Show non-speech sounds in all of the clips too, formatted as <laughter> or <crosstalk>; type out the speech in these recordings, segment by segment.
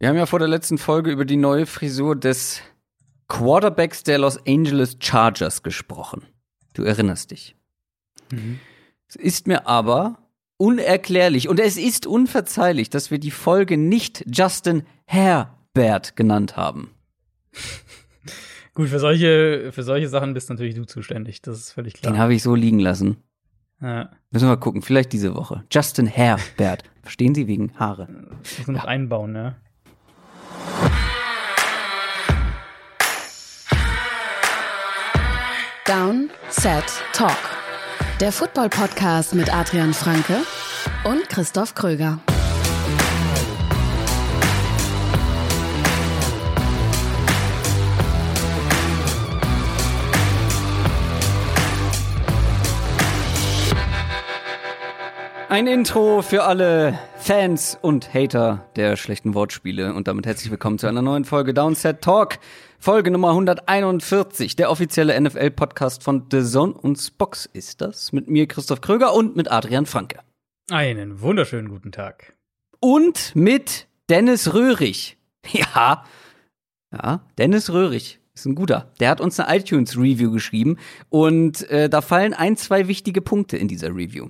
Wir haben ja vor der letzten Folge über die neue Frisur des Quarterbacks der Los Angeles Chargers gesprochen. Du erinnerst dich. Mhm. Es ist mir aber unerklärlich und es ist unverzeihlich, dass wir die Folge nicht Justin Herbert genannt haben. <laughs> Gut, für solche, für solche Sachen bist natürlich du zuständig, das ist völlig klar. Den habe ich so liegen lassen. Ja. Müssen wir mal gucken, vielleicht diese Woche. Justin Herbert. Verstehen Sie wegen Haare? Das muss man noch einbauen, ne? Down, Set, Talk. Der Football-Podcast mit Adrian Franke und Christoph Kröger. Ein Intro für alle Fans und Hater der schlechten Wortspiele und damit herzlich willkommen zu einer neuen Folge Downset Talk. Folge Nummer 141, der offizielle NFL-Podcast von The Zone und Spox ist das. Mit mir Christoph Kröger und mit Adrian Franke. Einen wunderschönen guten Tag. Und mit Dennis Röhrig. <laughs> Ja, ja, Dennis Röhrig ist ein guter. Der hat uns eine iTunes-Review geschrieben und äh, da fallen ein, zwei wichtige Punkte in dieser Review.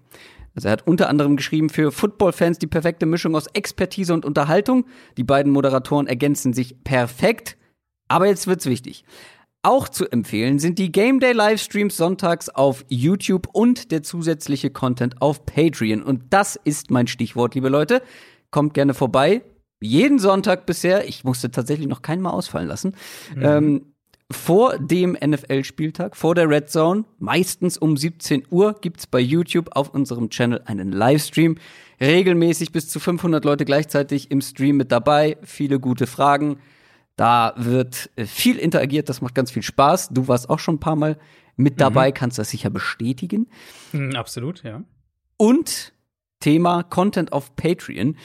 Also er hat unter anderem geschrieben für Football-Fans die perfekte Mischung aus Expertise und Unterhaltung. Die beiden Moderatoren ergänzen sich perfekt. Aber jetzt wird's wichtig. Auch zu empfehlen sind die Game Day Livestreams sonntags auf YouTube und der zusätzliche Content auf Patreon. Und das ist mein Stichwort, liebe Leute. Kommt gerne vorbei. Jeden Sonntag bisher, ich musste tatsächlich noch keinen Mal ausfallen lassen. Mhm. Ähm, vor dem NFL-Spieltag, vor der Red Zone, meistens um 17 Uhr, gibt's bei YouTube auf unserem Channel einen Livestream. Regelmäßig bis zu 500 Leute gleichzeitig im Stream mit dabei. Viele gute Fragen. Da wird äh, viel interagiert, das macht ganz viel Spaß. Du warst auch schon ein paar Mal mit dabei, mhm. kannst das sicher bestätigen. Mhm, absolut, ja. Und Thema Content auf Patreon.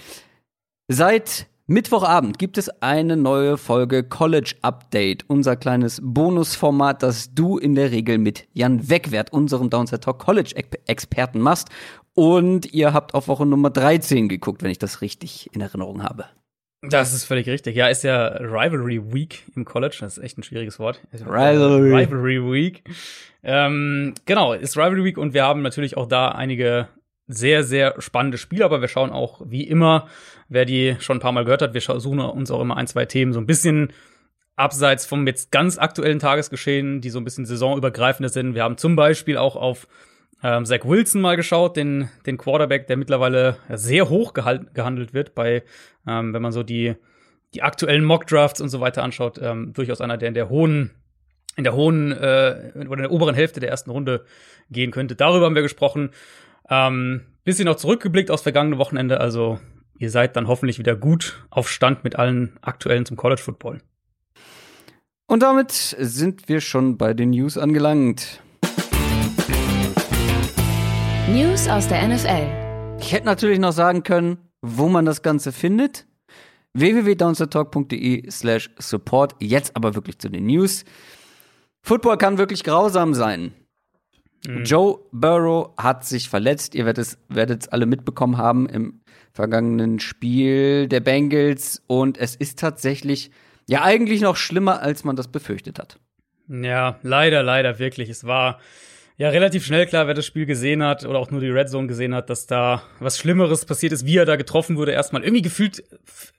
Seit Mittwochabend gibt es eine neue Folge College Update, unser kleines Bonusformat, das du in der Regel mit Jan Wegwert, unserem Downside Talk College Experten machst. Und ihr habt auf Woche Nummer 13 geguckt, wenn ich das richtig in Erinnerung habe. Das ist völlig richtig. Ja, ist ja Rivalry Week im College. Das ist echt ein schwieriges Wort. Rivalry. Rivalry Week. Ähm, genau, ist Rivalry Week und wir haben natürlich auch da einige sehr, sehr spannende Spiele, aber wir schauen auch wie immer, wer die schon ein paar Mal gehört hat, wir suchen uns auch immer ein, zwei Themen so ein bisschen abseits vom jetzt ganz aktuellen Tagesgeschehen, die so ein bisschen saisonübergreifender sind. Wir haben zum Beispiel auch auf ähm, Zach Wilson mal geschaut, den, den Quarterback, der mittlerweile sehr hoch gehandelt wird bei, ähm, wenn man so die, die aktuellen Mock-Drafts und so weiter anschaut, ähm, durchaus einer, der in der hohen in der hohen äh, oder in der oberen Hälfte der ersten Runde gehen könnte. Darüber haben wir gesprochen. Ähm, bisschen noch zurückgeblickt aus vergangenen Wochenende, also ihr seid dann hoffentlich wieder gut auf Stand mit allen aktuellen zum College Football. Und damit sind wir schon bei den News angelangt. News aus der NFL. Ich hätte natürlich noch sagen können, wo man das Ganze findet. www.downsettalk.de slash support. Jetzt aber wirklich zu den News. Football kann wirklich grausam sein. Mhm. Joe Burrow hat sich verletzt. Ihr werdet es, werdet es alle mitbekommen haben im vergangenen Spiel der Bengals. Und es ist tatsächlich ja eigentlich noch schlimmer, als man das befürchtet hat. Ja, leider, leider wirklich. Es war ja relativ schnell klar, wer das Spiel gesehen hat oder auch nur die Red Zone gesehen hat, dass da was Schlimmeres passiert ist, wie er da getroffen wurde. Erstmal irgendwie gefühlt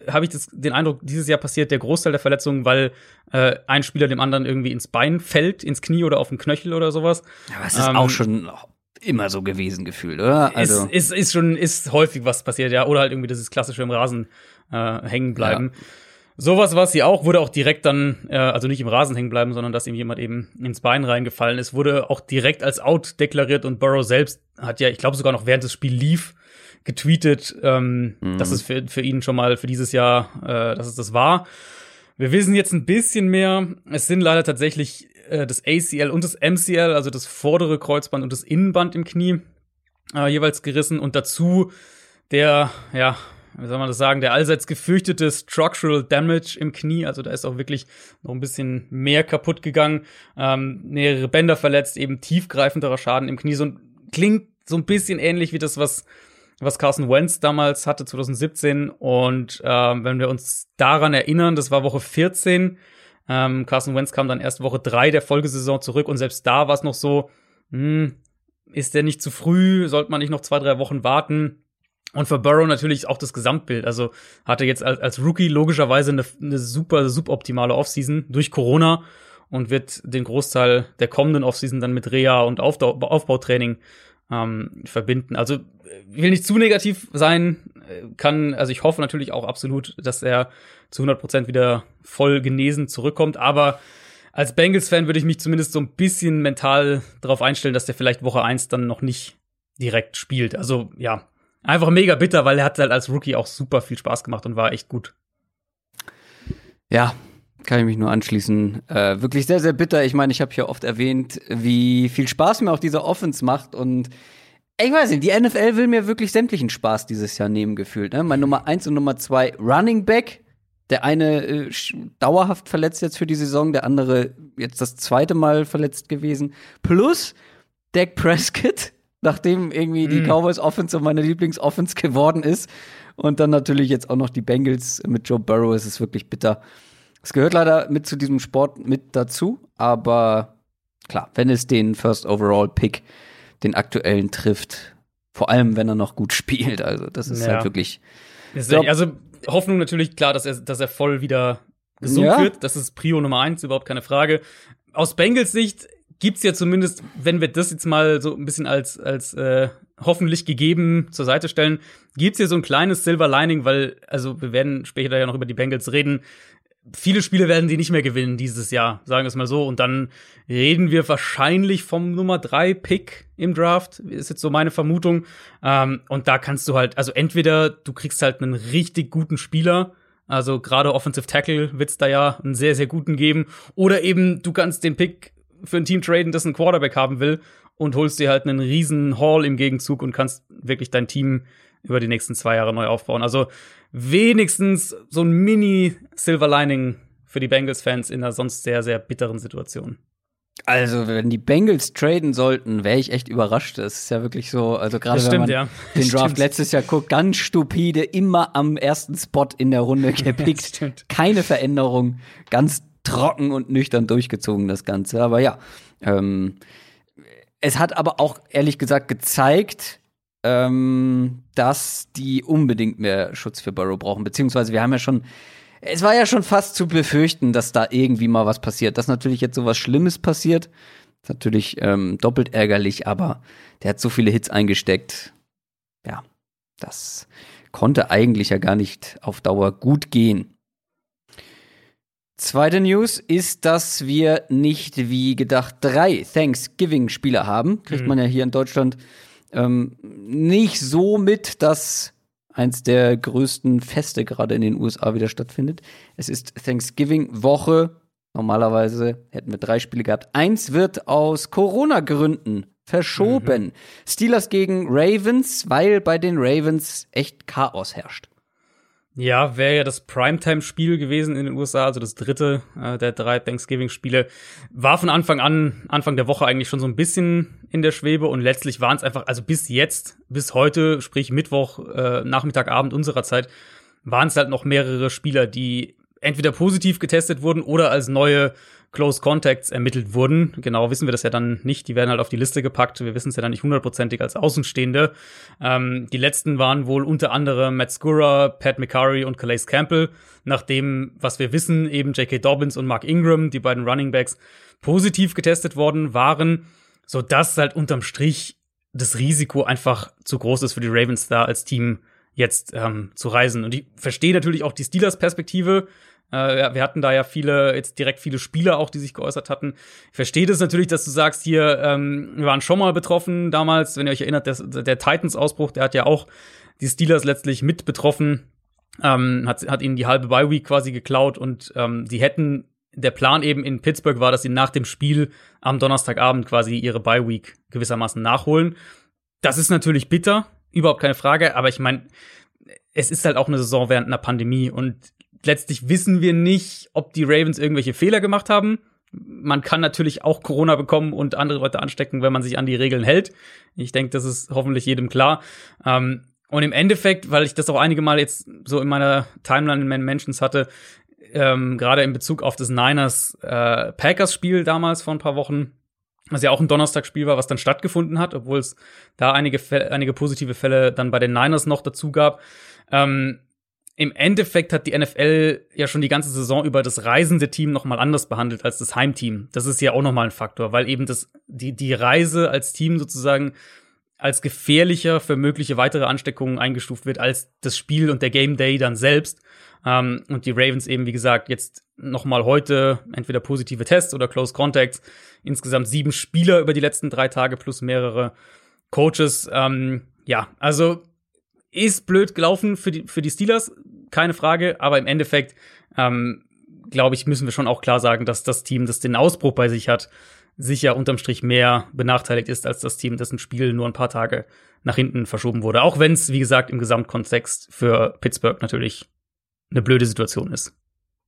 habe ich das, den Eindruck, dieses Jahr passiert der Großteil der Verletzungen, weil äh, ein Spieler dem anderen irgendwie ins Bein fällt, ins Knie oder auf den Knöchel oder sowas. Aber es ist ähm, auch schon immer so gewesen gefühlt, oder? Also ist, ist, ist schon ist häufig was passiert, ja, oder halt irgendwie dieses klassische im Rasen äh, hängen bleiben. Ja. Sowas war es hier auch, wurde auch direkt dann, äh, also nicht im Rasen hängen bleiben, sondern dass ihm jemand eben ins Bein reingefallen ist, wurde auch direkt als out deklariert und Burrow selbst hat ja, ich glaube sogar noch während das Spiel lief, getweetet, ähm, mhm. dass es für, für ihn schon mal für dieses Jahr, äh, dass es das war. Wir wissen jetzt ein bisschen mehr. Es sind leider tatsächlich äh, das ACL und das MCL, also das vordere Kreuzband und das Innenband im Knie, äh, jeweils gerissen und dazu der, ja, wie soll man das sagen, der allseits gefürchtete Structural Damage im Knie. Also da ist auch wirklich noch ein bisschen mehr kaputt gegangen. Ähm, mehrere Bänder verletzt, eben tiefgreifenderer Schaden im Knie. So klingt so ein bisschen ähnlich wie das, was was Carson Wentz damals hatte, 2017. Und ähm, wenn wir uns daran erinnern, das war Woche 14. Ähm, Carson Wentz kam dann erst Woche 3 der Folgesaison zurück und selbst da war es noch so, hm, ist der nicht zu früh? Sollte man nicht noch zwei, drei Wochen warten? Und für Burrow natürlich auch das Gesamtbild. Also hatte jetzt als, als Rookie logischerweise eine, eine super, suboptimale Offseason durch Corona und wird den Großteil der kommenden Offseason dann mit Reha und Aufbau, Aufbautraining ähm, verbinden. Also ich will nicht zu negativ sein, kann, also ich hoffe natürlich auch absolut, dass er zu 100 Prozent wieder voll genesen zurückkommt, aber als Bengals-Fan würde ich mich zumindest so ein bisschen mental darauf einstellen, dass der vielleicht Woche eins dann noch nicht direkt spielt. Also ja, einfach mega bitter, weil er hat halt als Rookie auch super viel Spaß gemacht und war echt gut. Ja, kann ich mich nur anschließen. Äh, wirklich sehr, sehr bitter. Ich meine, ich habe hier oft erwähnt, wie viel Spaß mir auch dieser Offense macht. Und ich weiß nicht, die NFL will mir wirklich sämtlichen Spaß dieses Jahr nehmen, gefühlt. Ne? Mein Nummer eins und Nummer zwei Running Back. Der eine äh, dauerhaft verletzt jetzt für die Saison, der andere jetzt das zweite Mal verletzt gewesen. Plus Dak Prescott, nachdem irgendwie die mm. Cowboys Offense so meine Lieblingsoffense geworden ist. Und dann natürlich jetzt auch noch die Bengals mit Joe Burrow. Es ist wirklich bitter. Es gehört leider mit zu diesem Sport mit dazu, aber klar, wenn es den First Overall Pick, den aktuellen trifft, vor allem wenn er noch gut <laughs> spielt, also das ist ja. halt wirklich. Glaub, also Hoffnung natürlich klar, dass er, dass er voll wieder gesund ja. wird. Das ist Prio Nummer eins, überhaupt keine Frage. Aus Bengals Sicht gibt's ja zumindest, wenn wir das jetzt mal so ein bisschen als als äh, hoffentlich gegeben zur Seite stellen, gibt's hier so ein kleines Silver Lining, weil also wir werden später ja noch über die Bengals reden viele Spiele werden sie nicht mehr gewinnen dieses Jahr, sagen wir es mal so. Und dann reden wir wahrscheinlich vom Nummer drei Pick im Draft, ist jetzt so meine Vermutung. Ähm, und da kannst du halt, also entweder du kriegst halt einen richtig guten Spieler, also gerade Offensive Tackle wird's da ja einen sehr, sehr guten geben, oder eben du kannst den Pick für ein Team traden, das einen Quarterback haben will und holst dir halt einen riesen Haul im Gegenzug und kannst wirklich dein Team über die nächsten zwei Jahre neu aufbauen. Also wenigstens so ein Mini-Silver Lining für die Bengals-Fans in einer sonst sehr, sehr bitteren Situation. Also, wenn die Bengals traden sollten, wäre ich echt überrascht. Das ist ja wirklich so, also gerade wenn man ja. den Draft stimmt. letztes Jahr guckt, ganz stupide, immer am ersten Spot in der Runde <laughs> gepickt. Keine Veränderung, ganz trocken und nüchtern durchgezogen das Ganze. Aber ja, ähm, es hat aber auch ehrlich gesagt gezeigt, ähm, dass die unbedingt mehr Schutz für Burrow brauchen. Beziehungsweise wir haben ja schon, es war ja schon fast zu befürchten, dass da irgendwie mal was passiert. Dass natürlich jetzt so was Schlimmes passiert, ist natürlich ähm, doppelt ärgerlich, aber der hat so viele Hits eingesteckt. Ja, das konnte eigentlich ja gar nicht auf Dauer gut gehen. Zweite News ist, dass wir nicht wie gedacht drei Thanksgiving-Spieler haben. Kriegt mhm. man ja hier in Deutschland ähm, nicht so mit, dass eins der größten Feste gerade in den USA wieder stattfindet. Es ist Thanksgiving-Woche. Normalerweise hätten wir drei Spiele gehabt. Eins wird aus Corona-Gründen verschoben. Mhm. Steelers gegen Ravens, weil bei den Ravens echt Chaos herrscht. Ja, wäre ja das Primetime-Spiel gewesen in den USA, also das dritte äh, der drei Thanksgiving-Spiele. War von Anfang an, Anfang der Woche eigentlich schon so ein bisschen in der Schwebe und letztlich waren es einfach, also bis jetzt, bis heute, sprich Mittwoch, äh, Nachmittag, Abend unserer Zeit, waren es halt noch mehrere Spieler, die entweder positiv getestet wurden oder als neue Close Contacts ermittelt wurden. Genau wissen wir das ja dann nicht. Die werden halt auf die Liste gepackt. Wir wissen es ja dann nicht hundertprozentig als Außenstehende. Ähm, die letzten waren wohl unter anderem Matt Skura, Pat McCurry und Calais Campbell. Nachdem, was wir wissen, eben J.K. Dobbins und Mark Ingram, die beiden Running Backs, positiv getestet worden waren, so dass halt unterm Strich das Risiko einfach zu groß ist für die Ravens da als Team jetzt ähm, zu reisen. Und ich verstehe natürlich auch die Steelers-Perspektive. Äh, wir hatten da ja viele, jetzt direkt viele Spieler auch, die sich geäußert hatten. Ich verstehe das natürlich, dass du sagst, hier, ähm, wir waren schon mal betroffen damals, wenn ihr euch erinnert, der, der Titans-Ausbruch, der hat ja auch die Steelers letztlich mit betroffen, ähm, hat, hat ihnen die halbe Bye-Week quasi geklaut und ähm, die hätten, der Plan eben in Pittsburgh war, dass sie nach dem Spiel am Donnerstagabend quasi ihre Bye-Week gewissermaßen nachholen. Das ist natürlich bitter, überhaupt keine Frage, aber ich meine, es ist halt auch eine Saison während einer Pandemie und letztlich wissen wir nicht, ob die Ravens irgendwelche Fehler gemacht haben. Man kann natürlich auch Corona bekommen und andere Leute anstecken, wenn man sich an die Regeln hält. Ich denke, das ist hoffentlich jedem klar. Ähm, und im Endeffekt, weil ich das auch einige Mal jetzt so in meiner Timeline in Mentions hatte, ähm, gerade in Bezug auf das Niners äh, Packers Spiel damals vor ein paar Wochen, was ja auch ein Donnerstagsspiel war, was dann stattgefunden hat, obwohl es da einige einige positive Fälle dann bei den Niners noch dazu gab. Ähm, Im Endeffekt hat die NFL ja schon die ganze Saison über das reisende Team noch mal anders behandelt als das Heimteam. Das ist ja auch noch mal ein Faktor, weil eben das die die Reise als Team sozusagen als gefährlicher für mögliche weitere Ansteckungen eingestuft wird als das Spiel und der Game Day dann selbst. Ähm, und die Ravens eben, wie gesagt, jetzt noch mal heute entweder positive Tests oder Close Contacts. Insgesamt sieben Spieler über die letzten drei Tage plus mehrere Coaches. Ähm, ja, also ist blöd gelaufen für die, für die Steelers, keine Frage. Aber im Endeffekt, ähm, glaube ich, müssen wir schon auch klar sagen, dass das Team, das den Ausbruch bei sich hat, sicher unterm Strich mehr benachteiligt ist als das Team, dessen Spiel nur ein paar Tage nach hinten verschoben wurde. Auch wenn es, wie gesagt, im Gesamtkontext für Pittsburgh natürlich eine blöde Situation ist.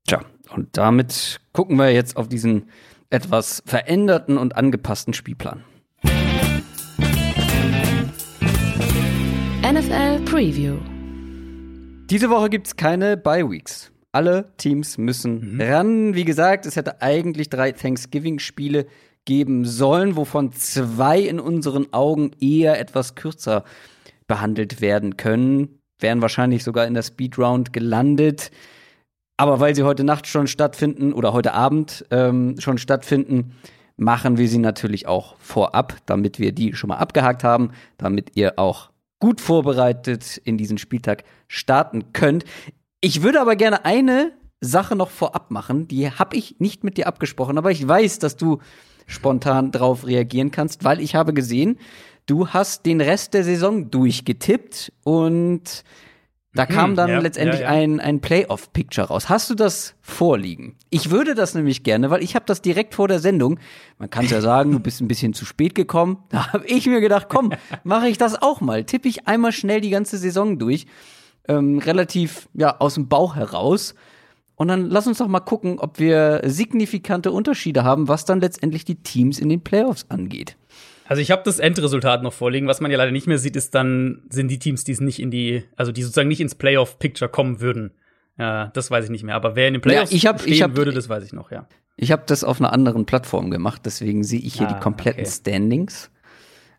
Tja, und damit gucken wir jetzt auf diesen etwas veränderten und angepassten Spielplan. NFL Preview. Diese Woche gibt's keine Bye Weeks. Alle Teams müssen mhm. ran. Wie gesagt, es hätte eigentlich drei Thanksgiving-Spiele geben sollen, wovon zwei in unseren Augen eher etwas kürzer behandelt werden können. Wären wahrscheinlich sogar in der Speedround gelandet. Aber weil sie heute Nacht schon stattfinden oder heute Abend ähm, schon stattfinden, machen wir sie natürlich auch vorab, damit wir die schon mal abgehakt haben, damit ihr auch gut vorbereitet in diesen Spieltag starten könnt. Ich würde aber gerne eine Sache noch vorab machen, die habe ich nicht mit dir abgesprochen, aber ich weiß, dass du spontan drauf reagieren kannst, weil ich habe gesehen, du hast den Rest der Saison durchgetippt und da mhm, kam dann ja, letztendlich ja, ja. ein, ein Playoff-Picture raus. Hast du das vorliegen? Ich würde das nämlich gerne, weil ich habe das direkt vor der Sendung. Man kann ja sagen, du bist ein bisschen zu spät gekommen. <laughs> Da habe ich mir gedacht, komm, mache ich das auch mal. Tippe ich einmal schnell die ganze Saison durch. Ähm, relativ ja aus dem Bauch heraus. Und dann lass uns doch mal gucken, ob wir signifikante Unterschiede haben, was dann letztendlich die Teams in den Playoffs angeht. Also ich habe das Endresultat noch vorliegen. Was man ja leider nicht mehr sieht, ist dann sind die Teams, die es nicht in die, also die sozusagen nicht ins Playoff-Picture kommen würden. Ja, das weiß ich nicht mehr. Aber wer in den Playoffs ja, ich hab, stehen ich hab, würde, das weiß ich noch. Ja. Ich habe das auf einer anderen Plattform gemacht, deswegen sehe ich hier ah, die kompletten okay. Standings.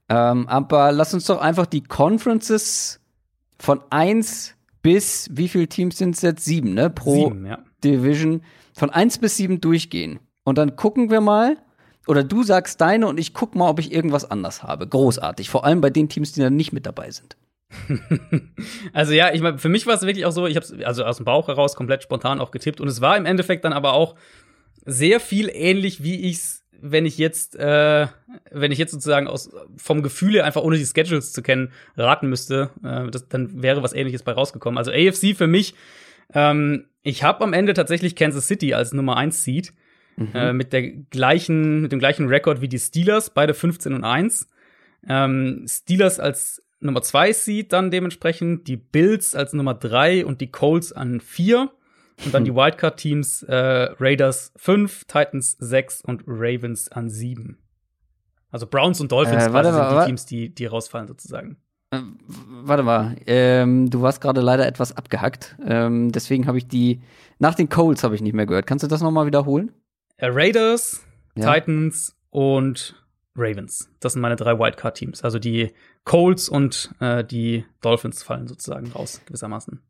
Ähm, aber lass uns doch einfach die Conferences von eins bis wie viele Teams sind es jetzt? Sieben, ne? Pro Sieben, ja. Division von 1 bis 7 durchgehen. Und dann gucken wir mal, oder du sagst deine und ich guck mal, ob ich irgendwas anders habe. Großartig. Vor allem bei den Teams, die dann nicht mit dabei sind. <laughs> also ja, ich meine, für mich war es wirklich auch so, ich habe also aus dem Bauch heraus komplett spontan auch getippt und es war im Endeffekt dann aber auch sehr viel ähnlich, wie ich's, wenn ich jetzt, äh, wenn ich jetzt sozusagen aus vom Gefühl her einfach ohne die Schedules zu kennen raten müsste, äh, das, dann wäre was Ähnliches bei rausgekommen. Also AFC für mich ähm, ich habe am Ende tatsächlich Kansas City als Nummer 1 Seed. Mhm. Äh, mit der gleichen, mit dem gleichen Rekord wie die Steelers, beide 15 und 1. Ähm, Steelers als Nummer 2 Seed dann dementsprechend, die Bills als Nummer 3 und die Colts an 4. Und dann die Wildcard-Teams äh, Raiders 5, Titans 6 und Ravens an 7. Also Browns und Dolphins äh, warte, sind die Teams, die, die rausfallen sozusagen. Äh, warte mal, ähm, du warst gerade leider etwas abgehackt. Ähm, deswegen habe ich die nach den Coles habe ich nicht mehr gehört. Kannst du das noch mal wiederholen? Äh, Raiders, ja. Titans und Ravens. Das sind meine drei Wildcard-Teams. Also die Colts und äh, die Dolphins fallen sozusagen raus gewissermaßen.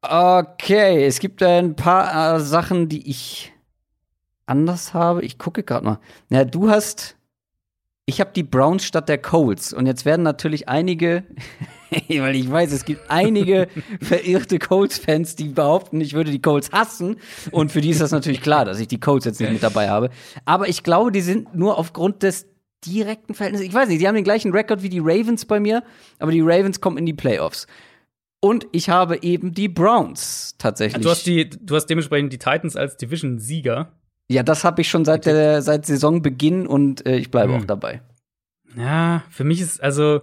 Okay, es gibt ein paar äh, Sachen, die ich anders habe. Ich gucke gerade mal. Ja, du hast ich habe die Browns statt der Colts. Und jetzt werden natürlich einige, <laughs> weil ich weiß, es gibt einige <laughs> verirrte Colts-Fans, die behaupten, ich würde die Colts hassen. Und für die ist das natürlich klar, dass ich die Colts jetzt nicht mit dabei habe. Aber ich glaube, die sind nur aufgrund des direkten Verhältnisses. Ich weiß nicht, die haben den gleichen Rekord wie die Ravens bei mir, aber die Ravens kommen in die Playoffs. Und ich habe eben die Browns tatsächlich. Du hast, die, du hast dementsprechend die Titans als Division-Sieger. Ja, das habe ich schon seit der seit Saisonbeginn und äh, ich bleibe hm. auch dabei. Ja, für mich ist also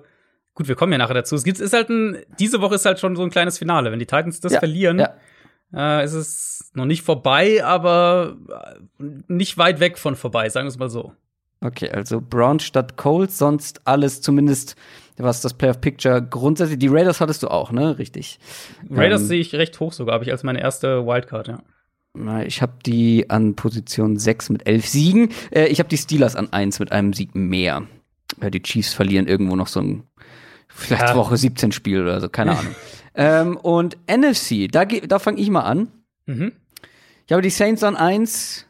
gut, wir kommen ja nachher dazu. Es gibt ist halt ein diese Woche ist halt schon so ein kleines Finale. Wenn die Titans das ja, verlieren, ja. Äh, ist es noch nicht vorbei, aber äh, nicht weit weg von vorbei, sagen wir es mal so. Okay, also Brown statt Colts, sonst alles zumindest was das Playoff Picture grundsätzlich. Die Raiders hattest du auch, ne? Richtig. Raiders ähm, sehe ich recht hoch sogar, habe ich als meine erste Wildcard, ja. Ich habe die an Position 6 mit 11 Siegen. Äh, ich habe die Steelers an 1 mit einem Sieg mehr. Die Chiefs verlieren irgendwo noch so ein, vielleicht ja. Woche 17 Spiel oder so, keine Ahnung. <laughs> ähm, und NFC, da, da fange ich mal an. Mhm. Ich habe die Saints an 1,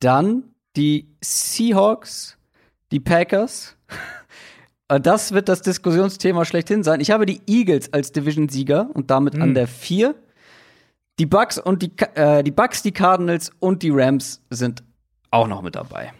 dann die Seahawks, die Packers. <laughs> Das wird das Diskussionsthema schlechthin sein. Ich habe die Eagles als Division-Sieger und damit mhm. an der 4. Die Bucks und die, äh, die Bucks, die Cardinals und die Rams sind auch noch mit dabei.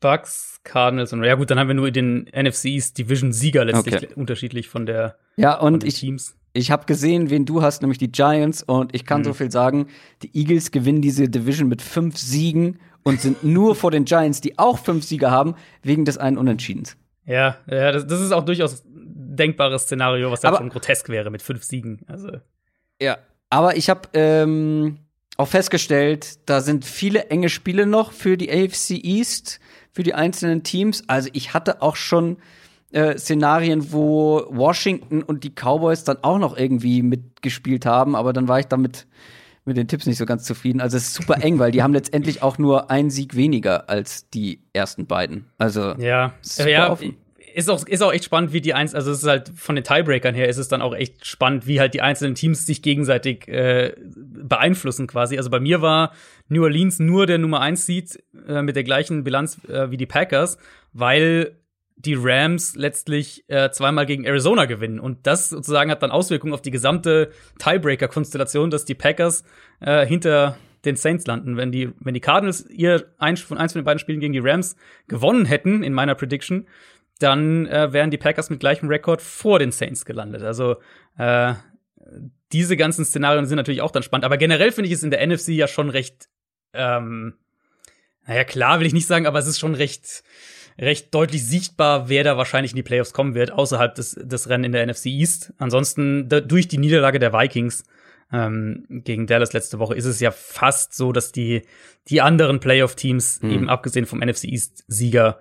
Bucks, Cardinals und ja gut, dann haben wir nur den NFCs Division-Sieger letztlich okay. unterschiedlich von der ja und ich Teams. Ich habe gesehen, wen du hast, nämlich die Giants und ich kann mhm. so viel sagen: Die Eagles gewinnen diese Division mit fünf Siegen und sind nur vor den Giants, die auch fünf Siege haben, wegen des einen Unentschiedens. Ja, ja, das, das ist auch durchaus denkbares Szenario, was dann schon grotesk wäre mit fünf Siegen. Also ja, aber ich habe ähm, auch festgestellt, da sind viele enge Spiele noch für die AFC East für die einzelnen Teams. Also ich hatte auch schon äh, Szenarien, wo Washington und die Cowboys dann auch noch irgendwie mitgespielt haben, aber dann war ich damit mit den Tipps nicht so ganz zufrieden. Also es ist super eng, weil die haben letztendlich auch nur einen Sieg weniger als die ersten beiden. Also ja, ja offen. Ist auch ist auch echt spannend, wie die eins, also es ist halt von den Tiebreakern her ist es dann auch echt spannend, wie halt die einzelnen Teams sich gegenseitig äh, beeinflussen quasi. Also bei mir war New Orleans nur der Nummer 1 Seed äh, mit der gleichen Bilanz äh, wie die Packers, weil die Rams letztlich äh, zweimal gegen Arizona gewinnen. Und das sozusagen hat dann Auswirkungen auf die gesamte Tiebreaker-Konstellation, dass die Packers äh, hinter den Saints landen. Wenn die, wenn die Cardinals ihr eins von eins von den beiden Spielen gegen die Rams gewonnen hätten, in meiner Prediction, dann äh, wären die Packers mit gleichem Rekord vor den Saints gelandet. Also äh, diese ganzen Szenarien sind natürlich auch dann spannend. Aber generell finde ich es in der NFC ja schon recht ähm, naja, klar will ich nicht sagen, aber es ist schon recht, recht deutlich sichtbar, wer da wahrscheinlich in die Playoffs kommen wird, außerhalb des, des Rennen in der NFC East. Ansonsten, da, durch die Niederlage der Vikings ähm, gegen Dallas letzte Woche ist es ja fast so, dass die, die anderen Playoff-Teams, mhm. eben abgesehen vom NFC East-Sieger,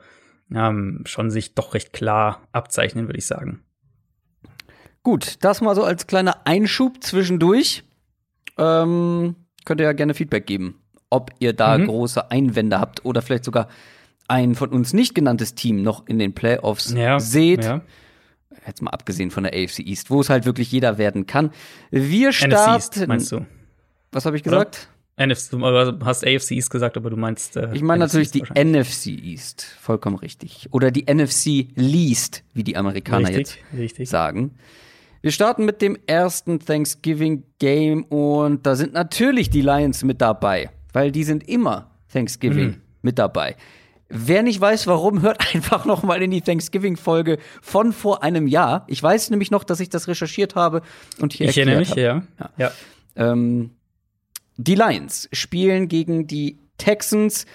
ähm, schon sich doch recht klar abzeichnen, würde ich sagen. Gut, das mal so als kleiner Einschub zwischendurch. Ähm, könnt ihr ja gerne Feedback geben ob ihr da mhm. große Einwände habt oder vielleicht sogar ein von uns nicht genanntes Team noch in den Playoffs ja, seht. Ja. Jetzt mal abgesehen von der AFC East, wo es halt wirklich jeder werden kann. Wir starten. East, meinst du? Was habe ich gesagt? NFC, du hast AFC East gesagt, aber du meinst. Äh, ich meine natürlich die NFC East, vollkommen richtig. Oder die NFC Least, wie die Amerikaner richtig, jetzt richtig. sagen. Wir starten mit dem ersten Thanksgiving Game und da sind natürlich die Lions mit dabei weil die sind immer Thanksgiving mhm. mit dabei. Wer nicht weiß, warum, hört <laughs> einfach noch mal in die Thanksgiving-Folge von vor einem Jahr. Ich weiß nämlich noch, dass ich das recherchiert habe und hier ich erinnere mich, ja. ja. ja. Ähm, die Lions spielen gegen die Texans.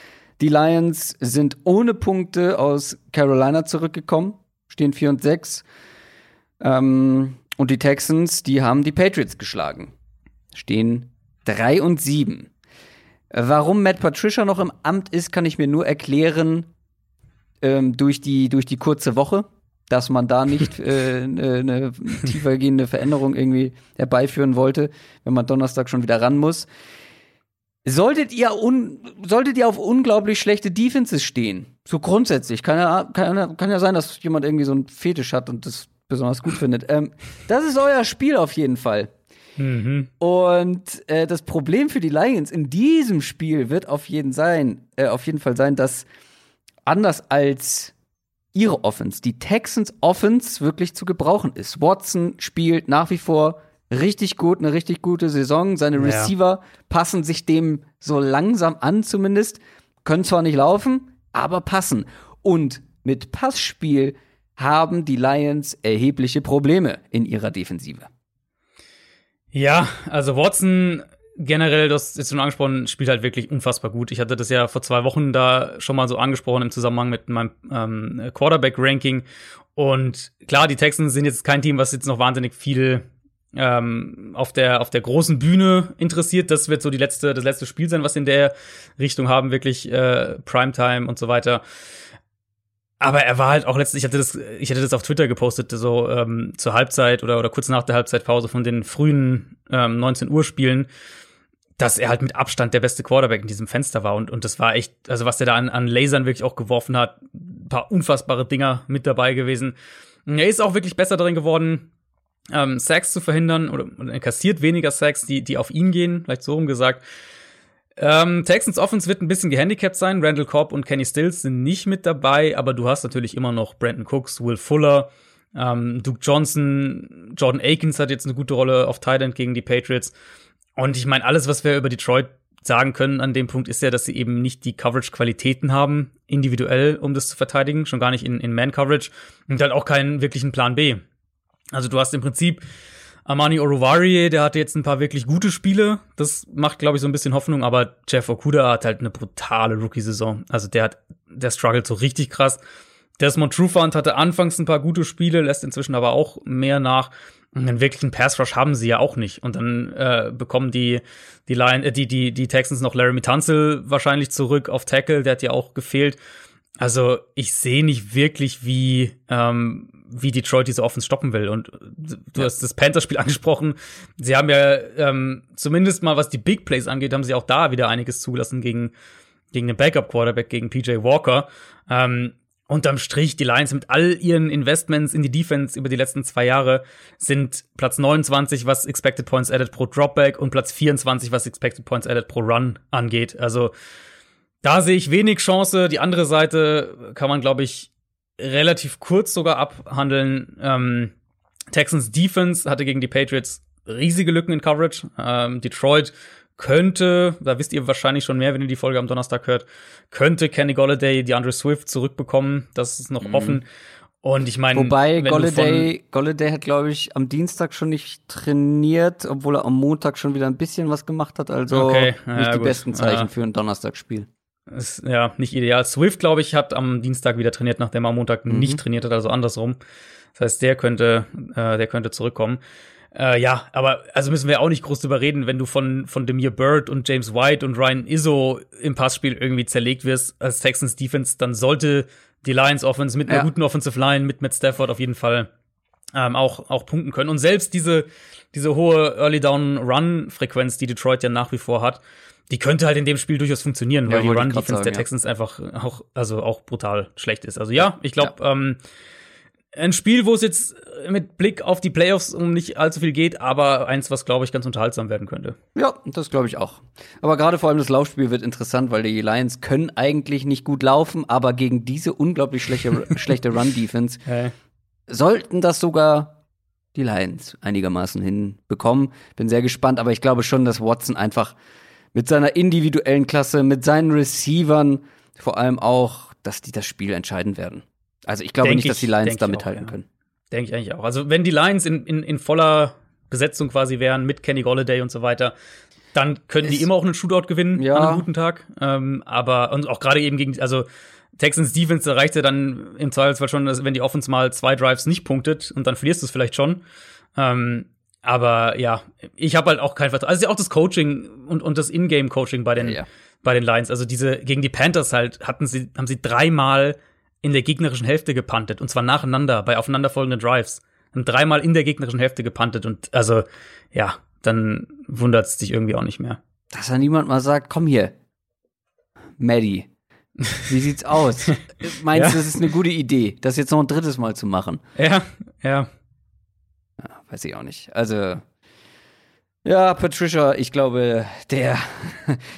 Die Lions sind ohne Punkte aus Carolina zurückgekommen, stehen 4 und 6. Ähm, und die Texans, die haben die Patriots geschlagen, stehen 3 und 7. Warum Matt Patricia noch im Amt ist, kann ich mir nur erklären ähm, durch, die, durch die kurze Woche, dass man da nicht <laughs> äh, eine ne tiefergehende Veränderung irgendwie herbeiführen wollte, wenn man Donnerstag schon wieder ran muss. Solltet ihr, un solltet ihr auf unglaublich schlechte Defenses stehen, so grundsätzlich, kann ja, kann, kann ja sein, dass jemand irgendwie so einen Fetisch hat und das besonders gut findet. Ähm, das ist euer Spiel auf jeden Fall. Mhm. Und äh, das Problem für die Lions in diesem Spiel wird auf jeden, sein, äh, auf jeden Fall sein, dass anders als ihre Offense, die Texans Offense wirklich zu gebrauchen ist. Watson spielt nach wie vor richtig gut, eine richtig gute Saison. Seine Receiver ja. passen sich dem so langsam an zumindest. Können zwar nicht laufen, aber passen. Und mit Passspiel haben die Lions erhebliche Probleme in ihrer Defensive. Ja, also Watson generell, das ist schon angesprochen, spielt halt wirklich unfassbar gut. Ich hatte das ja vor zwei Wochen da schon mal so angesprochen im Zusammenhang mit meinem ähm, Quarterback-Ranking. Und klar, die Texans sind jetzt kein Team, was jetzt noch wahnsinnig viel ähm, auf der auf der großen Bühne interessiert. Das wird so die letzte das letzte Spiel sein, was in der Richtung haben wirklich äh, Primetime und so weiter. aber er war halt auch letztlich, ich hatte das, ich hatte das auf Twitter gepostet, so ähm, zur Halbzeit oder, oder kurz nach der Halbzeitpause von den frühen ähm, 19 Uhr Spielen, dass er halt mit Abstand der beste Quarterback in diesem Fenster war. Und, und das war echt, also was der da an, an Lasern wirklich auch geworfen hat, ein paar unfassbare Dinger mit dabei gewesen. Er ist auch wirklich besser darin geworden, ähm, Sacks zu verhindern oder, oder er kassiert weniger Sacks, die, die auf ihn gehen, vielleicht so rum gesagt. Ähm, Texans Offense wird ein bisschen gehandicapt sein. Randall Cobb und Kenny Stills sind nicht mit dabei, aber du hast natürlich immer noch Brandon Cooks, Will Fuller, ähm, Duke Johnson, Jordan Akins hat jetzt eine gute Rolle auf End gegen die Patriots. Und ich meine, alles, was wir über Detroit sagen können an dem Punkt, ist ja, dass sie eben nicht die Coverage-Qualitäten haben, individuell, um das zu verteidigen, schon gar nicht in, in Man-Coverage und halt auch keinen wirklichen Plan B. Also du hast im Prinzip Armani Oruvari, der hatte jetzt ein paar wirklich gute Spiele. Das macht, glaube ich, so ein bisschen Hoffnung. Aber Jeff Okuda hat halt eine brutale Rookie-Saison. Also der hat, der struggelt so richtig krass. Desmond Trufant hatte anfangs ein paar gute Spiele, lässt inzwischen aber auch mehr nach. Und einen wirklichen Pass Rush haben sie ja auch nicht. Und dann äh, bekommen die die, Lion, äh, die die die Texans noch Larry Tunsil wahrscheinlich zurück auf Tackle, der hat ja auch gefehlt. Also ich sehe nicht wirklich, wie ähm, wie Detroit diese Offense stoppen will. Und du ja. hast das Panthers-Spiel <laughs> angesprochen. Sie haben ja ähm, zumindest mal, was die Big Plays angeht, haben sie auch da wieder einiges zugelassen gegen, gegen den Backup-Quarterback, gegen PJ Walker. Ähm, unterm Strich, die Lions mit all ihren Investments in die Defense über die letzten zwei Jahre sind Platz 29, was Expected Points Added pro Dropback und Platz 24, was Expected Points Added pro Run angeht. Also da sehe ich wenig Chance. Die andere Seite kann man, glaube ich, relativ kurz sogar abhandeln. Ähm, Texans Defense hatte gegen die Patriots riesige Lücken in Coverage. Ähm, Detroit könnte, da wisst ihr wahrscheinlich schon mehr, wenn ihr die Folge am Donnerstag hört, könnte Kenny Golladay die Andre Swift zurückbekommen. Das ist noch mhm. offen. Und ich meine, wobei Golladay, Golladay hat glaube ich am Dienstag schon nicht trainiert, obwohl er am Montag schon wieder ein bisschen was gemacht hat. Also okay. ja, nicht die gut. besten Zeichen ja. für ein Donnerstagsspiel. Ist ja nicht ideal. Swift, glaube ich, hat am Dienstag wieder trainiert, nachdem er am Montag mhm. nicht trainiert hat, also andersrum. Das heißt, der könnte, äh, der könnte zurückkommen. Äh, ja, aber also müssen wir auch nicht groß drüber reden, wenn du von, von Demir Bird und James White und Ryan Izzo im Passspiel irgendwie zerlegt wirst als Texans Defense, dann sollte die Lions Offense mit einer ja. guten Offensive Line, mit Matt Stafford auf jeden Fall ähm, auch, auch punkten können. Und selbst diese, diese hohe Early Down Run Frequenz, die Detroit ja nach wie vor hat, die könnte halt in dem Spiel durchaus funktionieren, weil ja, die Run-Defense der Texans ja. einfach auch, also auch brutal schlecht ist. Also ja, ich glaube, ähm, ein Spiel, wo es jetzt mit Blick auf die Playoffs um nicht allzu viel geht, aber eins, was, glaube ich, ganz unterhaltsam werden könnte. Ja, das glaube ich auch. Aber gerade vor allem das Laufspiel wird interessant, weil die Lions können eigentlich nicht gut laufen, aber gegen diese unglaublich schlechte, <laughs> schlechte Run-Defense hey. sollten das sogar die Lions einigermaßen hinbekommen. Bin sehr gespannt, aber ich glaube schon, dass Watson einfach mit seiner individuellen Klasse, mit seinen Receivern, vor allem auch, dass die das Spiel entscheiden werden. Also ich glaube denk nicht, dass die Lions da mithalten ja. können. Denke ich eigentlich auch. Also wenn die Lions in, in, in voller Besetzung quasi wären, mit Kenny Golladay und so weiter, dann können die immer auch einen Shootout gewinnen ja. an einem guten Tag. Ähm, aber und auch gerade eben gegen, also Texans Defense erreicht ja dann im Zweifelsfall schon, dass, wenn die Offense mal zwei Drives nicht punktet und dann verlierst du es vielleicht schon. Ähm, aber ja, ich habe halt auch kein Vertrauen. Also ja auch das Coaching und, und das Ingame-Coaching bei den, ja. bei den Lions. Also diese gegen die Panthers halt hatten sie, haben sie dreimal in der gegnerischen Hälfte gepantet und zwar nacheinander bei aufeinanderfolgenden Drives. Haben dreimal in der gegnerischen Hälfte gepantet und also ja, dann wundert es dich irgendwie auch nicht mehr. Dass da niemand mal sagt, komm hier, Maddie, wie sieht's aus? <laughs> Meinst ja. du, das ist eine gute Idee, das jetzt noch ein drittes Mal zu machen? Ja, ja weiß ich auch nicht. Also, ja, Patricia, ich glaube, der.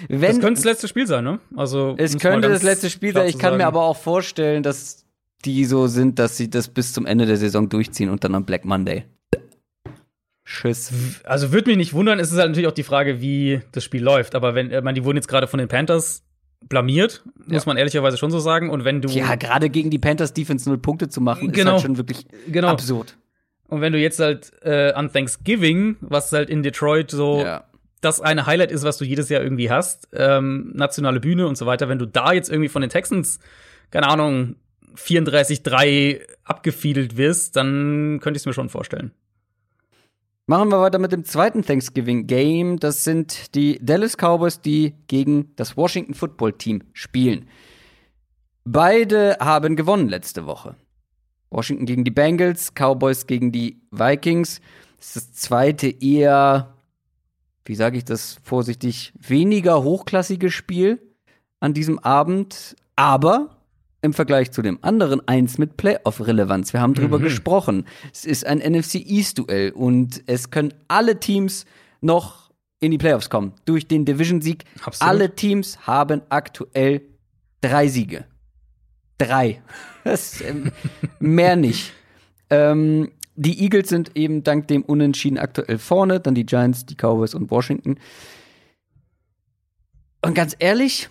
wenn, das könnte das letzte Spiel sein, ne? Also. Es könnte das letzte Spiel sein. Ich kann mir aber auch vorstellen, dass die so sind, dass sie das bis zum Ende der Saison durchziehen und dann am Black Monday. Tschüss. Also würde mich nicht wundern, es ist halt natürlich auch die Frage, wie das Spiel läuft. Aber wenn, ich meine, die wurden jetzt gerade von den Panthers blamiert, muss ja. man ehrlicherweise schon so sagen. Und wenn du. Ja, gerade gegen die Panthers Defense null Punkte zu machen, genau. ist halt schon wirklich genau. absurd. Und wenn du jetzt halt äh, an Thanksgiving, was halt in Detroit so ja. das eine Highlight ist, was du jedes Jahr irgendwie hast, ähm, nationale Bühne und so weiter, wenn du da jetzt irgendwie von den Texans, keine Ahnung, 34-3 abgefiedelt wirst, dann könnte ich es mir schon vorstellen. Machen wir weiter mit dem zweiten Thanksgiving-Game. Das sind die Dallas Cowboys, die gegen das Washington Football Team spielen. Beide haben gewonnen letzte Woche. Washington gegen die Bengals, Cowboys gegen die Vikings. Das ist das zweite eher, wie sage ich das vorsichtig, weniger hochklassige Spiel an diesem Abend, aber im Vergleich zu dem anderen eins mit Playoff-Relevanz. Wir haben drüber mhm. gesprochen. Es ist ein NFC East-Duell und es können alle Teams noch in die Playoffs kommen durch den Division-Sieg. Alle Teams haben aktuell drei Siege. Drei. Das, ähm, mehr nicht. Ähm, die Eagles sind eben dank dem Unentschieden aktuell vorne, dann die Giants, die Cowboys und Washington. Und ganz ehrlich,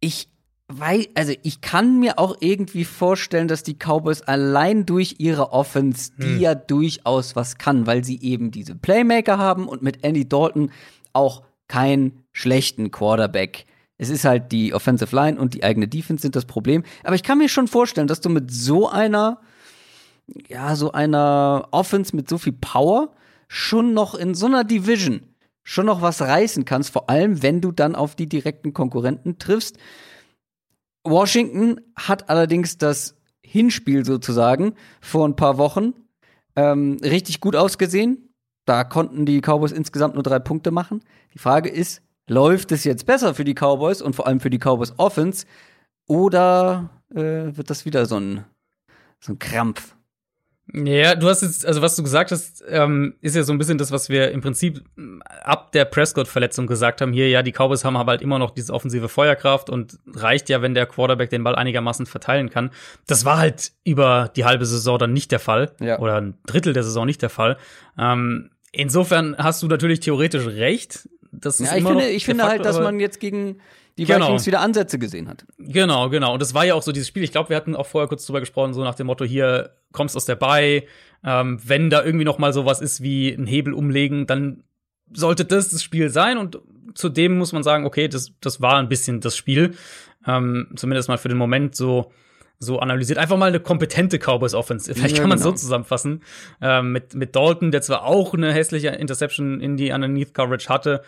ich weil, also ich kann mir auch irgendwie vorstellen, dass die Cowboys allein durch ihre Offense, die hm. ja durchaus was kann, weil sie eben diese Playmaker haben und mit Andy Dalton auch keinen schlechten Quarterback. Es ist halt die Offensive Line und die eigene Defense sind das Problem. Aber ich kann mir schon vorstellen, dass du mit so einer, ja, so einer Offense mit so viel Power schon noch in so einer Division schon noch was reißen kannst, vor allem wenn du dann auf die direkten Konkurrenten triffst. Washington hat allerdings das Hinspiel sozusagen vor ein paar Wochen ähm, richtig gut ausgesehen. Da konnten die Cowboys insgesamt nur drei Punkte machen. Die Frage ist, läuft es jetzt besser für die Cowboys und vor allem für die Cowboys Offense oder äh, wird das wieder so ein, so ein Krampf? Ja, du hast jetzt, also was du gesagt hast, ähm, ist ja so ein bisschen das, was wir im Prinzip mm, ab der Prescott-Verletzung gesagt haben. Hier, ja, die Cowboys haben aber halt immer noch diese offensive Feuerkraft und reicht ja, wenn der Quarterback den Ball einigermaßen verteilen kann. Das war halt über die halbe Saison dann nicht der Fall. Ja. Oder ein Drittel der Saison nicht der Fall. Ähm, insofern hast du natürlich theoretisch recht. Das ist ja, ich immer finde, ich finde halt, dass man jetzt gegen die genau. Vikings wieder Ansätze gesehen hat. Genau, genau. Und das war ja auch so dieses Spiel. Ich glaube, wir hatten auch vorher kurz drüber gesprochen, so nach dem Motto: Hier kommst aus der Bay. Ähm, wenn da irgendwie noch mal sowas ist wie ein Hebel umlegen, dann sollte das das Spiel sein. Und zudem muss man sagen, okay, das, das war ein bisschen das Spiel. Ähm, zumindest mal für den Moment so so analysiert. Einfach mal eine kompetente Cowboys Offense. Vielleicht ja, kann man genau. so zusammenfassen. Ähm, mit, mit Dalton, der zwar auch eine hässliche Interception in die Underneath Coverage hatte,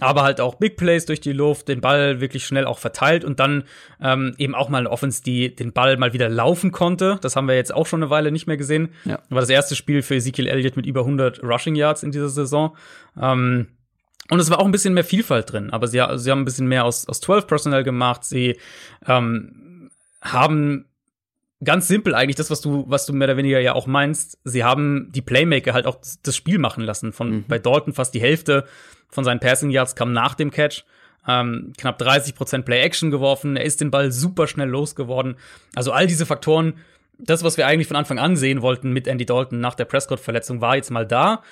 aber halt auch Big Plays durch die Luft, den Ball wirklich schnell auch verteilt und dann ähm, eben auch mal eine Offense, die den Ball mal wieder laufen konnte. Das haben wir jetzt auch schon eine Weile nicht mehr gesehen. Ja. War das erste Spiel für Ezekiel Elliott mit über 100 Rushing Yards in dieser Saison. Ähm, und es war auch ein bisschen mehr Vielfalt drin, aber sie, sie haben ein bisschen mehr aus, aus 12 Personnel gemacht. Sie ähm, haben ganz simpel eigentlich das, was du, was du mehr oder weniger ja auch meinst. Sie haben die Playmaker halt auch das Spiel machen lassen. Von mhm. bei Dalton fast die Hälfte von seinen Passing Yards kam nach dem Catch. Ähm, knapp 30% Play Action geworfen. Er ist den Ball super schnell losgeworden. Also all diese Faktoren, das, was wir eigentlich von Anfang an sehen wollten mit Andy Dalton nach der Prescott-Verletzung, war jetzt mal da.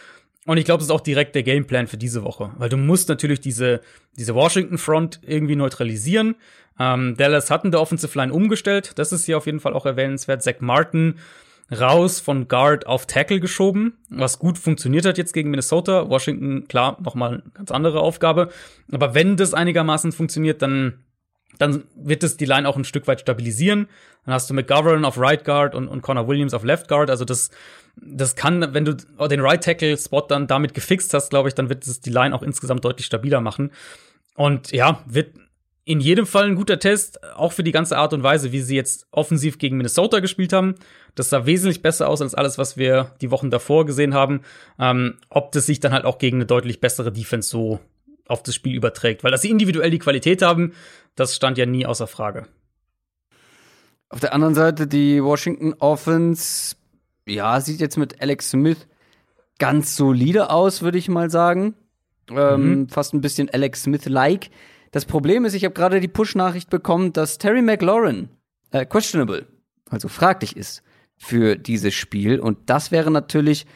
Und ich glaube, das ist auch direkt der Gameplan für diese Woche, weil du musst natürlich diese, diese Washington Front irgendwie neutralisieren. Ähm, Dallas hatten der Offensive Line umgestellt, das ist hier auf jeden Fall auch erwähnenswert. Zach Martin raus von Guard auf Tackle geschoben, was gut funktioniert hat jetzt gegen Minnesota. Washington, klar, nochmal eine ganz andere Aufgabe. Aber wenn das einigermaßen funktioniert, dann, dann wird es die Line auch ein Stück weit stabilisieren. Dann hast du McGovern auf Right Guard und, und Connor Williams auf Left Guard. Also das, das kann, wenn du den Right Tackle Spot dann damit gefixt hast, glaube ich, dann wird es die Line auch insgesamt deutlich stabiler machen. Und ja, wird in jedem Fall ein guter Test, auch für die ganze Art und Weise, wie sie jetzt offensiv gegen Minnesota gespielt haben. Das sah wesentlich besser aus als alles, was wir die Wochen davor gesehen haben. Ähm, ob das sich dann halt auch gegen eine deutlich bessere Defense so auf das Spiel überträgt. Weil dass sie individuell die Qualität haben, das stand ja nie außer Frage. Auf der anderen Seite die Washington Offense, ja, sieht jetzt mit Alex Smith ganz solide aus, würde ich mal sagen. Ähm, mhm. Fast ein bisschen Alex Smith-like. Das Problem ist, ich habe gerade die Push-Nachricht bekommen, dass Terry McLaurin äh, questionable, also fraglich ist für dieses Spiel. Und das wäre natürlich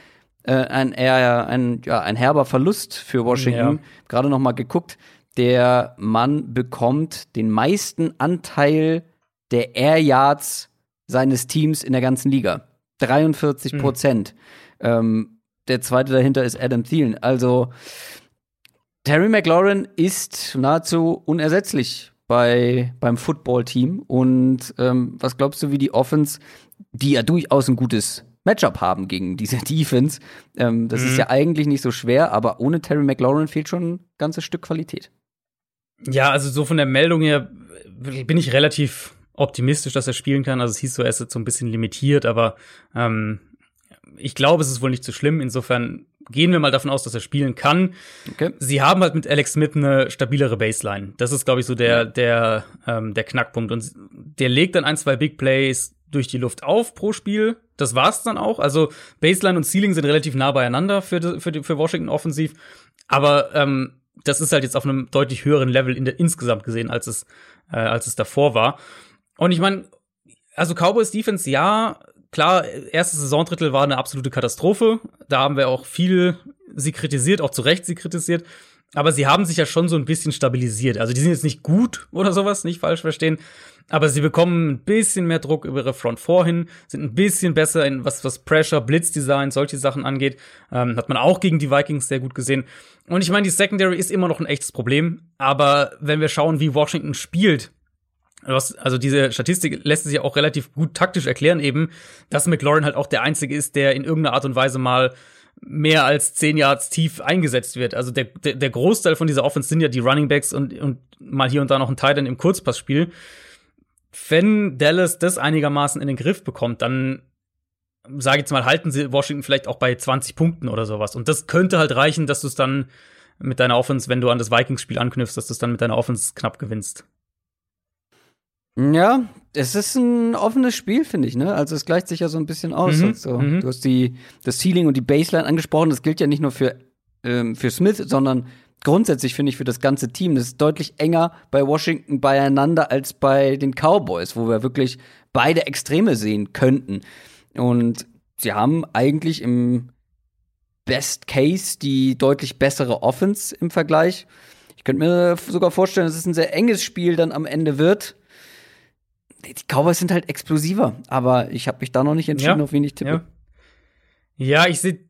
äh, ein eher ein, ja, ein herber Verlust für Washington. Ja. Gerade noch mal geguckt, der Mann bekommt den meisten Anteil der Air Yards seines Teams in der ganzen Liga. 43 Prozent. Mhm. Ähm, der zweite dahinter ist Adam Thielen. Also Terry McLaurin ist nahezu unersetzlich bei, beim Football-Team. Und ähm, was glaubst du, wie die Offense, die ja durchaus ein gutes Matchup haben gegen diese <laughs> Defense, ähm, das mhm. ist ja eigentlich nicht so schwer, aber ohne Terry McLaurin fehlt schon ein ganzes Stück Qualität. Ja, also so von der Meldung her bin ich relativ optimistisch, dass er spielen kann. Also es hieß so, er ist jetzt so ein bisschen limitiert, aber ähm, ich glaube, es ist wohl nicht so schlimm. Insofern gehen wir mal davon aus, dass er spielen kann. Okay. Sie haben halt mit Alex Smith eine stabilere Baseline. Das ist, glaube ich, so der, der, ähm, der Knackpunkt. Und der legt dann ein, zwei Big Plays durch die Luft auf pro Spiel. Das war's dann auch. Also Baseline und Ceiling sind relativ nah beieinander für, für, für Washington offensiv. Aber ähm, das ist halt jetzt auf einem deutlich höheren Level in der, insgesamt gesehen, als es, äh, als es davor war. Und ich meine, also Cowboys Defense, ja, klar, erstes Saisondrittel war eine absolute Katastrophe. Da haben wir auch viel sie kritisiert, auch zu Recht sie kritisiert. Aber sie haben sich ja schon so ein bisschen stabilisiert. Also die sind jetzt nicht gut oder sowas, nicht falsch verstehen. Aber sie bekommen ein bisschen mehr Druck über ihre Front vorhin, sind ein bisschen besser in was, was Pressure, Blitzdesign, solche Sachen angeht. Ähm, hat man auch gegen die Vikings sehr gut gesehen. Und ich meine, die Secondary ist immer noch ein echtes Problem. Aber wenn wir schauen, wie Washington spielt, also diese Statistik lässt sich ja auch relativ gut taktisch erklären, eben, dass McLaurin halt auch der Einzige ist, der in irgendeiner Art und Weise mal mehr als zehn Yards tief eingesetzt wird. Also der, der, der Großteil von dieser Offense sind ja die Running Backs und, und mal hier und da noch ein Titan im Kurzpassspiel. Wenn Dallas das einigermaßen in den Griff bekommt, dann sage ich jetzt mal, halten sie Washington vielleicht auch bei 20 Punkten oder sowas. Und das könnte halt reichen, dass du es dann mit deiner Offense, wenn du an das Vikings-Spiel anknüpfst, dass du es dann mit deiner Offense knapp gewinnst. Ja, es ist ein offenes Spiel, finde ich, ne? Also es gleicht sich ja so ein bisschen aus. Mhm. Also, mhm. Du hast die, das Ceiling und die Baseline angesprochen. Das gilt ja nicht nur für, ähm, für Smith, sondern grundsätzlich finde ich für das ganze Team. Das ist deutlich enger bei Washington beieinander als bei den Cowboys, wo wir wirklich beide Extreme sehen könnten. Und sie haben eigentlich im Best Case die deutlich bessere Offense im Vergleich. Ich könnte mir sogar vorstellen, dass es ein sehr enges Spiel dann am Ende wird die Cowboys sind halt explosiver, aber ich habe mich da noch nicht entschieden, ja. auf wen ich tippe. Ja, ja ich sehe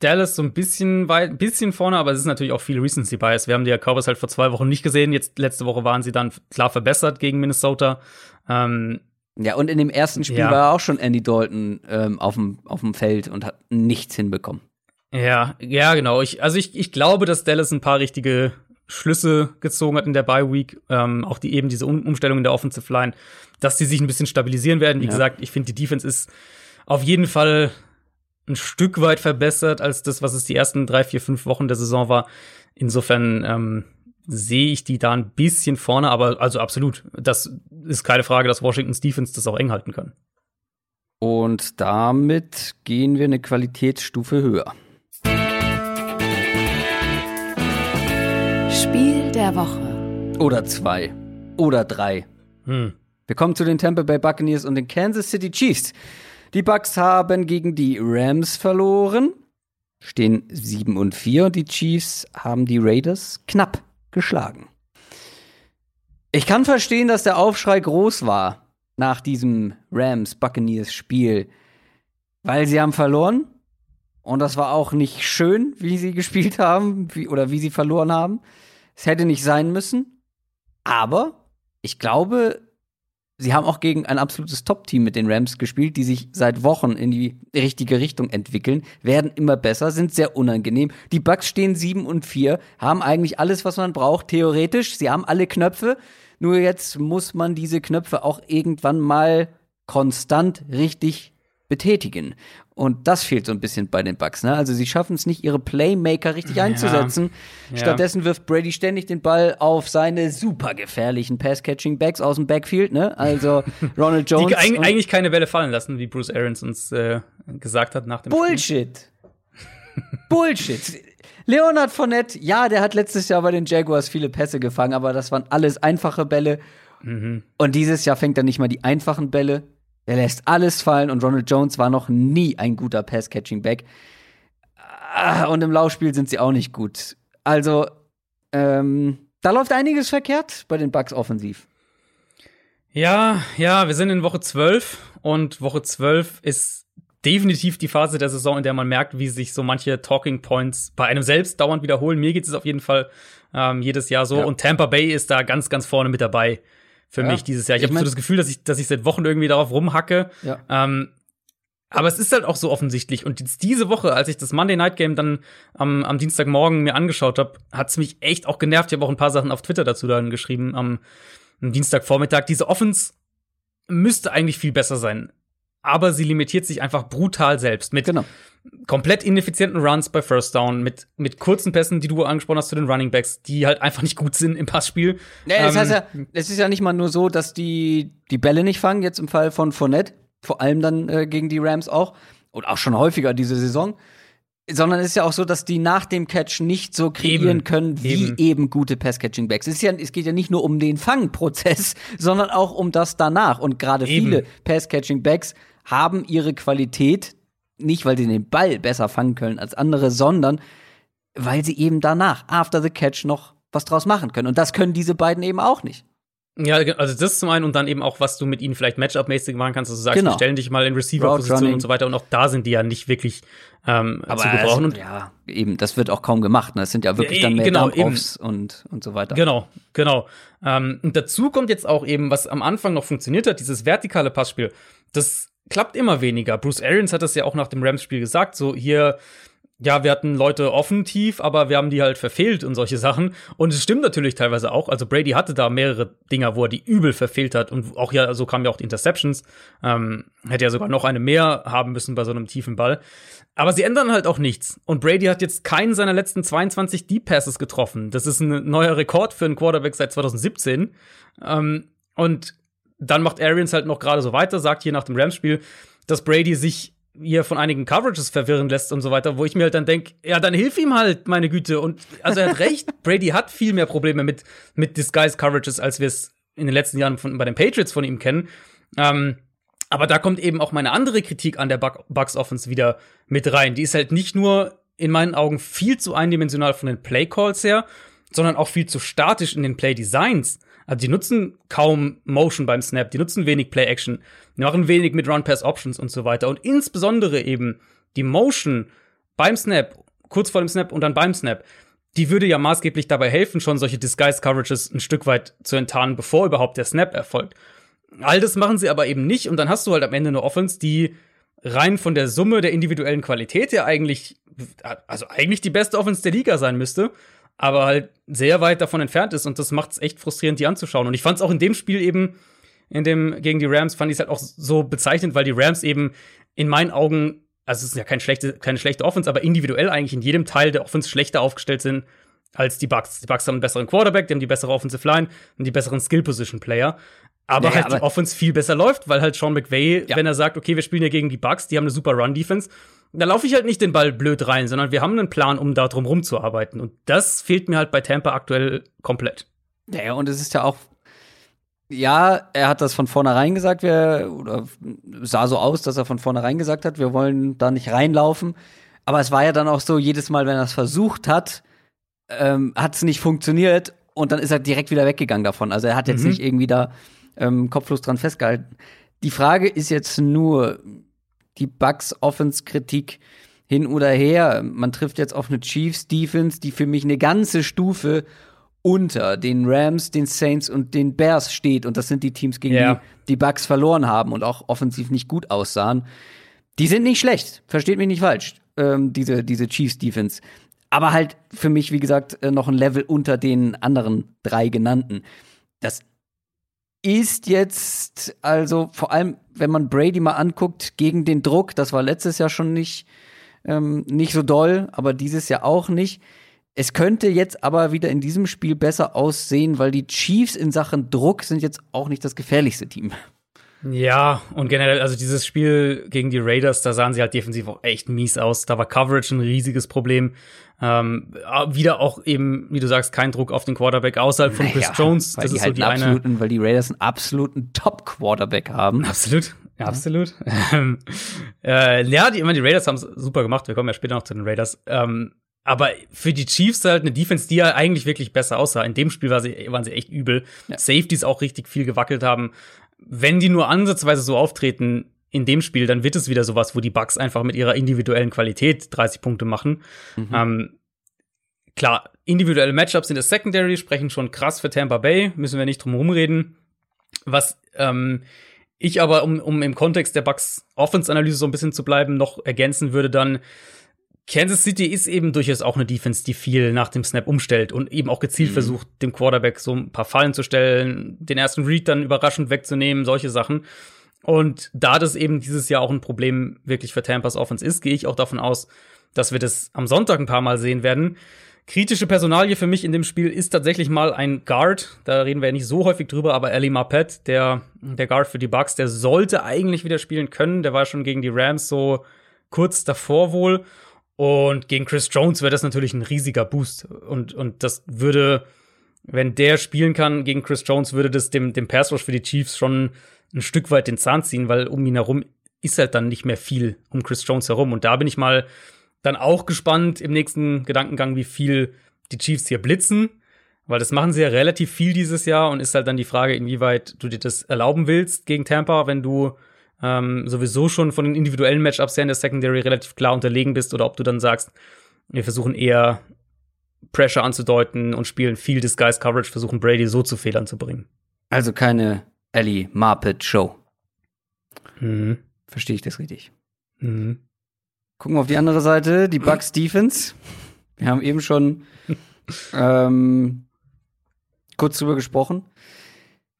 Dallas so ein bisschen weit, ein bisschen vorne, aber es ist natürlich auch viel Recency Bias. Wir haben die Cowboys halt vor zwei Wochen nicht gesehen. Jetzt letzte Woche waren sie dann klar verbessert gegen Minnesota. Ähm, ja, und in dem ersten Spiel ja. war auch schon Andy Dalton ähm, auf dem Feld und hat nichts hinbekommen. Ja, ja, genau. Ich, also ich, ich glaube, dass Dallas ein paar richtige Schlüsse gezogen hat in der Bye Week, ähm, auch die eben diese um Umstellung in der Offensive Line, dass die sich ein bisschen stabilisieren werden. Wie ja. gesagt, ich finde die Defense ist auf jeden Fall ein Stück weit verbessert als das, was es die ersten drei, vier, fünf Wochen der Saison war. Insofern ähm, sehe ich die da ein bisschen vorne, aber also absolut. Das ist keine Frage, dass Washingtons Defense das auch eng halten kann. Und damit gehen wir eine Qualitätsstufe höher. Der Woche. Oder zwei. Oder drei. Hm. Wir kommen zu den Tampa Bay Buccaneers und den Kansas City Chiefs. Die Bucks haben gegen die Rams verloren, stehen 7 und 4 und die Chiefs haben die Raiders knapp geschlagen. Ich kann verstehen, dass der Aufschrei groß war nach diesem Rams Buccaneers Spiel, weil sie haben verloren und das war auch nicht schön, wie sie gespielt haben wie, oder wie sie verloren haben. Es hätte nicht sein müssen. Aber ich glaube, sie haben auch gegen ein absolutes Top-Team mit den Rams gespielt, die sich seit Wochen in die richtige Richtung entwickeln, werden immer besser, sind sehr unangenehm. Die Bucks stehen 7 und 4, haben eigentlich alles, was man braucht, theoretisch. Sie haben alle Knöpfe. Nur jetzt muss man diese Knöpfe auch irgendwann mal konstant richtig betätigen. Und das fehlt so ein bisschen bei den Bucks. Ne? Also sie schaffen es nicht, ihre Playmaker richtig einzusetzen. Ja. Stattdessen wirft Brady ständig den Ball auf seine super gefährlichen Pass-Catching-Backs aus dem Backfield. Ne? Also <laughs> Ronald Jones. Die eig eigentlich keine Bälle fallen lassen, wie Bruce Arians uns äh, gesagt hat nach dem Bullshit. Bullshit. Leonard Fournette, ja, der hat letztes Jahr bei den Jaguars viele Pässe gefangen, aber das waren alles einfache Bälle. Mhm. Und dieses Jahr fängt er nicht mal die einfachen Bälle er lässt alles fallen und Ronald Jones war noch nie ein guter Pass-Catching-Back. Ah, und im Laufspiel sind sie auch nicht gut. Also, ähm, da läuft einiges verkehrt bei den Bucks offensiv. Ja, ja, wir sind in Woche 12 und Woche 12 ist definitiv die Phase der Saison, in der man merkt, wie sich so manche Talking Points bei einem selbst dauernd wiederholen. Mir geht es auf jeden Fall ähm, jedes Jahr so. Ja. Und Tampa Bay ist da ganz, ganz vorne mit dabei für ja. mich dieses Jahr. Ich, ich habe so das Gefühl, dass ich, dass ich seit Wochen irgendwie darauf rumhacke. Ja. Ähm, Aber es ist halt auch so offensichtlich. Und jetzt diese Woche, als ich das Monday Night Game dann am, am Dienstagmorgen mir angeschaut habe, hat's mich echt auch genervt. Ich habe auch ein paar Sachen auf Twitter dazu dann geschrieben am, am Dienstagvormittag. Diese Offense müsste eigentlich viel besser sein. Aber sie limitiert sich einfach brutal selbst mit Genau. komplett ineffizienten Runs bei First Down, mit, mit kurzen Pässen, die du angesprochen hast zu den Running Backs, die halt einfach nicht gut sind im Passspiel. Das Ähm, heißt ja, es ist ja nicht mal nur so, dass die die Bälle nicht fangen, jetzt im Fall von Fournette, vor allem dann äh, gegen die Rams auch, und auch schon häufiger diese Saison, sondern es ist ja auch so, dass die nach dem Catch nicht so kreieren Eben, können wie eben, eben. gute Pass-Catching-Backs. Es, ist ja, es geht ja nicht nur um den Fangprozess, <laughs> sondern auch um das danach. Und gerade viele Pass-Catching-Backs haben ihre Qualität, nicht weil sie den Ball besser fangen können als andere, sondern weil sie eben danach, after the catch, noch was draus machen können. Und das können diese beiden eben auch nicht. Ja, also das zum einen und dann eben auch, was du mit ihnen vielleicht Matchup-mäßig machen kannst, dass du sagst, Genau. wir stellen dich mal in Receiver-Position und so weiter. Und auch da sind die ja nicht wirklich ähm, zu gebrauchen. also, ja, eben, das wird auch kaum gemacht. Ne? Das sind ja wirklich dann mehr genau, Dump-Offs und, und so weiter. Genau, genau. Ähm, und dazu kommt jetzt auch eben, was am Anfang noch funktioniert hat, dieses vertikale Passspiel. Das klappt immer weniger. Bruce Arians hat das ja auch nach dem Rams-Spiel gesagt, so hier, ja, wir hatten Leute offen tief, aber wir haben die halt verfehlt und solche Sachen. Und es stimmt natürlich teilweise auch. Also Brady hatte da mehrere Dinger, wo er die übel verfehlt hat. Und auch ja, so kamen ja auch die Interceptions. Ähm, hätte ja sogar noch eine mehr haben müssen bei so einem tiefen Ball. Aber sie ändern halt auch nichts. Und Brady hat jetzt keinen seiner letzten 22 Deep Passes getroffen. Das ist ein neuer Rekord für einen Quarterback seit 2017. Ähm, und dann macht Arians halt noch gerade so weiter, sagt hier nach dem Rams-Spiel, dass Brady sich hier von einigen Coverages verwirren lässt und so weiter, wo ich mir halt dann denke, ja, dann hilf ihm halt, meine Güte. Und also er hat recht, <laughs> Brady hat viel mehr Probleme mit, mit Disguise-Coverages, als wir es in den letzten Jahren von, bei den Patriots von ihm kennen. Ähm, aber da kommt eben auch meine andere Kritik an der Bucks Offense wieder mit rein. Die ist halt nicht nur in meinen Augen viel zu eindimensional von den Play Calls her, sondern auch viel zu statisch in den Play Designs. Also die nutzen kaum Motion beim Snap, die nutzen wenig Play Action, die machen wenig mit Run Pass Options und so weiter und insbesondere eben die Motion beim Snap, kurz vor dem Snap und dann beim Snap. Die würde ja maßgeblich dabei helfen, schon solche Disguise Coverages ein Stück weit zu enttarnen, bevor überhaupt der Snap erfolgt. All das machen sie aber eben nicht und dann hast du halt am Ende eine Offense, die rein von der Summe der individuellen Qualität ja eigentlich, also eigentlich die beste Offense der Liga sein müsste, aber halt sehr weit davon entfernt ist und das macht es echt frustrierend, die anzuschauen. Und ich fand es auch in dem Spiel eben, in dem gegen die Rams, fand ich es halt auch so bezeichnend, weil die Rams eben in meinen Augen, also es ist ja keine schlechte, keine schlechte Offense, aber individuell eigentlich in jedem Teil der Offense schlechter aufgestellt sind als die Bucks. Die Bucks haben einen besseren Quarterback, die haben die bessere Offensive Line und die besseren Skill-Position-Player. Aber Ja, halt aber- die Offense viel besser läuft, weil halt Sean McVay, Ja. wenn er sagt, okay, wir spielen ja gegen die Bucks, die haben eine super Run-Defense, da laufe ich halt nicht den Ball blöd rein, sondern wir haben einen Plan, um da drum rumzuarbeiten. Und das fehlt mir halt bei Tampa aktuell komplett. Ja, ja, und es ist ja auch, ja, er hat das von vornherein gesagt, wir, oder sah so aus, dass er von vornherein gesagt hat, wir wollen da nicht reinlaufen. Aber es war ja dann auch so, jedes Mal, wenn er es versucht hat, ähm, hat es nicht funktioniert und dann ist er direkt wieder weggegangen davon. Also er hat jetzt Mhm. nicht irgendwie da ähm, kopflos dran festgehalten. Die Frage ist jetzt nur, die Bucks Offense Kritik hin oder her. Man trifft jetzt auf eine Chiefs Defense, die für mich eine ganze Stufe unter den Rams, den Saints und den Bears steht. Und das sind die Teams, gegen Ja. die die Bucks verloren haben und auch offensiv nicht gut aussahen. Die sind nicht schlecht, versteht mich nicht falsch, ähm, diese, diese Chiefs Defense. Aber halt für mich, wie gesagt, äh, noch ein Level unter den anderen drei genannten. Das ist jetzt, also vor allem, wenn man Brady mal anguckt, gegen den Druck, das war letztes Jahr schon nicht, ähm, nicht so doll, aber dieses Jahr auch nicht. Es könnte jetzt aber wieder in diesem Spiel besser aussehen, weil die Chiefs in Sachen Druck sind jetzt auch nicht das gefährlichste Team. Ja, und generell, also dieses Spiel gegen die Raiders, da sahen sie halt defensiv auch echt mies aus. Da war Coverage ein riesiges Problem. Ähm, äh, wieder auch eben, wie du sagst, kein Druck auf den Quarterback außerhalb von Chris Naja, Jones. Weil Das die ist halt so die einen eine. absoluten, weil die Raiders einen absoluten Top-Quarterback haben. Absolut, ja, absolut. <laughs> Ähm, äh, ja, die, meine, die Raiders haben es super gemacht. Wir kommen ja später noch zu den Raiders. Ähm, aber für die Chiefs halt eine Defense, die ja eigentlich wirklich besser aussah. In dem Spiel war sie, waren sie echt übel. Safeties auch richtig viel gewackelt haben. Wenn die nur ansatzweise so auftreten in dem Spiel, dann wird es wieder sowas, wo die Bucks einfach mit ihrer individuellen Qualität 30 Punkte machen. Ähm, klar, individuelle Matchups in der Secondary sprechen schon krass für Tampa Bay, müssen wir nicht drum rumreden. Was ähm, Ich aber, um, um im Kontext der Bucks Offense-Analyse so ein bisschen zu bleiben, noch ergänzen würde dann, Kansas City ist eben durchaus auch eine Defense, die viel nach dem Snap umstellt und eben auch gezielt mhm. versucht, dem Quarterback so ein paar Fallen zu stellen, den ersten Read dann überraschend wegzunehmen, solche Sachen. Und da das eben dieses Jahr auch ein Problem wirklich für Tampas Offense ist, gehe ich auch davon aus, dass wir das am Sonntag ein paar Mal sehen werden. Kritische Personalie für mich in dem Spiel ist tatsächlich mal ein Guard. Da reden wir ja nicht so häufig drüber, aber Ali Marpet, der, der Guard für die Bucks, der sollte eigentlich wieder spielen können. Der war schon gegen die Rams so kurz davor wohl. Und gegen Chris Jones wäre das natürlich ein riesiger Boost. Und, und das würde, wenn der spielen kann gegen Chris Jones, würde das dem, dem Pass Rush für die Chiefs schon ein Stück weit den Zahn ziehen, weil um ihn herum ist halt dann nicht mehr viel um Chris Jones herum. Und da bin ich mal dann auch gespannt im nächsten Gedankengang, wie viel die Chiefs hier blitzen. Weil das machen sie ja relativ viel dieses Jahr und ist halt dann die Frage, inwieweit du dir das erlauben willst gegen Tampa, wenn du ähm, sowieso schon von den individuellen Matchups her in der Secondary relativ klar unterlegen bist oder ob du dann sagst, wir versuchen eher Pressure anzudeuten und spielen viel Disguise Coverage, versuchen Brady so zu Fehlern zu bringen. Also keine Ellie Marpet Show. Mhm. Verstehe ich das richtig? Mhm. Gucken wir auf die andere Seite, die Bucks Defense. Wir haben eben schon <laughs> ähm, kurz drüber gesprochen.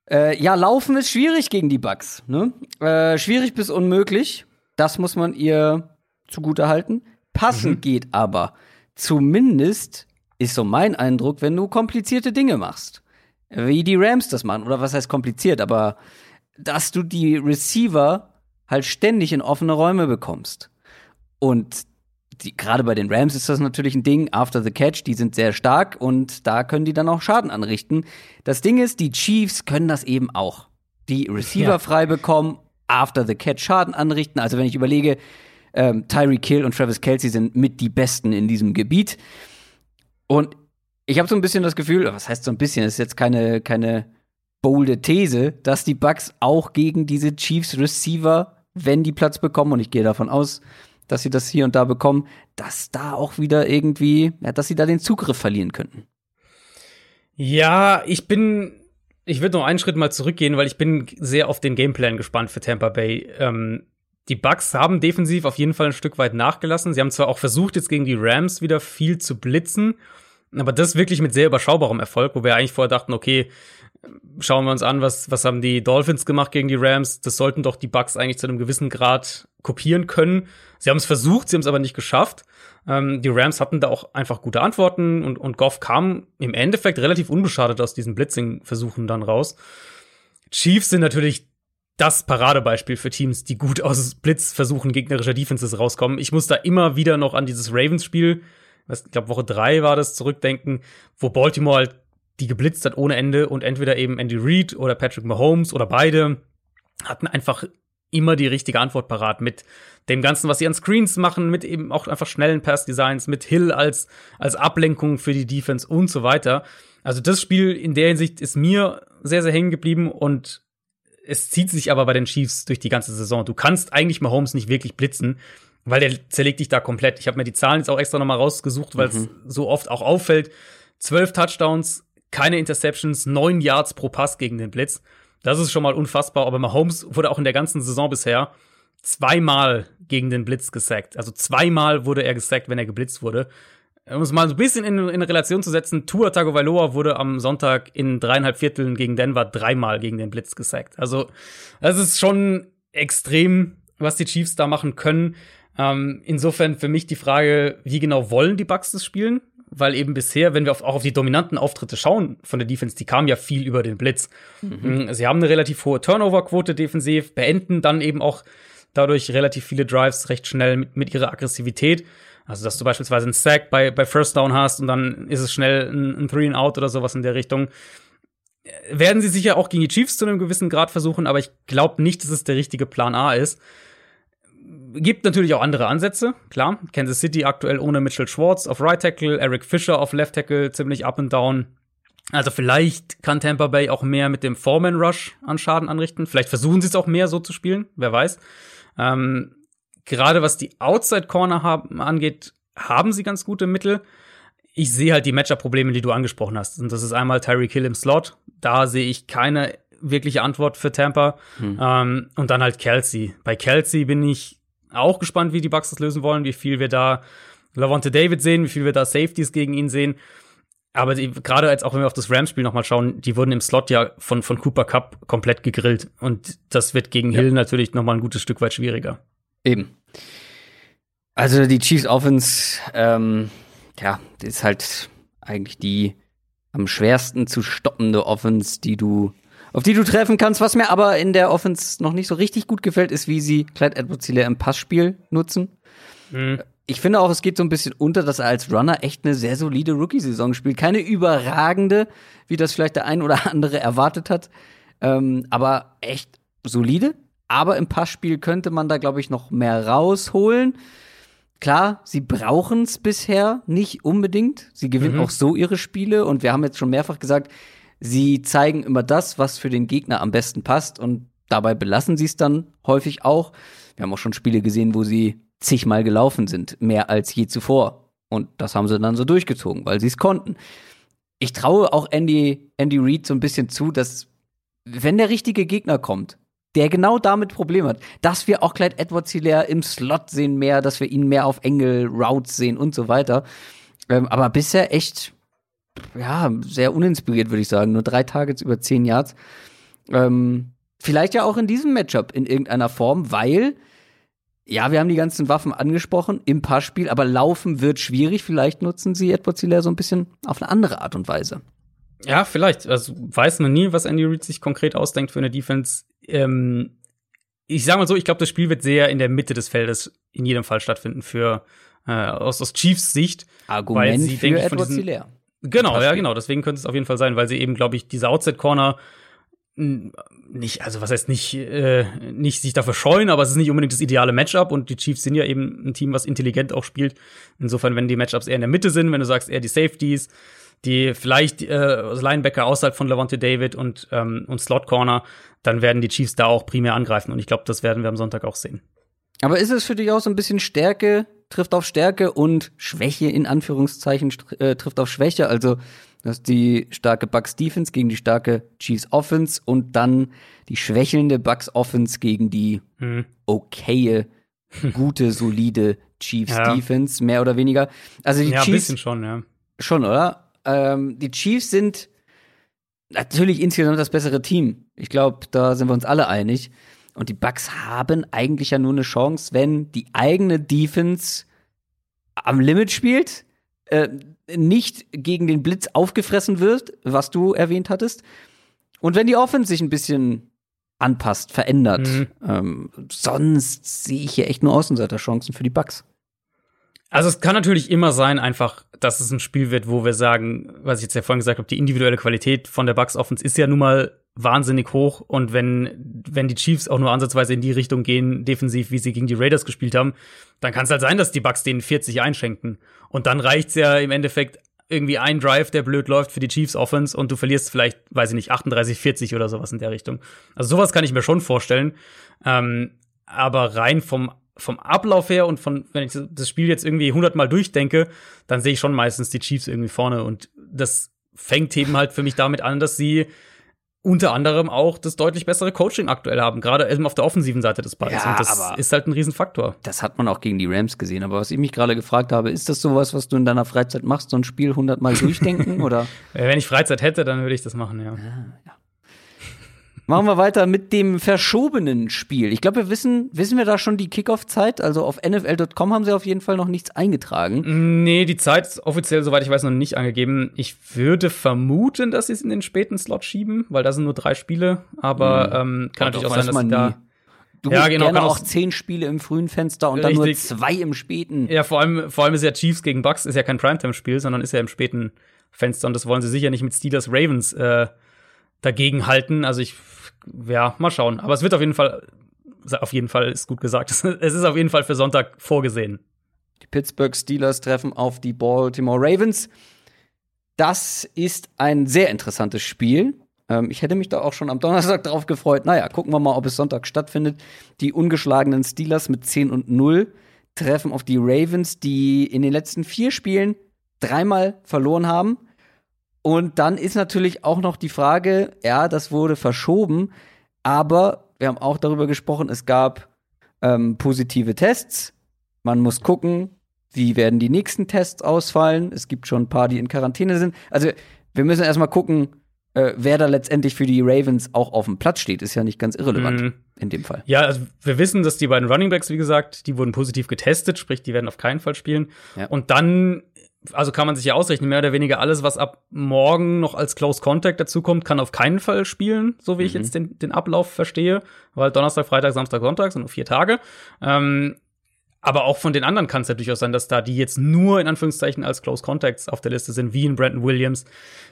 Äh, ja, laufen ist schwierig gegen die Bugs. Ne? Äh, schwierig bis unmöglich. Das muss man ihr zugute halten. Passen mhm. geht aber. Zumindest ist so mein Eindruck, wenn du komplizierte Dinge machst. Wie die Rams das machen. Oder was heißt kompliziert, aber dass du die Receiver halt ständig in offene Räume bekommst. Und gerade bei den Rams ist das natürlich ein Ding, after the catch, die sind sehr stark und da können die dann auch Schaden anrichten. Das Ding ist, die Chiefs können das eben auch. Die Receiver ja. frei bekommen, after the catch Schaden anrichten. Also wenn ich überlege, ähm, Tyree Kill und Travis Kelsey sind mit die Besten in diesem Gebiet. Und ich habe so ein bisschen das Gefühl, was heißt so ein bisschen, das ist jetzt keine, keine bolde These, dass die Bucks auch gegen diese Chiefs Receiver, wenn die Platz bekommen, und ich gehe davon aus, dass sie das hier und da bekommen, dass da auch wieder irgendwie, ja, dass sie da den Zugriff verlieren könnten. Ja, ich bin, ich würde noch einen Schritt mal zurückgehen, weil ich bin sehr auf den Gameplan gespannt für Tampa Bay. Ähm, die Bucks haben defensiv auf jeden Fall ein Stück weit nachgelassen. Sie haben zwar auch versucht, jetzt gegen die Rams wieder viel zu blitzen, aber das wirklich mit sehr überschaubarem Erfolg, wo wir eigentlich vorher dachten, okay, schauen wir uns an, was, was haben die Dolphins gemacht gegen die Rams. Das sollten doch die Bucks eigentlich zu einem gewissen Grad kopieren können. Sie haben es versucht, sie haben es aber nicht geschafft. Ähm, die Rams hatten da auch einfach gute Antworten und, und Goff kam im Endeffekt relativ unbeschadet aus diesen Blitzing-Versuchen dann raus. Chiefs sind natürlich das Paradebeispiel für Teams, die gut aus Blitzversuchen gegnerischer Defenses rauskommen. Ich muss da immer wieder noch an dieses Ravens-Spiel, ich glaube Woche drei war das, zurückdenken, wo Baltimore halt die geblitzt hat ohne Ende und entweder eben Andy Reid oder Patrick Mahomes oder beide hatten einfach immer die richtige Antwort parat mit dem Ganzen, was sie an Screens machen, mit eben auch einfach schnellen Pass-Designs, mit Hill als, als Ablenkung für die Defense und so weiter. Also das Spiel in der Hinsicht ist mir sehr, sehr hängen geblieben und es zieht sich aber bei den Chiefs durch die ganze Saison. Du kannst eigentlich Mahomes nicht wirklich blitzen, weil der zerlegt dich da komplett. Ich habe mir die Zahlen jetzt auch extra nochmal rausgesucht, weil es mhm. so oft auch auffällt. Zwölf Touchdowns, keine Interceptions, neun Yards pro Pass gegen den Blitz. Das ist schon mal unfassbar. Aber Mahomes wurde auch in der ganzen Saison bisher zweimal gegen den Blitz gesackt. Also zweimal wurde er gesackt, wenn er geblitzt wurde. Um es mal so ein bisschen in, in Relation zu setzen, Tua Tagovailoa wurde am Sonntag in dreieinhalb Vierteln gegen Denver dreimal gegen den Blitz gesackt. Also das ist schon extrem, was die Chiefs da machen können. Ähm, insofern für mich die Frage, wie genau wollen die Bucks das spielen? weil eben bisher, wenn wir auf, auch auf die dominanten Auftritte schauen von der Defense, die kamen ja viel über den Blitz. Mhm. Mm, sie haben eine relativ hohe Turnover-Quote defensiv, beenden dann eben auch dadurch relativ viele Drives recht schnell mit, mit ihrer Aggressivität. Also, dass du beispielsweise einen Sack bei, bei First Down hast und dann ist es schnell ein, ein Three and Out oder sowas in der Richtung. Werden sie sicher auch gegen die Chiefs zu einem gewissen Grad versuchen, aber ich glaube nicht, dass es der richtige Plan A ist gibt natürlich auch andere Ansätze, klar. Kansas City aktuell ohne Mitchell Schwartz auf Right Tackle, Eric Fischer auf Left Tackle ziemlich up and down. Also vielleicht kann Tampa Bay auch mehr mit dem Foreman Rush an Schaden anrichten. Vielleicht versuchen sie es auch mehr so zu spielen, wer weiß. Ähm, gerade was die Outside Corner haben, angeht, haben sie ganz gute Mittel. Ich sehe halt die Matchup-Probleme, die du angesprochen hast. Und das ist einmal Tyreek Hill im Slot. Da sehe ich keine wirkliche Antwort für Tampa. Hm. Ähm, und dann halt Kelsey. Bei Kelsey bin ich auch gespannt, wie die Bucks das lösen wollen, wie viel wir da Lavonte David sehen, wie viel wir da Safeties gegen ihn sehen. Aber gerade als auch wenn wir auf das Rams-Spiel nochmal schauen, die wurden im Slot ja von, von Cooper Cup komplett gegrillt. Und das wird gegen ja. Hill natürlich nochmal ein gutes Stück weit schwieriger. Eben. Also die Chiefs Offense, ähm, ja, ist halt eigentlich die am schwersten zu stoppende Offense, die du, auf die du treffen kannst. Was mir aber in der Offense noch nicht so richtig gut gefällt, ist, wie sie Clyde edwards im Passspiel nutzen. Mhm. Ich finde auch, es geht so ein bisschen unter, dass er als Runner echt eine sehr solide Rookie-Saison spielt. Keine überragende, wie das vielleicht der ein oder andere erwartet hat. Ähm, aber echt solide. Aber im Passspiel könnte man da, glaube ich, noch mehr rausholen. Klar, sie brauchen es bisher nicht unbedingt. Sie gewinnen mhm. auch so ihre Spiele. Und wir haben jetzt schon mehrfach gesagt, sie zeigen immer das, was für den Gegner am besten passt. Und dabei belassen sie es dann häufig auch. Wir haben auch schon Spiele gesehen, wo sie zigmal gelaufen sind, mehr als je zuvor. Und das haben sie dann so durchgezogen, weil sie es konnten. Ich traue auch Andy, Andy Reid so ein bisschen zu, dass wenn der richtige Gegner kommt, der genau damit Probleme hat, dass wir auch Clyde Edwards Hilaire im Slot sehen mehr, dass wir ihn mehr auf Engel Routes sehen und so weiter. Ähm, aber bisher echt, ja, sehr uninspiriert, würde ich sagen. Nur drei Targets über zehn Yards. Ähm, vielleicht ja auch in diesem Matchup in irgendeiner Form, weil ja, wir haben die ganzen Waffen angesprochen im Passspiel, aber laufen wird schwierig. Vielleicht nutzen sie Edward Hilaire so ein bisschen auf eine andere Art und Weise. Ja, vielleicht. Also weiß man nie, was Andy Reid sich konkret ausdenkt für eine Defense. Ähm, ich sage mal so, ich glaube, das Spiel wird sehr in der Mitte des Feldes in jedem Fall stattfinden für äh, aus, aus Chiefs Sicht. Argument weil sie, für ich, diesen, Hilaire. Genau, ja, genau. Deswegen könnte es auf jeden Fall sein, weil sie eben, glaube ich, diese Outside Corner nicht, also was heißt nicht, äh, nicht sich dafür scheuen, aber es ist nicht unbedingt das ideale Matchup und die Chiefs sind ja eben ein Team, was intelligent auch spielt. Insofern, wenn die Matchups eher in der Mitte sind, wenn du sagst eher die Safeties, die vielleicht äh, Linebacker außerhalb von Levante David und, ähm, und Slot Corner, dann werden die Chiefs da auch primär angreifen und ich glaube, das werden wir am Sonntag auch sehen. Aber ist es für dich auch so ein bisschen Stärke trifft auf Stärke und Schwäche in Anführungszeichen äh, trifft auf Schwäche? Also das ist die starke Bucks Defense gegen die starke Chiefs Offense und dann die schwächelnde Bucks Offense gegen die mhm. okaye, <laughs> gute, solide Chiefs ja. Defense, mehr oder weniger. Also die ja, Chiefs. bisschen schon, ja. Schon, oder? Ähm, die Chiefs sind natürlich insgesamt das bessere Team. Ich glaube, da sind wir uns alle einig. Und die Bucks haben eigentlich ja nur eine Chance, wenn die eigene Defense am Limit spielt, äh, nicht gegen den Blitz aufgefressen wird, was du erwähnt hattest. Und wenn die Offense sich ein bisschen anpasst, verändert. Mhm. Ähm, sonst sehe ich hier echt nur Außenseiterchancen für die Bucks. Also es kann natürlich immer sein, einfach, dass es ein Spiel wird, wo wir sagen, was ich jetzt ja vorhin gesagt habe, die individuelle Qualität von der Bucks Offense ist ja nun mal wahnsinnig hoch und wenn wenn die Chiefs auch nur ansatzweise in die Richtung gehen defensiv, wie sie gegen die Raiders gespielt haben, dann kann es halt sein, dass die Bucks denen 40 einschenken und dann reicht's ja im Endeffekt irgendwie ein Drive, der blöd läuft für die Chiefs Offense und du verlierst vielleicht, weiß ich nicht, 38 40 oder sowas in der Richtung. Also sowas kann ich mir schon vorstellen. Ähm, aber rein vom vom Ablauf her und von, wenn ich das Spiel jetzt irgendwie hundertmal durchdenke, dann sehe ich schon meistens die Chiefs irgendwie vorne und das fängt eben halt für mich damit an, dass sie unter anderem auch das deutlich bessere Coaching aktuell haben, gerade eben auf der offensiven Seite des Balls. Ja, und das ist halt ein Riesenfaktor. Das hat man auch gegen die Rams gesehen. Aber was ich mich gerade gefragt habe, ist das sowas, was du in deiner Freizeit machst, so ein Spiel hundertmal durchdenken? <laughs> oder? Wenn ich Freizeit hätte, dann würde ich das machen, ja. ja, ja. Machen wir weiter mit dem verschobenen Spiel. Ich glaube, wir wissen, wissen wir da schon die Kickoff-Zeit? Also auf NFL.com haben sie auf jeden Fall noch nichts eingetragen. Nee, die Zeit ist offiziell, soweit ich weiß, noch nicht angegeben. Ich würde vermuten, dass sie es in den späten Slot schieben, weil da sind nur drei Spiele. Aber mhm. ähm, kann natürlich auch sein, dass man da Du ja, genau, gerne auch zehn Spiele im frühen Fenster und richtig. dann nur zwei im späten. Ja, vor allem, vor allem ist ja Chiefs gegen Bucks ist ja kein Primetime-Spiel, sondern ist ja im späten Fenster und das wollen sie sicher nicht mit Steelers Ravens äh, dagegen halten. Also ich ja, mal schauen. Aber es wird auf jeden Fall, auf jeden Fall ist gut gesagt, <laughs> es ist auf jeden Fall für Sonntag vorgesehen. Die Pittsburgh Steelers treffen auf die Baltimore Ravens. Das ist ein sehr interessantes Spiel. Ähm, ich hätte mich da auch schon am Donnerstag <laughs> drauf gefreut. Naja, gucken wir mal, ob es Sonntag stattfindet. Die ungeschlagenen Steelers mit 10 und 0 treffen auf die Ravens, die in den letzten vier Spielen dreimal verloren haben Und dann ist natürlich auch noch die Frage, ja, das wurde verschoben, aber wir haben auch darüber gesprochen, es gab ähm, positive Tests. Man muss gucken, wie werden die nächsten Tests ausfallen. Es gibt schon ein paar, die in Quarantäne sind. Also wir müssen erstmal gucken, äh, wer da letztendlich für die Ravens auch auf dem Platz steht, ist ja nicht ganz irrelevant mhm. in dem Fall. Ja, also wir wissen, dass die beiden Running Backs, wie gesagt, die wurden positiv getestet, sprich, die werden auf keinen Fall spielen. Ja. Und dann also kann man sich ja ausrechnen, mehr oder weniger alles, was ab morgen noch als Close Contact dazukommt, kann auf keinen Fall spielen, so wie mhm. ich jetzt den, den Ablauf verstehe. Weil Donnerstag, Freitag, Samstag, Sonntag sind nur vier Tage. Ähm, aber auch von den anderen kann es ja durchaus sein, dass da die jetzt nur in Anführungszeichen als Close Contacts auf der Liste sind, wie in Brandon Williams,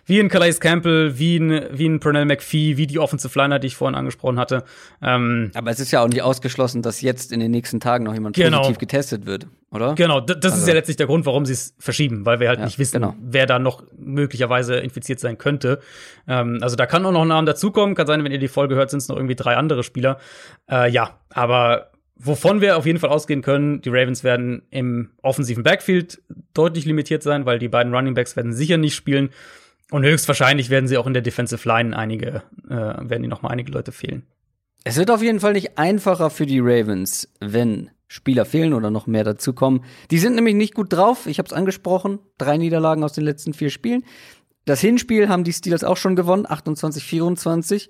wie in Calais Campbell, wie in, wie in Pernell McPhee, wie die Offensive Liner, die ich vorhin angesprochen hatte. Ähm, aber es ist ja auch nicht ausgeschlossen, dass jetzt in den nächsten Tagen noch jemand genau. positiv getestet wird, oder? Genau, das also. ist ja letztlich der Grund, warum sie es verschieben, weil wir halt ja, nicht wissen, genau. wer da noch möglicherweise infiziert sein könnte. Ähm, also da kann auch noch ein Name dazukommen, kann sein, wenn ihr die Folge hört, sind es noch irgendwie drei andere Spieler. Äh, ja, aber Wovon wir auf jeden Fall ausgehen können, die Ravens werden im offensiven Backfield deutlich limitiert sein, weil die beiden Running Backs werden sicher nicht spielen. Und höchstwahrscheinlich werden sie auch in der Defensive Line einige, äh, werden die noch mal einige Leute fehlen. Es wird auf jeden Fall nicht einfacher für die Ravens, wenn Spieler fehlen oder noch mehr dazukommen. Die sind nämlich nicht gut drauf. Ich habe es angesprochen. Drei Niederlagen aus den letzten vier Spielen. Das Hinspiel haben die Steelers auch schon gewonnen, 28-24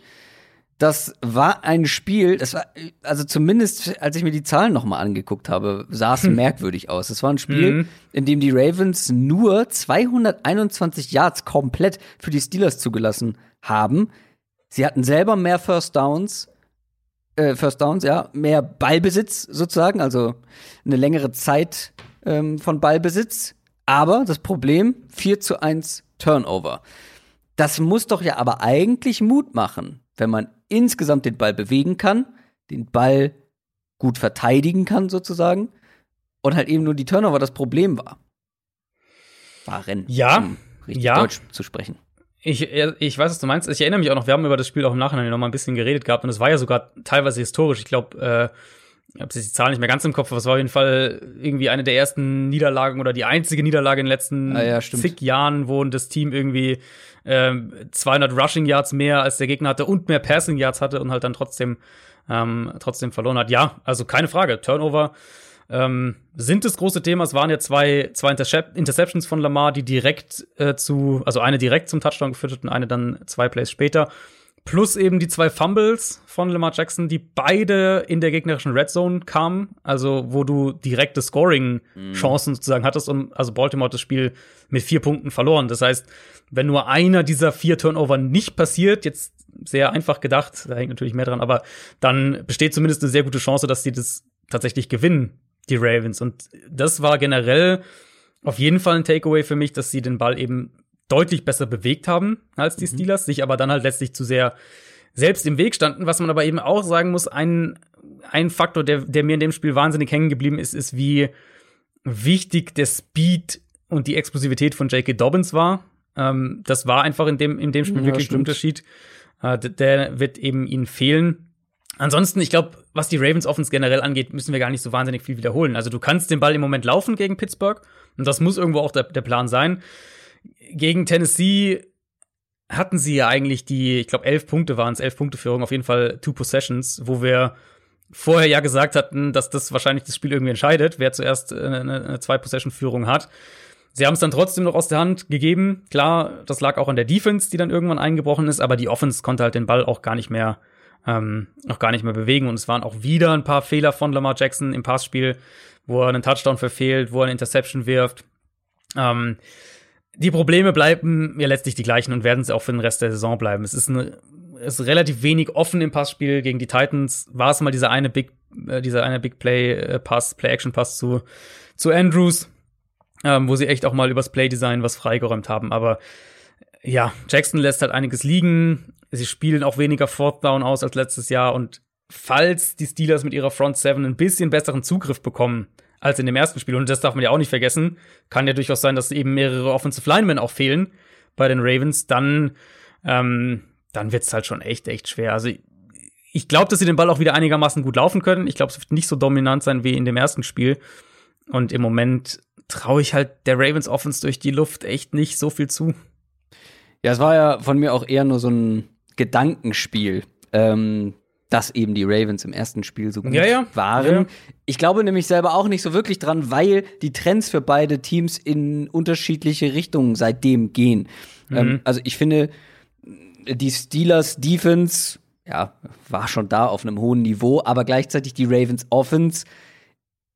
das war ein Spiel, das war, also zumindest als ich mir die Zahlen nochmal angeguckt habe, sah es hm. merkwürdig aus. Es war ein Spiel, mhm. in dem die Ravens nur 221 Yards komplett für die Steelers zugelassen haben. Sie hatten selber mehr First Downs, äh, First Downs, ja, mehr Ballbesitz sozusagen, also eine längere Zeit ähm, von Ballbesitz. Aber das Problem, 4 zu 1 Turnover. Das muss doch ja aber eigentlich Mut machen, wenn man insgesamt den Ball bewegen kann, den Ball gut verteidigen kann sozusagen und halt eben nur die Turnover das Problem war. Waren. Ja. Um richtig ja. Deutsch zu sprechen. Ich, ich weiß, was du meinst. Ich erinnere mich auch noch, wir haben über das Spiel auch im Nachhinein noch mal ein bisschen geredet gehabt und es war ja sogar teilweise historisch. Ich glaube, äh, ich habe die Zahl nicht mehr ganz im Kopf, aber es war auf jeden Fall irgendwie eine der ersten Niederlagen oder die einzige Niederlage in den letzten ah, ja, zig Jahren, wo das Team irgendwie ähm, 200 Rushing Yards mehr als der Gegner hatte und mehr Passing Yards hatte und halt dann trotzdem ähm, trotzdem verloren hat. Ja, also keine Frage. Turnover ähm, sind das große Thema. Es waren ja zwei, zwei Interceptions von Lamar, die direkt äh, zu, also eine direkt zum Touchdown geführt hat und eine dann zwei Plays später. Plus eben die zwei Fumbles von Lamar Jackson, die beide in der gegnerischen Red Zone kamen, also wo du direkte Scoring-Chancen mhm. sozusagen hattest und also Baltimore das Spiel mit vier Punkten verloren. Das heißt, wenn nur einer dieser vier Turnover nicht passiert, jetzt sehr einfach gedacht, da hängt natürlich mehr dran, aber dann besteht zumindest eine sehr gute Chance, dass sie das tatsächlich gewinnen, die Ravens. Und das war generell auf jeden Fall ein Takeaway für mich, dass sie den Ball eben deutlich besser bewegt haben als die mhm. Steelers, sich aber dann halt letztlich zu sehr selbst im Weg standen. Was man aber eben auch sagen muss, ein, ein Faktor, der, der mir in dem Spiel wahnsinnig hängen geblieben ist, ist, wie wichtig der Speed und die Explosivität von J.K. Dobbins war. Ähm, das war einfach in dem, in dem Spiel ja, wirklich ein Unterschied. Äh, der wird eben ihnen fehlen. Ansonsten, ich glaube, was die Ravens Offense generell angeht, müssen wir gar nicht so wahnsinnig viel wiederholen. Also du kannst den Ball im Moment laufen gegen Pittsburgh und das muss irgendwo auch der, der Plan sein gegen Tennessee hatten sie ja eigentlich die, ich glaube, elf Punkte waren es, elf Punkte Führung, auf jeden Fall Two Possessions, wo wir vorher ja gesagt hatten, dass das wahrscheinlich das Spiel irgendwie entscheidet, wer zuerst eine, eine Zwei-Possession-Führung hat. Sie haben es dann trotzdem noch aus der Hand gegeben. Klar, das lag auch an der Defense, die dann irgendwann eingebrochen ist, aber die Offense konnte halt den Ball auch gar nicht mehr, ähm, noch gar nicht mehr bewegen. Und es waren auch wieder ein paar Fehler von Lamar Jackson im Passspiel, wo er einen Touchdown verfehlt, wo er eine Interception wirft. Ähm, die Probleme bleiben ja letztlich die gleichen und werden sie auch für den Rest der Saison bleiben. Es ist, eine, es ist relativ wenig offen im Passspiel gegen die Titans. War es mal dieser eine Big, äh, dieser eine Big Play äh, Pass, Play Action Pass zu, zu Andrews, ähm, wo sie echt auch mal übers Play Design was freigeräumt haben. Aber ja, Jackson lässt halt einiges liegen. Sie spielen auch weniger Fourth Down aus als letztes Jahr und falls die Steelers mit ihrer Front Seven ein bisschen besseren Zugriff bekommen, als in dem ersten Spiel. Und das darf man ja auch nicht vergessen. Kann ja durchaus sein, dass eben mehrere Offensive Linemen auch fehlen bei den Ravens. Dann, ähm, dann wird's halt schon echt, echt schwer. Also ich glaube, dass sie den Ball auch wieder einigermaßen gut laufen können. Ich glaube, es wird nicht so dominant sein wie in dem ersten Spiel. Und im Moment traue ich halt der Ravens Offense durch die Luft echt nicht so viel zu. Ja, es war ja von mir auch eher nur so ein Gedankenspiel, ähm, dass eben die Ravens im ersten Spiel so gut Ja, ja. waren. Ja. Ich glaube nämlich selber auch nicht so wirklich dran, weil die Trends für beide Teams in unterschiedliche Richtungen seitdem gehen. Mhm. Ähm, also ich finde, die Steelers Defense, ja, war schon da auf einem hohen Niveau, aber gleichzeitig die Ravens Offense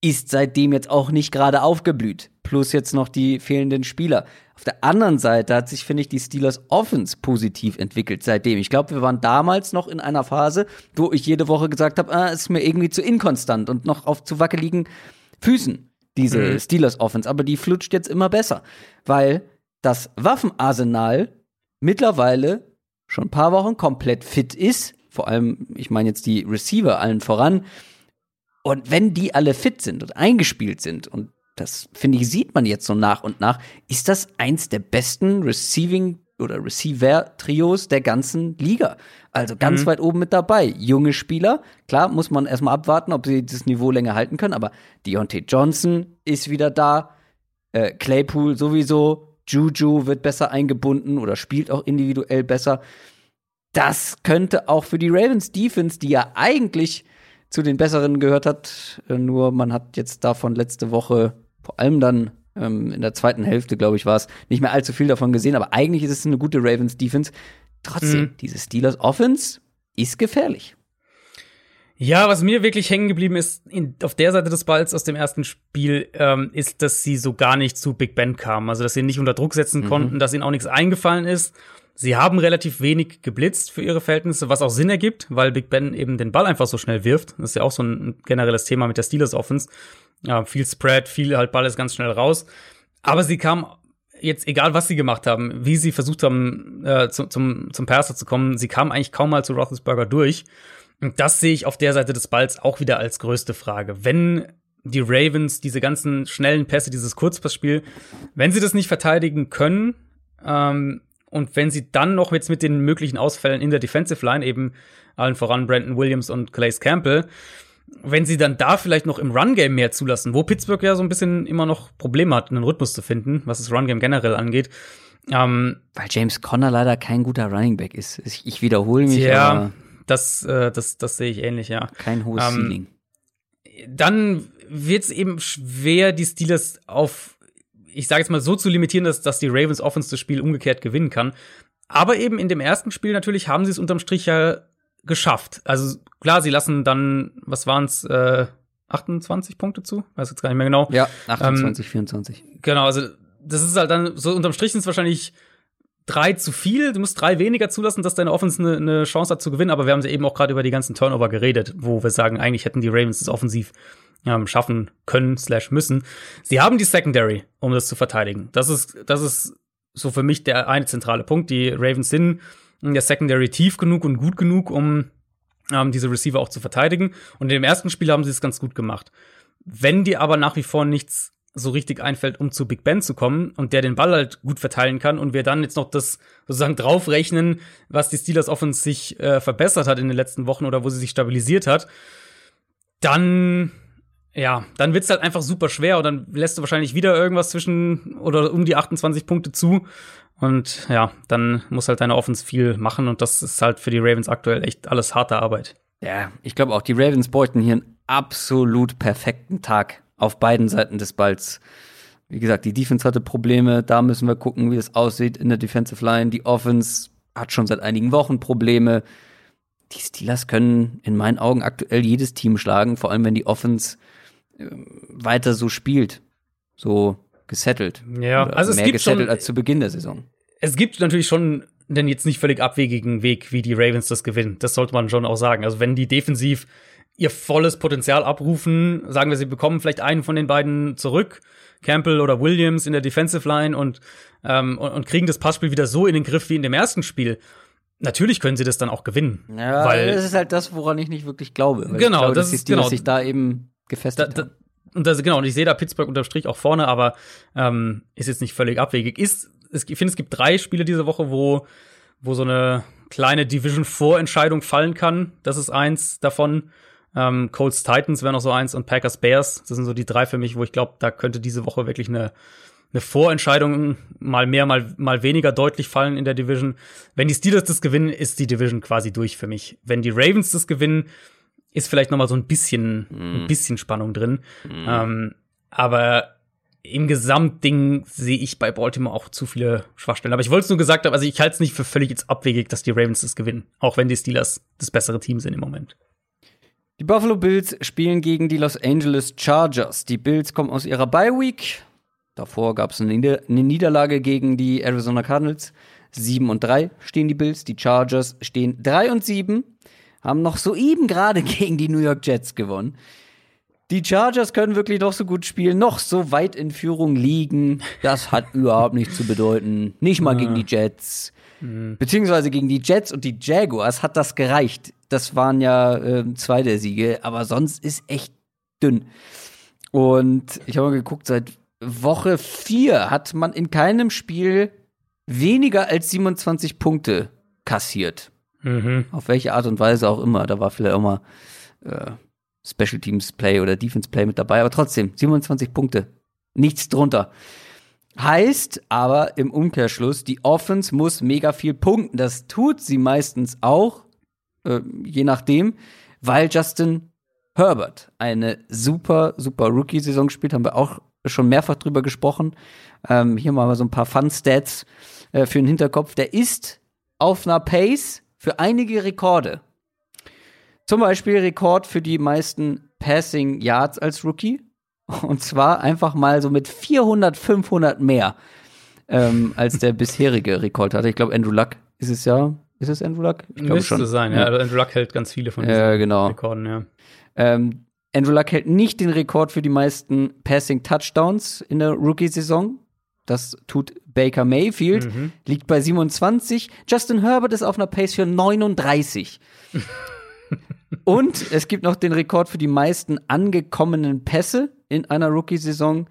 ist seitdem jetzt auch nicht gerade aufgeblüht. Plus jetzt noch die fehlenden Spieler. Auf der anderen Seite hat sich, finde ich, die Steelers Offense positiv entwickelt seitdem. Ich glaube, wir waren damals noch in einer Phase, wo ich jede Woche gesagt habe, ah, ist mir irgendwie zu inkonstant und noch auf zu wackeligen Füßen, diese Mhm. Steelers Offense. Aber die flutscht jetzt immer besser, weil das Waffenarsenal mittlerweile schon ein paar Wochen komplett fit ist. Vor allem, ich meine jetzt die Receiver allen voran. Und wenn die alle fit sind und eingespielt sind, und das finde ich, sieht man jetzt so nach und nach, ist das eins der besten Receiving oder Receiver-Trios der ganzen Liga. Also ganz weit oben mit dabei. Junge Spieler, klar, muss man erstmal abwarten, ob sie das Niveau länger halten können, aber Deontay Johnson ist wieder da, äh, Claypool sowieso, Juju wird besser eingebunden oder spielt auch individuell besser. Das könnte auch für die Ravens Defense, die ja eigentlich zu den besseren gehört hat, äh, nur man hat jetzt davon letzte Woche vor allem dann ähm, in der zweiten Hälfte, glaube ich, war es, nicht mehr allzu viel davon gesehen, aber eigentlich ist es eine gute Ravens Defense. Trotzdem, Mhm. diese Steelers Offense ist gefährlich. Ja, was mir wirklich hängen geblieben ist in, auf der Seite des Balls aus dem ersten Spiel, ähm, ist, dass sie so gar nicht zu Big Ben kamen. Also, dass sie ihn nicht unter Druck setzen konnten, dass ihnen auch nichts eingefallen ist. Sie haben relativ wenig geblitzt für ihre Verhältnisse, was auch Sinn ergibt, weil Big Ben eben den Ball einfach so schnell wirft. Das ist ja auch so ein generelles Thema mit der Steelers Offense. Ja, viel Spread, viel halt Ball ist ganz schnell raus. Aber sie kamen jetzt, egal was sie gemacht haben, wie sie versucht haben, äh, zu, zum, zum Passer zu kommen, sie kamen eigentlich kaum mal zu Roethlisberger durch. Und das sehe ich auf der Seite des Balls auch wieder als größte Frage. Wenn die Ravens diese ganzen schnellen Pässe, dieses Kurzpassspiel, wenn sie das nicht verteidigen können, ähm, und wenn sie dann noch jetzt mit den möglichen Ausfällen in der Defensive Line, eben allen voran Brandon Williams und Calais Campbell, wenn sie dann da vielleicht noch im Run-Game mehr zulassen, wo Pittsburgh ja so ein bisschen immer noch Probleme hat, einen Rhythmus zu finden, was das Run-Game generell angeht. Ähm, Weil James Conner leider kein guter Running Back ist. Ich, wiederhole mich, ja, das, äh, das, das sehe ich ähnlich, ja. kein hohes Ähm, Ceiling. dann wird es eben schwer, die Steelers auf, ich sage jetzt mal so zu limitieren, dass, dass die Ravens Offense das Spiel umgekehrt gewinnen kann. Aber eben in dem ersten Spiel natürlich haben sie es unterm Strich ja geschafft. Also klar, sie lassen dann, was waren's, äh, 28 Punkte zu? Weiß jetzt gar nicht mehr genau. Ja, 28, 24. Genau, also das ist halt dann, so unterm Strich sind es wahrscheinlich drei zu viel. Du musst drei weniger zulassen, dass deine Offense eine ne Chance hat zu gewinnen. Aber wir haben ja eben auch gerade über die ganzen Turnover geredet, wo wir sagen, eigentlich hätten die Ravens das offensiv ähm, schaffen können, slash müssen. Sie haben die Secondary, um das zu verteidigen. Das ist, das ist so für mich der eine zentrale Punkt. Die Ravens sind in der Secondary tief genug und gut genug, um ähm, diese Receiver auch zu verteidigen. Und in dem ersten Spiel haben sie es ganz gut gemacht. Wenn dir aber nach wie vor nichts so richtig einfällt, um zu Big Ben zu kommen und der den Ball halt gut verteilen kann und wir dann jetzt noch das sozusagen draufrechnen, was die Steelers Offense äh, verbessert hat in den letzten Wochen oder wo sie sich stabilisiert hat, dann ja, dann wird's halt einfach super schwer und dann lässt du wahrscheinlich wieder irgendwas zwischen oder um die 28 Punkte zu und ja, dann muss halt deine Offense viel machen und das ist halt für die Ravens aktuell echt alles harte Arbeit. Ja, ich glaube auch, die Ravens beuten hier einen absolut perfekten Tag auf beiden Seiten des Balls. Wie gesagt, die Defense hatte Probleme, da müssen wir gucken, wie das aussieht in der Defensive Line. Die Offense hat schon seit einigen Wochen Probleme. Die Steelers können in meinen Augen aktuell jedes Team schlagen, vor allem wenn die Offense weiter so spielt. So gesettelt. Ja, Oder also es mehr gibt gesettelt schon- als zu Beginn der Saison. Es gibt natürlich schon den jetzt nicht völlig abwegigen Weg, wie die Ravens das gewinnen. Das sollte man schon auch sagen. Also wenn die defensiv ihr volles Potenzial abrufen, sagen wir, sie bekommen vielleicht einen von den beiden zurück, Campbell oder Williams in der Defensive Line und, ähm, und, und kriegen das Passspiel wieder so in den Griff wie in dem ersten Spiel. Natürlich können sie das dann auch gewinnen. Ja, weil das ist halt das, woran ich nicht wirklich glaube. Weil Genau, ich glaube, das dass die ist- Steelers genau. sich da eben gefestigt da, haben. und das, genau, und ich sehe da Pittsburgh unterm Strich auch vorne, aber ähm, ist jetzt nicht völlig abwegig. Ist, es, ich finde, es gibt drei Spiele diese Woche, wo, wo so eine kleine Division-Vorentscheidung fallen kann. Das ist eins davon. Ähm, Colts Titans wäre noch so eins und Packers Bears. Das sind so die drei für mich, wo ich glaube, da könnte diese Woche wirklich eine, eine Vorentscheidung mal mehr, mal, mal weniger deutlich fallen in der Division. Wenn die Steelers das gewinnen, ist die Division quasi durch für mich. Wenn die Ravens das gewinnen, ist vielleicht noch mal so ein bisschen, mm. ein bisschen Spannung drin. Mm. Ähm, aber im Gesamtding sehe ich bei Baltimore auch zu viele Schwachstellen. Aber ich wollte es nur gesagt haben, also ich halte es nicht für völlig jetzt abwegig, dass die Ravens das gewinnen. Auch wenn die Steelers das bessere Team sind im Moment. Die Buffalo Bills spielen gegen die Los Angeles Chargers. Die Bills kommen aus ihrer Bye Week. Davor gab es eine, Nieder eine, Niederlage gegen die Arizona Cardinals. 7 und 3 stehen die Bills. Die Chargers stehen 3 und 7. Haben noch soeben gerade <laughs> gegen die New York Jets gewonnen. Die Chargers können wirklich noch so gut spielen, noch so weit in Führung liegen. Das hat <laughs> überhaupt nichts zu bedeuten. Nicht mal gegen die Jets. Mhm. Beziehungsweise gegen die Jets und die Jaguars hat das gereicht. Das waren ja äh, zwei der Siege, aber sonst ist echt dünn. Und ich habe mal geguckt, seit Woche 4 hat man in keinem Spiel weniger als 27 Punkte kassiert. Mhm. Auf welche Art und Weise auch immer. Da war vielleicht auch mal äh, Special Teams Play oder Defense Play mit dabei, aber trotzdem 27 Punkte. Nichts drunter. Heißt aber im Umkehrschluss, die Offense muss mega viel punkten. Das tut sie meistens auch, äh, je nachdem, weil Justin Herbert eine super, super Rookie-Saison spielt, haben wir auch schon mehrfach drüber gesprochen. Ähm, hier mal so ein paar Fun-Stats äh, für den Hinterkopf. Der ist auf einer Pace für einige Rekorde. Zum Beispiel Rekord für die meisten Passing Yards als Rookie. Und zwar einfach mal so mit 400, 500 mehr ähm, als der bisherige Rekord hatte. Ich glaube, Andrew Luck ist es ja. Ist es Andrew Luck? Ich glaube schon. sein, ja. ja. Also Andrew Luck hält ganz viele von diesen ja, genau. Rekorden, ja. Ähm, Andrew Luck hält nicht den Rekord für die meisten Passing Touchdowns in der Rookie-Saison. Das tut Baker Mayfield, mhm. liegt bei 27. Justin Herbert ist auf einer Pace für 39. <laughs> Und es gibt noch den Rekord für die meisten angekommenen Pässe in einer Rookie-Saison.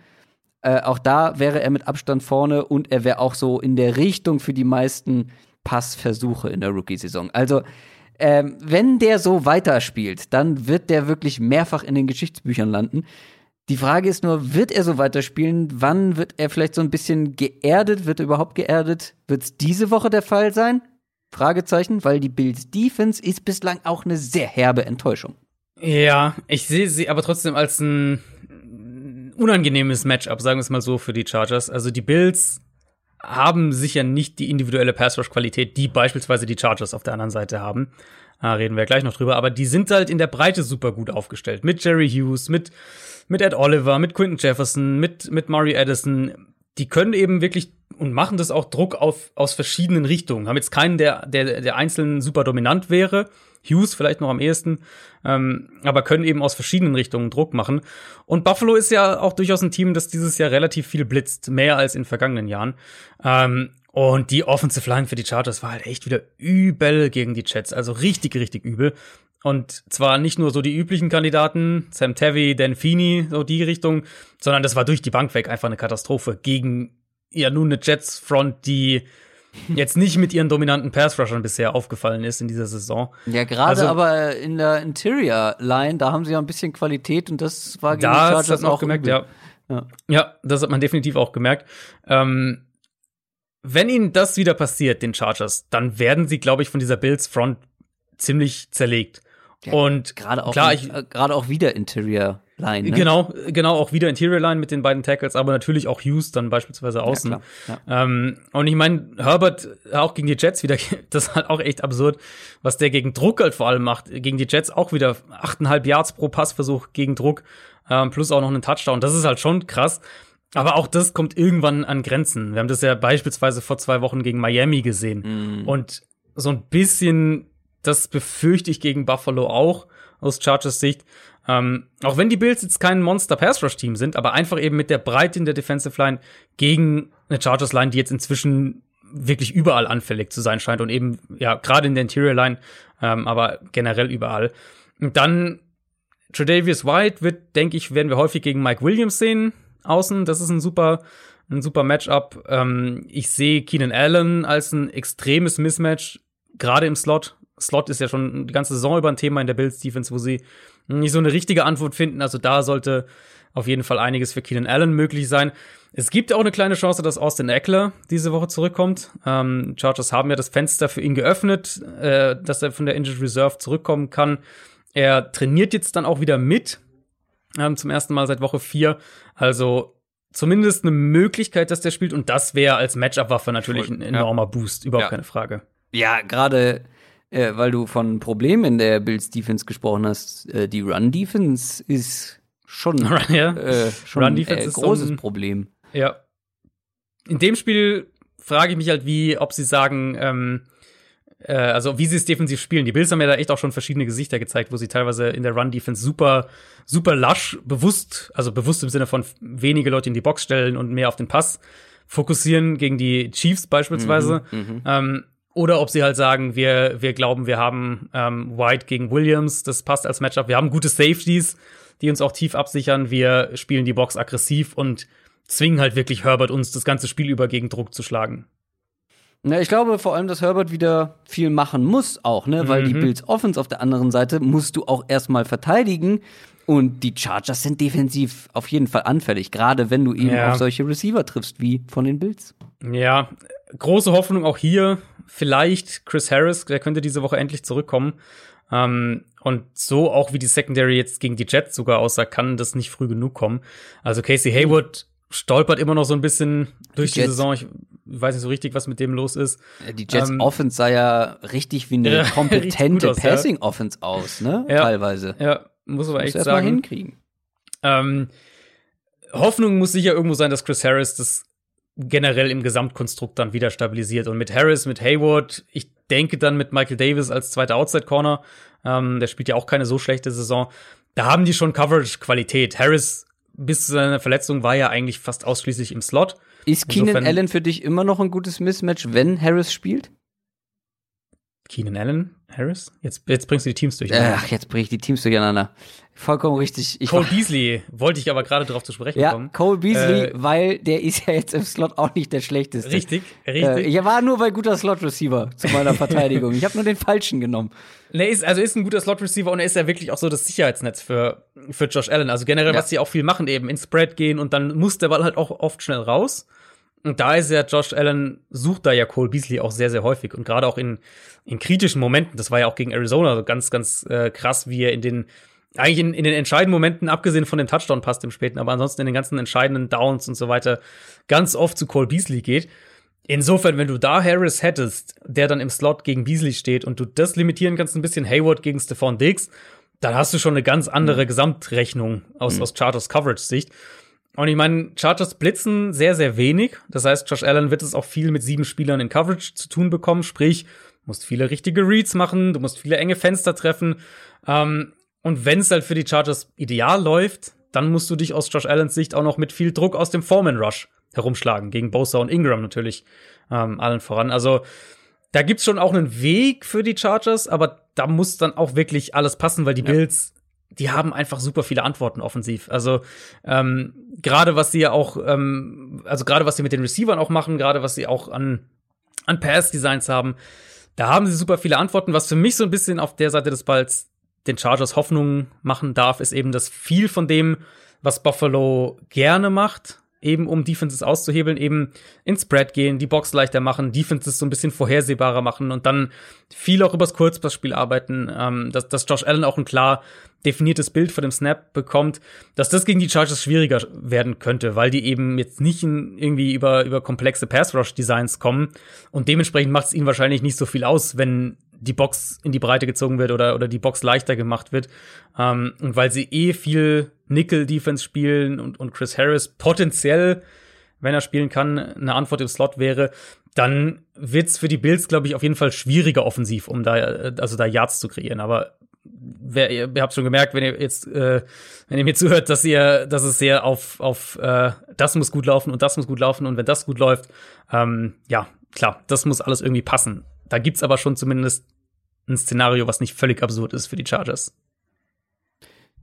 Äh, auch da wäre er mit Abstand vorne und er wäre auch so in der Richtung für die meisten Passversuche in der Rookie-Saison. Also, ähm, wenn der so weiterspielt, dann wird der wirklich mehrfach in den Geschichtsbüchern landen. Die Frage ist nur, wird er so weiterspielen? Wann wird er vielleicht so ein bisschen geerdet? Wird er überhaupt geerdet? Wird es diese Woche der Fall sein? Fragezeichen, weil die Bills Defense ist bislang auch eine sehr herbe Enttäuschung. Ja, ich sehe sie aber trotzdem als ein unangenehmes Matchup, sagen wir es mal so, für die Chargers. Also die Bills haben sicher nicht die individuelle Pass-Rush-Qualität, die beispielsweise die Chargers auf der anderen Seite haben. Da reden wir gleich noch drüber, aber die sind halt in der Breite super gut aufgestellt. Mit Jerry Hughes, mit, mit Ed Oliver, mit Quinton Jefferson, mit, mit Murray Addison. Die können eben wirklich und machen das auch Druck auf, aus verschiedenen Richtungen. Haben jetzt keinen, der, der, der einzeln super dominant wäre. Hughes vielleicht noch am ehesten, ähm, aber können eben aus verschiedenen Richtungen Druck machen. Und Buffalo ist ja auch durchaus ein Team, das dieses Jahr relativ viel blitzt, mehr als in vergangenen Jahren. Ähm, und die Offensive Line für die Chargers war halt echt wieder übel gegen die Jets, also richtig, richtig übel. Und zwar nicht nur so die üblichen Kandidaten, Sam Tavy, Dan Feeney, so die Richtung, sondern das war durch die Bank weg einfach eine Katastrophe gegen ja nun eine Jets-Front, die jetzt nicht mit ihren dominanten Pass-Rushern bisher aufgefallen ist in dieser Saison. Ja, gerade also, aber in der Interior-Line, da haben sie ja ein bisschen Qualität und das war gegen das die Chargers hat man auch gemerkt, ja. ja. ja. das hat man definitiv auch gemerkt. Ähm, wenn ihnen das wieder passiert, den Chargers, dann werden sie, glaube ich, von dieser Bills-Front ziemlich zerlegt. Ja, und gerade auch, klar, ich, äh, gerade auch wieder Interior Line. Ne? Genau, genau, auch wieder Interior Line mit den beiden Tackles, aber natürlich auch Hughes dann beispielsweise außen. Ja, ja. Ähm, und ich meine, Herbert auch gegen die Jets wieder, <laughs> das ist halt auch echt absurd, was der gegen Druck halt vor allem macht. Gegen die Jets auch wieder 8,5 Yards pro Passversuch gegen Druck, ähm, plus auch noch einen Touchdown. Das ist halt schon krass. Aber auch das kommt irgendwann an Grenzen. Wir haben das ja beispielsweise vor zwei Wochen gegen Miami gesehen. Mm. Und so ein bisschen, das befürchte ich gegen Buffalo auch aus Chargers Sicht. Ähm, auch wenn die Bills jetzt kein Monster Pass Rush Team sind, aber einfach eben mit der Breite in der Defensive Line gegen eine Chargers Line, die jetzt inzwischen wirklich überall anfällig zu sein scheint und eben ja gerade in der Interior Line, ähm, aber generell überall. Und dann Tredavious White wird, denke ich, werden wir häufig gegen Mike Williams sehen außen. Das ist ein super ein super Matchup. Ähm, ich sehe Keenan Allen als ein extremes Mismatch, gerade im Slot. Slot ist ja schon die ganze Saison über ein Thema in der Bills Defense, wo sie nicht so eine richtige Antwort finden. Also da sollte auf jeden Fall einiges für Keenan Allen möglich sein. Es gibt auch eine kleine Chance, dass Austin Eckler diese Woche zurückkommt. Ähm, Chargers haben ja das Fenster für ihn geöffnet, äh, dass er von der Injured Reserve zurückkommen kann. Er trainiert jetzt dann auch wieder mit, ähm, zum ersten Mal seit Woche vier. Also zumindest eine Möglichkeit, dass der spielt. Und das wäre als Matchup-Waffe natürlich ein enormer ja. Boost, überhaupt ja. keine Frage. Ja, gerade äh, weil du von Problemen in der Bills Defense gesprochen hast. Äh, die Run Defense ist schon, <laughs> ja. äh, schon ein äh, großes so ein, Problem. Ja. In dem Spiel frage ich mich halt, wie, ob sie sagen, ähm, äh, also wie sie es defensiv spielen. Die Bills haben ja da echt auch schon verschiedene Gesichter gezeigt, wo sie teilweise in der Run-Defense super, super lasch, bewusst, also bewusst im Sinne von wenige Leute in die Box stellen und mehr auf den Pass fokussieren gegen die Chiefs beispielsweise. Mhm, mhm. ähm, oder ob sie halt sagen, wir, wir glauben, wir haben ähm, White gegen Williams, das passt als Matchup. Wir haben gute Safeties, die uns auch tief absichern. Wir spielen die Box aggressiv und zwingen halt wirklich Herbert, uns das ganze Spiel über gegen Druck zu schlagen. Na, ich glaube vor allem, dass Herbert wieder viel machen muss auch, ne? Weil mhm. die Bills Offense auf der anderen Seite musst du auch erstmal verteidigen. Und die Chargers sind defensiv auf jeden Fall anfällig, gerade wenn du eben ja. auf solche Receiver triffst wie von den Bills. Ja, große Hoffnung auch hier. Vielleicht Chris Harris, der könnte diese Woche endlich zurückkommen. Ähm, und so auch wie die Secondary jetzt gegen die Jets sogar aussah, kann das nicht früh genug kommen. Also Casey Hayward stolpert immer noch so ein bisschen durch die, die Saison. Ich weiß nicht so richtig, was mit dem los ist. Die Jets ähm, Offense sah ja richtig wie eine <laughs> kompetente Passing Offense aus, ne? Ja, Teilweise. Ja, muss aber echt muss sagen. hinkriegen. Ähm, Hoffnung muss sicher irgendwo sein, dass Chris Harris das generell im Gesamtkonstrukt dann wieder stabilisiert. Und mit Harris, mit Hayward, ich denke dann mit Michael Davis als zweiter Outside Corner, ähm, der spielt ja auch keine so schlechte Saison. Da haben die schon Coverage-Qualität. Harris bis zu seiner Verletzung war ja eigentlich fast ausschließlich im Slot. Ist Keenan Allen für dich immer noch ein gutes Mismatch, wenn Harris spielt? Keenan Allen, Harris? Jetzt, jetzt bringst du die Teams durcheinander. Ach, jetzt bring ich die Teams durcheinander. Vollkommen richtig. Ich Cole Beasley wollte ich aber gerade darauf zu sprechen ja, kommen. Cole Beasley, äh, weil der ist ja jetzt im Slot auch nicht der schlechteste. Richtig, richtig. Äh, ich war nur bei guter Slot-Receiver zu meiner Verteidigung. ich habe nur den falschen genommen. Ne, ist, also ist ein guter Slot-Receiver und er ist ja wirklich auch so das Sicherheitsnetz für, für Josh Allen. Also generell, ja. was sie auch viel machen, eben ins Spread gehen und dann muss der Ball halt auch oft schnell raus. Und da ist ja Josh Allen, sucht da ja Cole Beasley auch sehr, sehr häufig. Und gerade auch in, in kritischen Momenten, das war ja auch gegen Arizona so ganz, ganz äh, krass, wie er in den, eigentlich in, in den entscheidenden Momenten, abgesehen von dem Touchdown passt im späten, aber ansonsten in den ganzen entscheidenden Downs und so weiter, ganz oft zu Cole Beasley geht. Insofern, wenn du da Harris hättest, der dann im Slot gegen Beasley steht und du das limitieren kannst, ein bisschen Hayward gegen Stephon Diggs, dann hast du schon eine ganz andere mhm. Gesamtrechnung aus, mhm. aus Charters Coverage-Sicht. Und ich meine, Chargers blitzen sehr, sehr wenig. Das heißt, Josh Allen wird es auch viel mit sieben Spielern in Coverage zu tun bekommen. Sprich, musst viele richtige Reads machen, du musst viele enge Fenster treffen. Ähm, und wenn es halt für die Chargers ideal läuft, dann musst du dich aus Josh Allens Sicht auch noch mit viel Druck aus dem Foreman Rush herumschlagen. Gegen Bosa und Ingram natürlich ähm, allen voran. Also da gibt's schon auch einen Weg für die Chargers, aber da muss dann auch wirklich alles passen, weil die ja. Bills die haben einfach super viele Antworten offensiv. Also ähm, gerade was sie ja auch, ähm, also gerade was sie mit den Receivern auch machen, gerade was sie auch an an Pass-Designs haben, da haben sie super viele Antworten. Was für mich so ein bisschen auf der Seite des Balls den Chargers Hoffnung machen darf, ist eben, dass viel von dem, was Buffalo gerne macht, eben um Defenses auszuhebeln, eben ins Spread gehen, die Box leichter machen, Defenses so ein bisschen vorhersehbarer machen und dann viel auch übers Kurzpassspiel arbeiten, ähm, dass, dass Josh Allen auch ein klar definiertes Bild vor dem Snap bekommt, dass das gegen die Chargers schwieriger werden könnte, weil die eben jetzt nicht in, irgendwie über, über komplexe Pass-Rush-Designs kommen und dementsprechend macht es ihnen wahrscheinlich nicht so viel aus, wenn die Box in die Breite gezogen wird oder, oder die Box leichter gemacht wird. Ähm, und weil sie eh viel Nickel-Defense spielen und, und Chris Harris potenziell, wenn er spielen kann, eine Antwort im Slot wäre, dann wird's für die Bills, glaube ich, auf jeden Fall schwieriger offensiv, um da, also da Yards zu kreieren. Aber wer, ihr, ihr habt schon gemerkt, wenn ihr jetzt, äh, wenn ihr mir <laughs> zuhört, dass ihr, dass es sehr auf, auf äh, das muss gut laufen und das muss gut laufen und wenn das gut läuft, ähm, ja, klar, das muss alles irgendwie passen. Da gibt's aber schon zumindest ein Szenario, was nicht völlig absurd ist für die Chargers.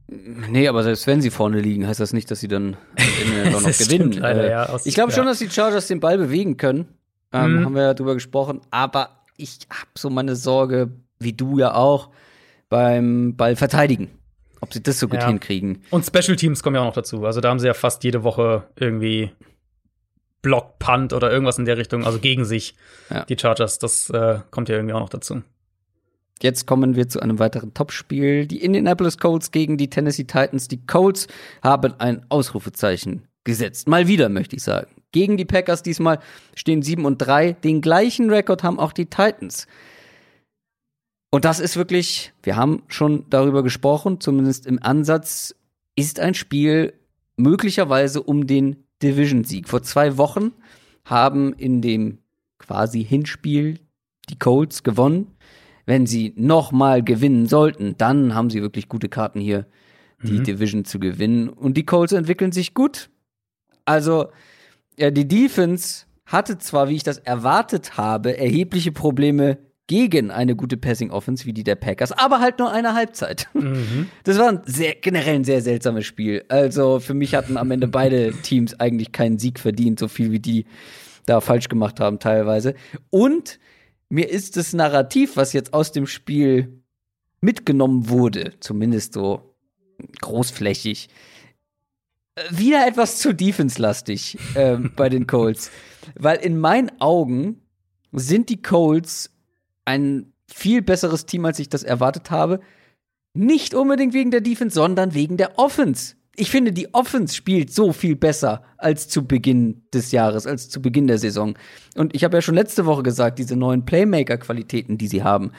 Nee, aber selbst wenn sie vorne liegen, heißt das nicht, dass sie dann <laughs> noch, noch gewinnen. Leider, äh, ja, ich glaube ja. schon, dass die Chargers den Ball bewegen können. Ähm, mhm. Haben wir ja drüber gesprochen. Aber ich habe so meine Sorge, wie du ja auch, beim Ball verteidigen. ob sie das so gut Ja. hinkriegen. Und Special Teams kommen ja auch noch dazu. Also da haben sie ja fast jede Woche irgendwie Block, Punt oder irgendwas in der Richtung, also gegen sich, Ja. die Chargers. Das äh, kommt ja irgendwie auch noch dazu. Jetzt kommen wir zu einem weiteren Topspiel. Die Indianapolis Colts gegen die Tennessee Titans. Die Colts haben ein Ausrufezeichen gesetzt. Mal wieder, möchte ich sagen. Gegen die Packers diesmal stehen 7 und 3. Den gleichen Rekord haben auch die Titans. Und das ist wirklich, wir haben schon darüber gesprochen, zumindest im Ansatz, ist ein Spiel möglicherweise um den Division-Sieg. Vor zwei Wochen haben in dem quasi Hinspiel die Colts gewonnen. Wenn sie nochmal gewinnen sollten, dann haben sie wirklich gute Karten hier, die Mhm. Division zu gewinnen. Und die Colts entwickeln sich gut. Also, ja, die Defense hatte zwar, wie ich das erwartet habe, erhebliche Probleme gegen eine gute Passing Offense wie die der Packers, aber halt nur eine Halbzeit. Mhm. <laughs> Das war ein sehr, generell ein sehr seltsames Spiel. Also für mich hatten am Ende beide <laughs> Teams eigentlich keinen Sieg verdient, so viel wie die da falsch gemacht haben teilweise. Und mir ist das Narrativ, was jetzt aus dem Spiel mitgenommen wurde, zumindest so großflächig, äh, wieder etwas zu defense-lastig ähm, bei den <laughs> Colts. Weil in meinen Augen sind die Colts ein viel besseres Team, als ich das erwartet habe. Nicht unbedingt wegen der Defense, sondern wegen der Offense. Ich finde, die Offense spielt so viel besser als zu Beginn des Jahres, als zu Beginn der Saison. Und ich habe ja schon letzte Woche gesagt, diese neuen Playmaker-Qualitäten, die sie haben.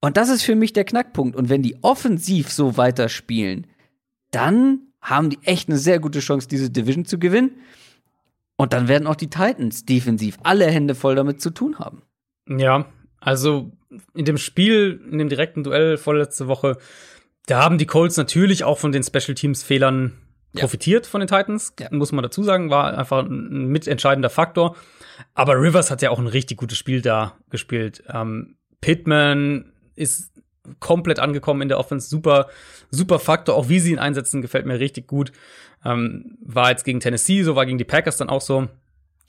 Und das ist für mich der Knackpunkt. Und wenn die offensiv so weiterspielen, dann haben die echt eine sehr gute Chance, diese Division zu gewinnen. Und dann werden auch die Titans defensiv alle Hände voll damit zu tun haben. Ja, also in dem Spiel, in dem direkten Duell vorletzte Woche, da haben die Colts natürlich auch von den Special Teams Fehlern Ja. profitiert von den Titans, Ja. muss man dazu sagen, war einfach ein mitentscheidender Faktor. Aber Rivers hat ja auch ein richtig gutes Spiel da gespielt. Ähm, Pittman ist komplett angekommen in der Offense, super, super Faktor. Auch wie sie ihn einsetzen, gefällt mir richtig gut. Ähm, war jetzt gegen Tennessee, so war gegen die Packers dann auch so.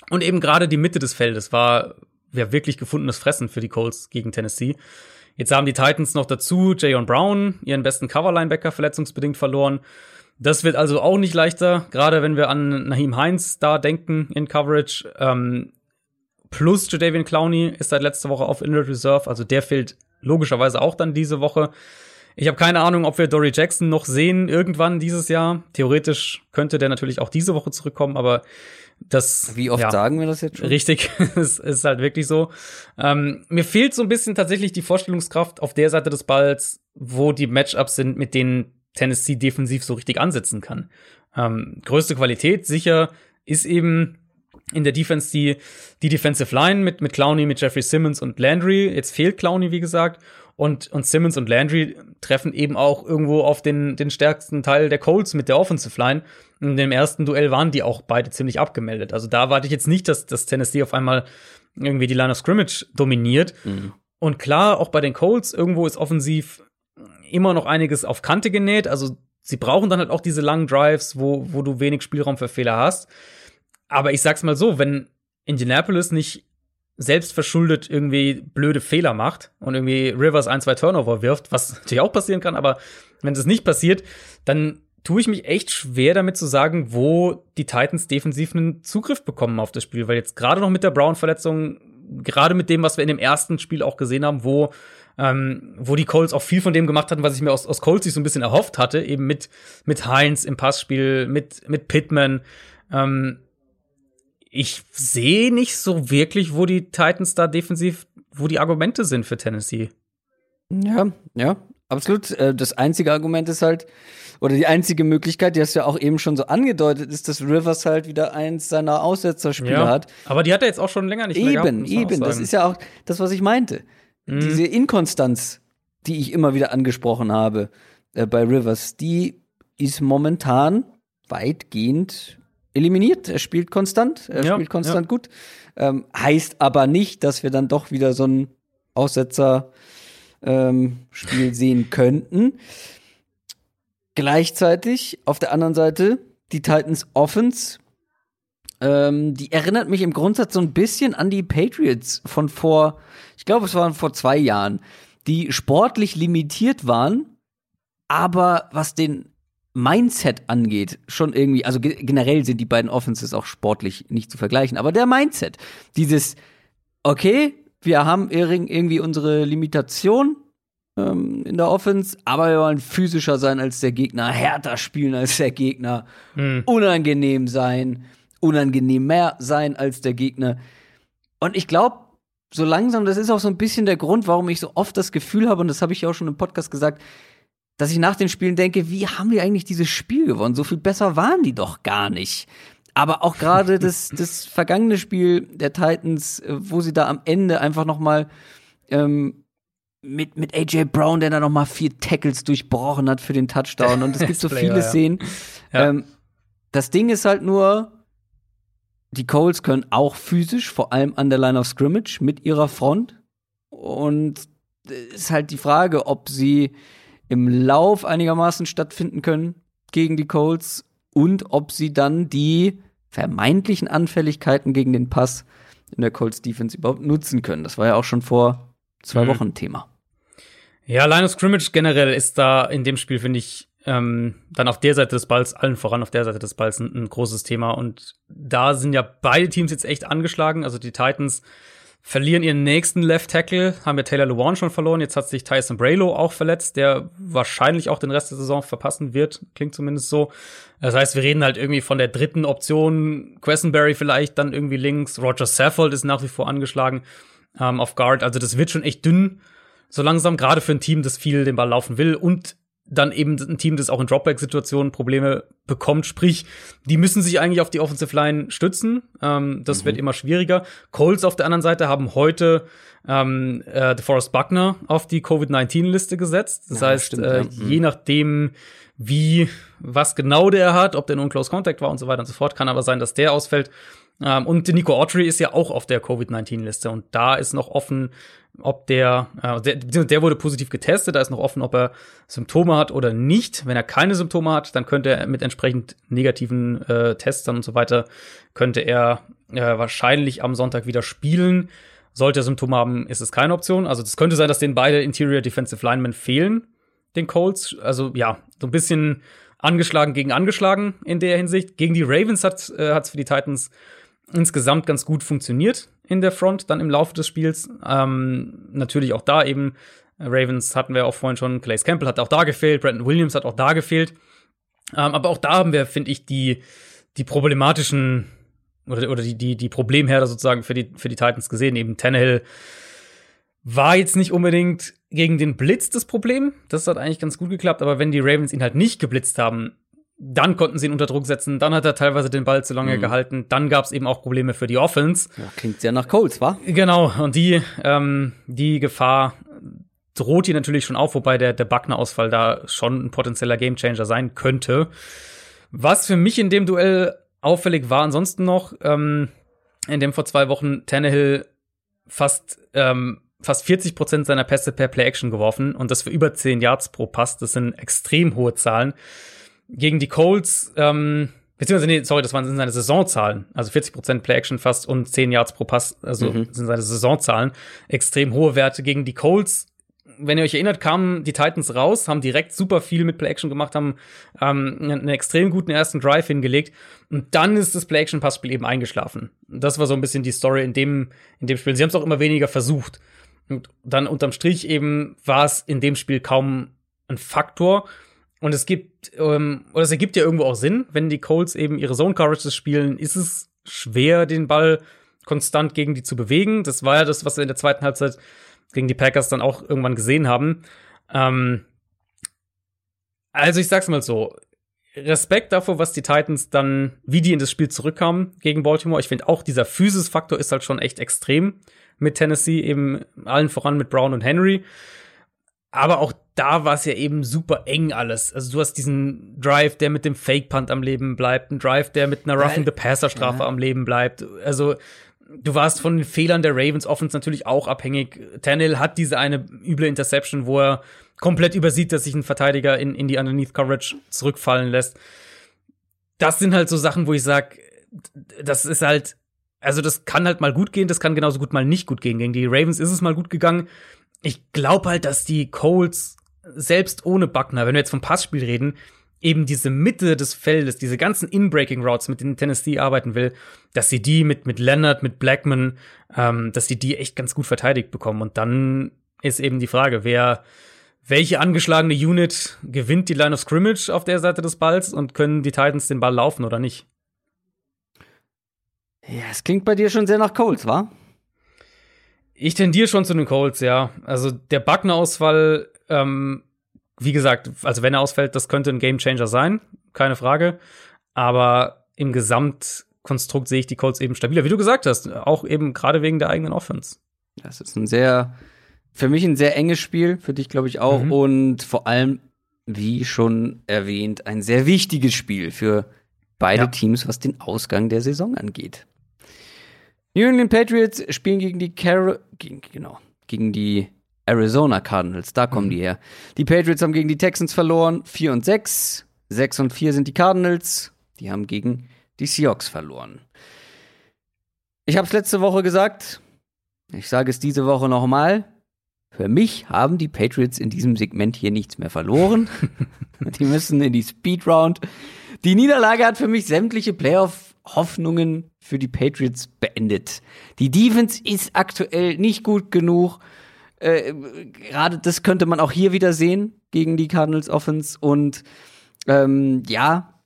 Und eben gerade die Mitte des Feldes war ja wirklich gefundenes Fressen für die Colts gegen Tennessee. Jetzt haben die Titans noch dazu Jayon Brown, ihren besten Cover-Linebacker, verletzungsbedingt verloren. Das wird also auch nicht leichter, gerade wenn wir an Naheem Heinz da denken in Coverage. Ähm, plus Jadavian Clowney ist seit letzter Woche auf Injured Reserve, also der fehlt logischerweise auch dann diese Woche. Ich habe keine Ahnung, ob wir Dory Jackson noch sehen irgendwann dieses Jahr. Theoretisch könnte der natürlich auch diese Woche zurückkommen, aber das Wie oft ja. sagen wir das jetzt schon? Richtig, <laughs> es ist halt wirklich so. Ähm, mir fehlt so ein bisschen tatsächlich die Vorstellungskraft auf der Seite des Balls, wo die Matchups sind, mit denen Tennessee defensiv so richtig ansetzen kann. Ähm, größte Qualität sicher ist eben in der Defense die, die Defensive Line mit, mit Clowney, mit Jeffrey Simmons und Landry. Jetzt fehlt Clowney, wie gesagt. Und, und Simmons und Landry treffen eben auch irgendwo auf den, den stärksten Teil der Colts mit der Offensive Line. In dem ersten Duell waren die auch beide ziemlich abgemeldet. Also da warte ich jetzt nicht, dass, dass Tennessee auf einmal irgendwie die Line of Scrimmage dominiert. Und klar, auch bei den Colts, irgendwo ist offensiv immer noch einiges auf Kante genäht. Also sie brauchen dann halt auch diese langen Drives, wo, wo du wenig Spielraum für Fehler hast. Aber ich sag's mal so, wenn Indianapolis nicht selbst verschuldet irgendwie blöde Fehler macht und irgendwie Rivers ein, zwei Turnover wirft, was <laughs> natürlich auch passieren kann, aber wenn das nicht passiert, dann tue ich mich echt schwer damit zu sagen, wo die Titans defensiv einen Zugriff bekommen auf das Spiel, weil jetzt gerade noch mit der Brown-Verletzung, gerade mit dem, was wir in dem ersten Spiel auch gesehen haben, wo ähm, wo die Colts auch viel von dem gemacht hatten, was ich mir aus, aus Colts sich so ein bisschen erhofft hatte, eben mit, mit Heinz im Passspiel, mit, mit Pittman. Ähm, ich sehe nicht so wirklich, wo die Titans da defensiv, wo die Argumente sind für Tennessee. Ja, ja, absolut. Äh, Das einzige Argument ist halt, oder die einzige Möglichkeit, die hast du ja auch eben schon so angedeutet, ist, dass Rivers halt wieder eins seiner Aussetzerspiele hat. Aber die hat er jetzt auch schon länger nicht mehr gehabt. Eben, eben. Das ist ja auch das, was ich meinte. Mhm. Diese Inkonstanz, die ich immer wieder angesprochen habe äh, bei Rivers, die ist momentan weitgehend eliminiert. Er spielt konstant, er Ja, spielt konstant gut. Ähm, heißt aber nicht, dass wir dann doch wieder so ein Aussetzer ähm, Spiel <laughs> sehen könnten. Gleichzeitig auf der anderen Seite die Titans Offense ähm, die erinnert mich im Grundsatz so ein bisschen an die Patriots von vor, ich glaube, es waren vor zwei Jahren, die sportlich limitiert waren, aber was den Mindset angeht, schon irgendwie, also ge generell sind die beiden Offenses auch sportlich nicht zu vergleichen, aber der Mindset, dieses, okay, wir haben irgendwie unsere Limitation ähm, in der Offense, aber wir wollen physischer sein als der Gegner, härter spielen als der Gegner, hm. unangenehm sein, unangenehm mehr sein als der Gegner. Und ich glaube, so langsam, das ist auch so ein bisschen der Grund, warum ich so oft das Gefühl habe, und das habe ich ja auch schon im Podcast gesagt, dass ich nach den Spielen denke, wie haben wir eigentlich dieses Spiel gewonnen? So viel besser waren die doch gar nicht. Aber auch gerade <laughs> das, das vergangene Spiel der Titans, äh, wo sie da am Ende einfach noch mal ähm, mit, mit AJ Brown, der da noch mal vier Tackles durchbrochen hat für den Touchdown. Und es gibt so <laughs> viele Szenen. Ja. Ähm, das Ding ist halt nur, die Coles können auch physisch, vor allem an der Line of Scrimmage mit ihrer Front. Und ist halt die Frage, ob sie im Lauf einigermaßen stattfinden können gegen die Colts und ob sie dann die vermeintlichen Anfälligkeiten gegen den Pass in der Colts Defense überhaupt nutzen können. Das war ja auch schon vor zwei mhm. Wochen Thema. Ja, Line of Scrimmage generell ist da in dem Spiel, finde ich, ähm, dann auf der Seite des Balls, allen voran auf der Seite des Balls ein, ein großes Thema. Und da sind ja beide Teams jetzt echt angeschlagen. Also die Titans verlieren ihren nächsten Left Tackle, haben ja Taylor Lewan schon verloren. Jetzt hat sich Tyson Braylo auch verletzt, der wahrscheinlich auch den Rest der Saison verpassen wird. Klingt zumindest so. Das heißt, wir reden halt irgendwie von der dritten Option. Questenberry vielleicht dann irgendwie links. Roger Saffold ist nach wie vor angeschlagen ähm, auf Guard. Also das wird schon echt dünn so langsam, gerade für ein Team, das viel den Ball laufen will und dann eben ein Team, das auch in Dropback-Situationen Probleme bekommt. Sprich, die müssen sich eigentlich auf die Offensive Line stützen. Ähm, das mhm. wird immer schwieriger. Colts auf der anderen Seite haben heute ähm, äh, DeForest Buckner auf die Covid-19-Liste gesetzt. Das ja, heißt, stimmt, äh, ja. mhm. je nachdem, wie, was genau der hat, ob der nun Close Contact war und so weiter und so fort, kann aber sein, dass der ausfällt. Ähm, und Nico Autry ist ja auch auf der Covid-19-Liste und da ist noch offen, ob der, äh, der, der wurde positiv getestet, da ist noch offen, ob er Symptome hat oder nicht. Wenn er keine Symptome hat, dann könnte er mit entsprechend negativen äh, Tests und so weiter, könnte er äh, wahrscheinlich am Sonntag wieder spielen. Sollte er Symptome haben, ist es keine Option. Also es könnte sein, dass denen beide Interior Defensive Linemen fehlen, den Colts. Also ja, so ein bisschen angeschlagen gegen angeschlagen in der Hinsicht. Gegen die Ravens hat es äh, für die Titans insgesamt ganz gut funktioniert in der Front dann im Laufe des Spiels. Ähm, natürlich auch da eben, Ravens hatten wir auch vorhin schon, Calais Campbell hat auch da gefehlt, Brandon Williams hat auch da gefehlt. Ähm, aber auch da haben wir, finde ich, die, die problematischen oder, oder die, die, die Problemherde sozusagen für die, für die Titans gesehen. Eben Tannehill war jetzt nicht unbedingt gegen den Blitz das Problem. Das hat eigentlich ganz gut geklappt, aber wenn die Ravens ihn halt nicht geblitzt haben, dann konnten sie ihn unter Druck setzen, dann hat er teilweise den Ball zu lange mhm. gehalten, dann gab es eben auch Probleme für die Offense. Ja, klingt sehr nach Colts, wa? Genau, und die, ähm, die Gefahr droht hier natürlich schon auf, wobei der, der Buckner-Ausfall da schon ein potenzieller Gamechanger sein könnte. Was für mich in dem Duell auffällig war ansonsten noch, ähm, in dem vor zwei Wochen Tannehill fast ähm, fast 40 Prozent seiner Pässe per Play-Action geworfen und das für über 10 Yards pro Pass. Das sind extrem hohe Zahlen gegen die Colts, ähm, beziehungsweise, nee, sorry, das waren sind seine Saisonzahlen. Also 40% Play-Action fast und 10 Yards pro Pass, also mhm. sind seine Saisonzahlen. Extrem hohe Werte gegen die Colts. Wenn ihr euch erinnert, kamen die Titans raus, haben direkt super viel mit Play-Action gemacht, haben ähm, einen extrem guten ersten Drive hingelegt und dann ist das Play-Action-Passspiel eben eingeschlafen. Das war so ein bisschen die Story in dem, in dem Spiel. Sie haben es auch immer weniger versucht. Und dann unterm Strich eben war es in dem Spiel kaum ein Faktor. Und es gibt, ähm, oder es ergibt ja irgendwo auch Sinn, wenn die Colts eben ihre Zone Coverages spielen, ist es schwer, den Ball konstant gegen die zu bewegen. Das war ja das, was wir in der zweiten Halbzeit gegen die Packers dann auch irgendwann gesehen haben. Ähm, also ich sag's mal so. Respekt davor, was die Titans dann, wie die in das Spiel zurückkamen gegen Baltimore. Ich finde auch dieser Physis-Faktor ist halt schon echt extrem mit Tennessee, eben allen voran mit Brown und Henry. Aber auch da war es ja eben super eng alles. Also du hast diesen Drive, der mit dem Fake Punt am Leben bleibt, ein Drive, der mit einer Roughing the Passer Strafe ja. am Leben bleibt. Also du warst von den Fehlern der Ravens Offense natürlich auch abhängig. Tannehill hat diese eine üble Interception, wo er komplett übersieht, dass sich ein Verteidiger in, in die Underneath Coverage zurückfallen lässt. Das sind halt so Sachen, wo ich sag, das ist halt, also das kann halt mal gut gehen, das kann genauso gut mal nicht gut gehen. Gegen die Ravens ist es mal gut gegangen ich glaube halt, dass die Colts selbst ohne Buckner, wenn wir jetzt vom Passspiel reden, eben diese Mitte des Feldes, diese ganzen In-Breaking Routes, mit denen Tennessee arbeiten will, dass sie die mit, mit Leonard, mit Blackman, ähm, dass sie die echt ganz gut verteidigt bekommen. Und dann ist eben die Frage, wer, welche angeschlagene Unit gewinnt die Line of Scrimmage auf der Seite des Balls und können die Titans den Ball laufen oder nicht? Ja, es klingt bei dir schon sehr nach Colts, wa? Ich tendiere schon zu den Colts, ja. Also der Buckner-Ausfall, ähm, wie gesagt, also wenn er ausfällt, das könnte ein Gamechanger sein, keine Frage. Aber im Gesamtkonstrukt sehe ich die Colts eben stabiler, wie du gesagt hast, auch eben gerade wegen der eigenen Offense. Das ist ein sehr, für mich ein sehr enges Spiel, für dich glaube ich auch mhm. und vor allem, wie schon erwähnt, ein sehr wichtiges Spiel für beide ja. Teams, was den Ausgang der Saison angeht. New England Patriots spielen gegen die Car gegen, genau, gegen die Arizona Cardinals. Da kommen mhm. die her. Die Patriots haben gegen die Texans verloren. 4 und 6. 6 und 4 sind die Cardinals. Die haben gegen die Seahawks verloren. Ich habe es letzte Woche gesagt. Ich sage es diese Woche nochmal. Für mich haben die Patriots in diesem Segment hier nichts mehr verloren. <laughs> die müssen in die Speed Round. Die Niederlage hat für mich sämtliche Playoff-Hoffnungen für die Patriots beendet. Die Defense ist aktuell nicht gut genug. Äh, Gerade das könnte man auch hier wieder sehen gegen die Cardinals Offense. Und ähm, ja,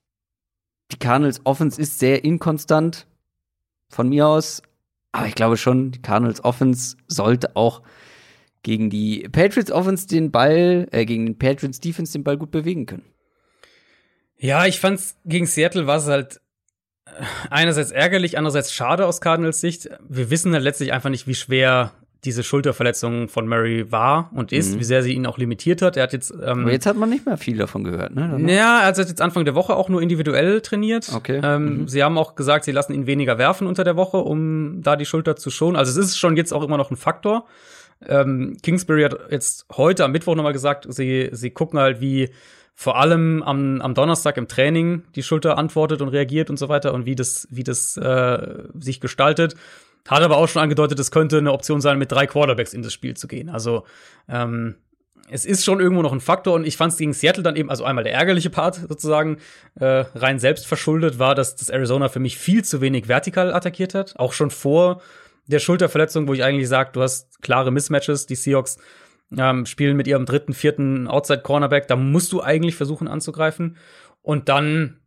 die Cardinals Offense ist sehr inkonstant von mir aus. Aber ich glaube schon, die Cardinals Offense sollte auch gegen die Patriots Offense den Ball, äh, gegen den Patriots Defense den Ball gut bewegen können. Ja, ich fand's gegen Seattle war es halt einerseits ärgerlich, andererseits schade aus Cardinals Sicht. Wir wissen halt letztlich einfach nicht, wie schwer diese Schulterverletzung von Murray war und ist, mhm. wie sehr sie ihn auch limitiert hat. Er hat jetzt. Ähm, Aber jetzt hat man nicht mehr viel davon gehört, ne? Ja, er hat jetzt Anfang der Woche auch nur individuell trainiert. Okay. Ähm, mhm. Sie haben auch gesagt, sie lassen ihn weniger werfen unter der Woche, um da die Schulter zu schonen. Also es ist schon jetzt auch immer noch ein Faktor. Ähm, Kingsbury hat jetzt heute am Mittwoch nochmal gesagt, sie, sie gucken halt, wie vor allem am, am Donnerstag im Training die Schulter antwortet und reagiert und so weiter und wie das, wie das äh, sich gestaltet. Hat aber auch schon angedeutet, es könnte eine Option sein, mit drei Quarterbacks in das Spiel zu gehen. Also ähm, es ist schon irgendwo noch ein Faktor und ich fand es gegen Seattle dann eben, also einmal der ärgerliche Part sozusagen, äh, rein selbst verschuldet war, dass das Arizona für mich viel zu wenig vertikal attackiert hat. Auch schon vor der Schulterverletzung, wo ich eigentlich sage, du hast klare Mismatches, die Seahawks ähm, spielen mit ihrem dritten, vierten Outside-Cornerback. Da musst du eigentlich versuchen anzugreifen. Und dann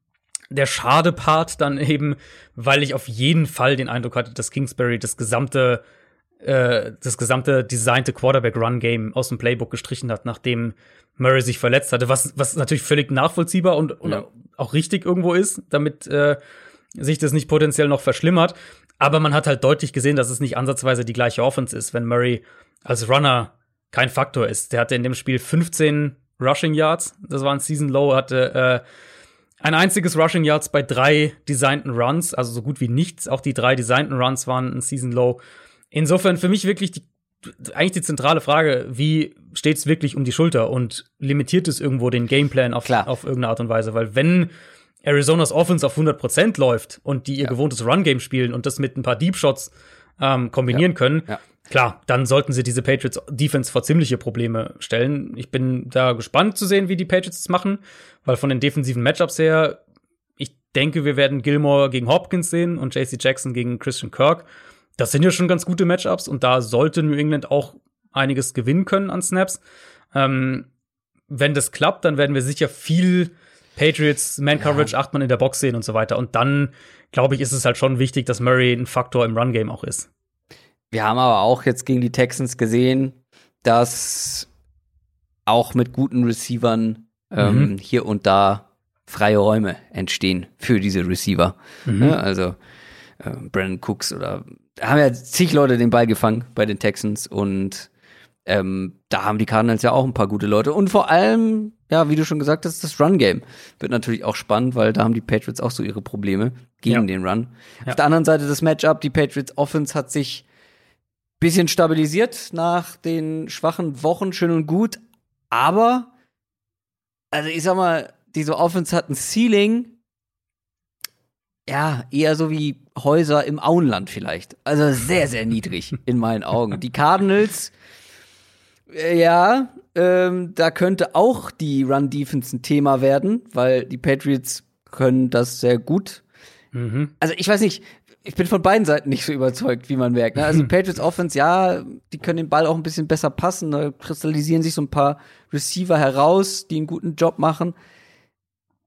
der Schade-Part dann <laughs> eben, weil ich auf jeden Fall den Eindruck hatte, dass Kingsbury das gesamte äh, das gesamte designte Quarterback-Run-Game aus dem Playbook gestrichen hat, nachdem Murray sich verletzt hatte, was, was natürlich völlig nachvollziehbar und, und ja. auch richtig irgendwo ist, damit äh, sich das nicht potenziell noch verschlimmert. Aber man hat halt deutlich gesehen, dass es nicht ansatzweise die gleiche Offense ist, wenn Murray als Runner kein Faktor ist. Der hatte in dem Spiel 15 Rushing Yards, das war ein Season Low, hatte äh, ein einziges Rushing Yards bei drei designten Runs, also so gut wie nichts. Auch die drei designten Runs waren ein Season Low. Insofern für mich wirklich die, eigentlich die zentrale Frage, wie steht es wirklich um die Schulter und limitiert es irgendwo den Gameplan auf, Klar. auf irgendeine Art und Weise? Weil wenn Arizonas Offense auf 100% läuft und die ihr ja. gewohntes Run-Game spielen und das mit ein paar Deep Shots ähm, kombinieren ja. können, ja. Klar, dann sollten sie diese Patriots Defense vor ziemliche Probleme stellen. Ich bin da gespannt zu sehen, wie die Patriots es machen, weil von den defensiven Matchups her, ich denke, wir werden Gilmore gegen Hopkins sehen und JC Jackson gegen Christian Kirk. Das sind ja schon ganz gute Matchups und da sollte New England auch einiges gewinnen können an Snaps. Ähm, wenn das klappt, dann werden wir sicher viel Patriots Man Coverage, ja. acht Mann in der Box sehen und so weiter. Und dann, glaube ich, ist es halt schon wichtig, dass Murray ein Faktor im Run Game auch ist. Wir haben aber auch jetzt gegen die Texans gesehen, dass auch mit guten Receivern ähm, mhm. hier und da freie Räume entstehen für diese Receiver. Mhm. Ja, also äh, Brandon Cooks oder da haben ja zig Leute den Ball gefangen bei den Texans und ähm, da haben die Cardinals ja auch ein paar gute Leute. Und vor allem, ja, wie du schon gesagt hast, das Run-Game wird natürlich auch spannend, weil da haben die Patriots auch so ihre Probleme gegen ja. den Run. Ja. Auf der anderen Seite das Matchup, die Patriots Offense hat sich bisschen stabilisiert nach den schwachen Wochen, schön und gut. Aber, also ich sag mal, diese Offense hat ein Ceiling, ja, eher so wie Häuser im Auenland vielleicht. Also sehr, sehr niedrig <laughs> in meinen Augen. Die Cardinals Äh, Ja, ähm, da könnte auch die Run-Defense ein Thema werden, weil die Patriots können das sehr gut. Mhm. Also ich weiß nicht, ich bin von beiden Seiten nicht so überzeugt, wie man merkt. Ne? Also <laughs> Patriots Offense, ja, die können den Ball auch ein bisschen besser passen. Da kristallisieren sich so ein paar Receiver heraus, die einen guten Job machen.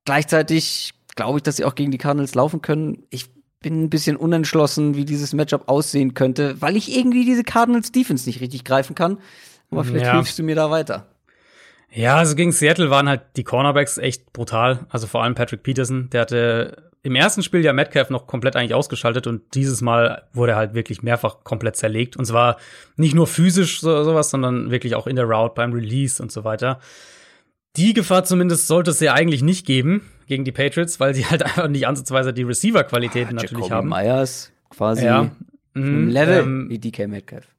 Gleichzeitig glaube ich, dass sie auch gegen die Cardinals laufen können. Ich bin ein bisschen unentschlossen, wie dieses Matchup aussehen könnte, weil ich irgendwie diese Cardinals Defense nicht richtig greifen kann. Aber vielleicht Ja. hilfst du mir da weiter. Ja, also gegen Seattle waren halt die Cornerbacks echt brutal. Also vor allem Patrick Peterson, der hatte im ersten Spiel ja Metcalf noch komplett eigentlich ausgeschaltet und dieses Mal wurde er halt wirklich mehrfach komplett zerlegt. Und zwar nicht nur physisch so, sowas, sondern wirklich auch in der Route, beim Release und so weiter. Die Gefahr zumindest sollte es ja eigentlich nicht geben gegen die Patriots, weil sie halt <laughs> einfach nicht ansatzweise die Receiver-Qualitäten natürlich Jacoby haben. Myers quasi Ja. Mhm, Level ähm, wie DK Metcalf.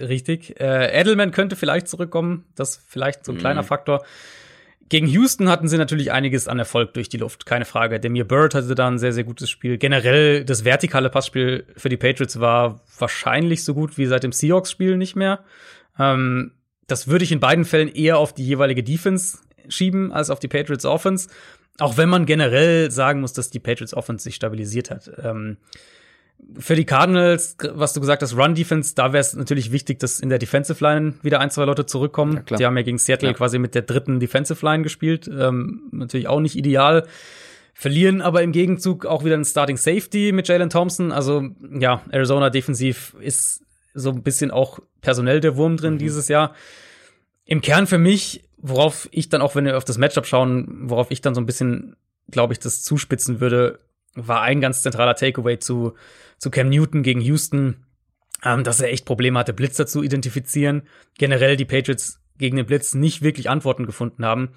Richtig. Äh, Edelman könnte vielleicht zurückkommen. Das ist vielleicht so ein Mhm. kleiner Faktor. Gegen Houston hatten sie natürlich einiges an Erfolg durch die Luft, keine Frage. Demir Bird hatte da ein sehr, sehr gutes Spiel. Generell, das vertikale Passspiel für die Patriots war wahrscheinlich so gut wie seit dem Seahawks-Spiel nicht mehr. Ähm, das würde ich in beiden Fällen eher auf die jeweilige Defense schieben als auf die Patriots Offense. Auch wenn man generell sagen muss, dass die Patriots Offense sich stabilisiert hat. Ähm, für die Cardinals, was du gesagt hast, Run Defense, da wäre es natürlich wichtig, dass in der Defensive Line wieder ein, zwei Leute zurückkommen. Ja. Die haben ja gegen Seattle Ja. quasi mit der dritten Defensive Line gespielt. Ähm, natürlich auch nicht ideal. Verlieren aber im Gegenzug auch wieder einen Starting Safety mit Jalen Thompson. Also ja, Arizona defensiv ist so ein bisschen auch personell der Wurm Mhm. drin dieses Jahr. Im Kern für mich, worauf ich dann auch, wenn wir auf das Matchup schauen, worauf ich dann so ein bisschen, glaube ich, das zuspitzen würde, war ein ganz zentraler Takeaway zu, zu Cam Newton gegen Houston, ähm, dass er echt Probleme hatte, Blitzer zu identifizieren. Generell die Patriots gegen den Blitz nicht wirklich Antworten gefunden haben.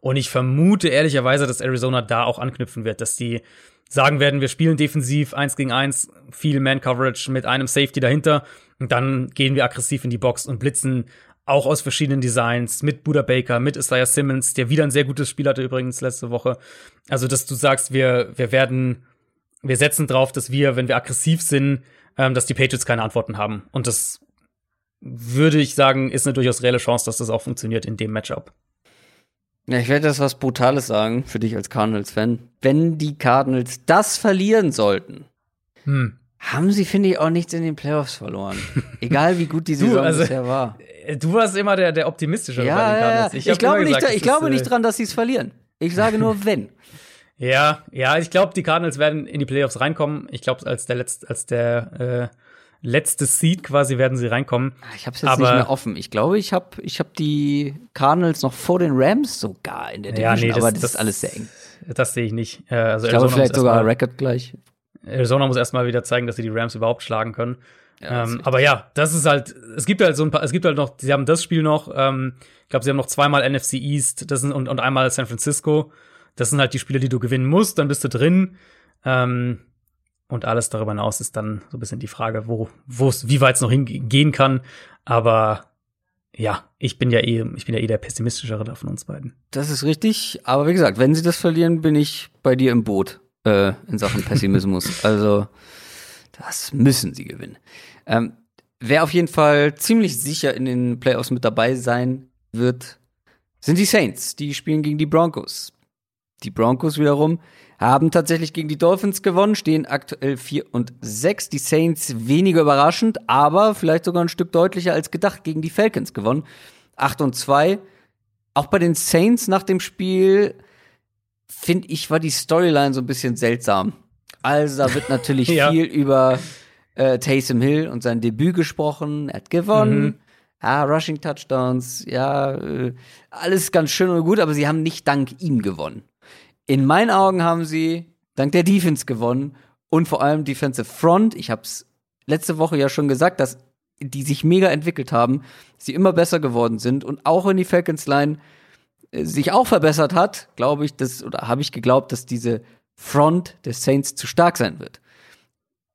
Und ich vermute ehrlicherweise, dass Arizona da auch anknüpfen wird, dass die sagen werden, wir spielen defensiv eins gegen eins, viel Man-Coverage mit einem Safety dahinter und dann gehen wir aggressiv in die Box und blitzen auch aus verschiedenen Designs mit Buda Baker, mit Isaiah Simmons, der wieder ein sehr gutes Spiel hatte übrigens letzte Woche. Also, dass du sagst, wir, wir werden, wir setzen drauf, dass wir, wenn wir aggressiv sind, ähm, dass die Patriots keine Antworten haben. Und das würde ich sagen, ist eine durchaus reelle Chance, dass das auch funktioniert in dem Matchup. Ja, ich werde das was Brutales sagen für dich als Cardinals-Fan. Wenn die Cardinals das verlieren sollten, Hm. haben sie, finde ich, auch nichts in den Playoffs verloren. <laughs> Egal wie gut die Du, Saison also- bisher war. Äh, Du warst immer der, der optimistische Ja, ja, ja. hab Ich, immer glaube, nicht, gesagt, da- das ich glaube ist, nicht äh, dran, dass sie es verlieren. Ich sage nur, <laughs> wenn. Ja, ja, ich glaube, die Cardinals werden in die Playoffs reinkommen. Ich glaube, als der letzte, als der äh, letzte Seed quasi werden sie reinkommen. Ich habe es jetzt Aber- nicht mehr offen. Ich glaube, ich habe ich hab die Cardinals noch vor den Rams sogar in der Division, aber das, ist alles sehr eng. Das sehe ich nicht. Äh, also Ich glaube, vielleicht sogar Record gleich. Arizona muss erstmal wieder zeigen, dass sie die Rams überhaupt schlagen können. Ja, das ähm, aber ja, das ist halt, es gibt halt so ein paar, es gibt halt noch, sie haben das Spiel noch, ähm, ich glaube, sie haben noch zweimal NFC East das sind, und, und einmal San Francisco. Das sind halt die Spiele, die du gewinnen musst, dann bist du drin. Ähm, und alles darüber hinaus ist dann so ein bisschen die Frage, wo, wo es, wie weit es noch hingehen kann. Aber ja, ich bin ja eh, ich bin ja eh der pessimistischere da von uns beiden. Das ist richtig. Aber wie gesagt, wenn sie das verlieren, bin ich bei dir im Boot äh, in Sachen Pessimismus. <laughs> also, das müssen sie gewinnen. Ähm, wer auf jeden Fall ziemlich sicher in den Playoffs mit dabei sein wird, sind die Saints. Die spielen gegen die Broncos. Die Broncos wiederum haben tatsächlich gegen die Dolphins gewonnen, stehen aktuell 4 und 6. Die Saints weniger überraschend, aber vielleicht sogar ein Stück deutlicher als gedacht gegen die Falcons gewonnen. 8 und 2. Auch bei den Saints nach dem Spiel, finde ich, war die Storyline so ein bisschen seltsam. Also da wird <laughs> natürlich Ja. viel über äh, Taysom Hill und sein Debüt gesprochen. Er hat gewonnen. Mhm. Ja, Rushing Touchdowns, ja, äh, alles ganz schön und gut, aber sie haben nicht dank ihm gewonnen. In meinen Augen haben sie dank der Defense gewonnen und vor allem Defensive Front. Ich habe es letzte Woche ja schon gesagt, dass die sich mega entwickelt haben, sie immer besser geworden sind und auch wenn die Falcons Line äh, sich auch verbessert hat, glaube ich, dass oder habe ich geglaubt, dass diese Front des Saints zu stark sein wird.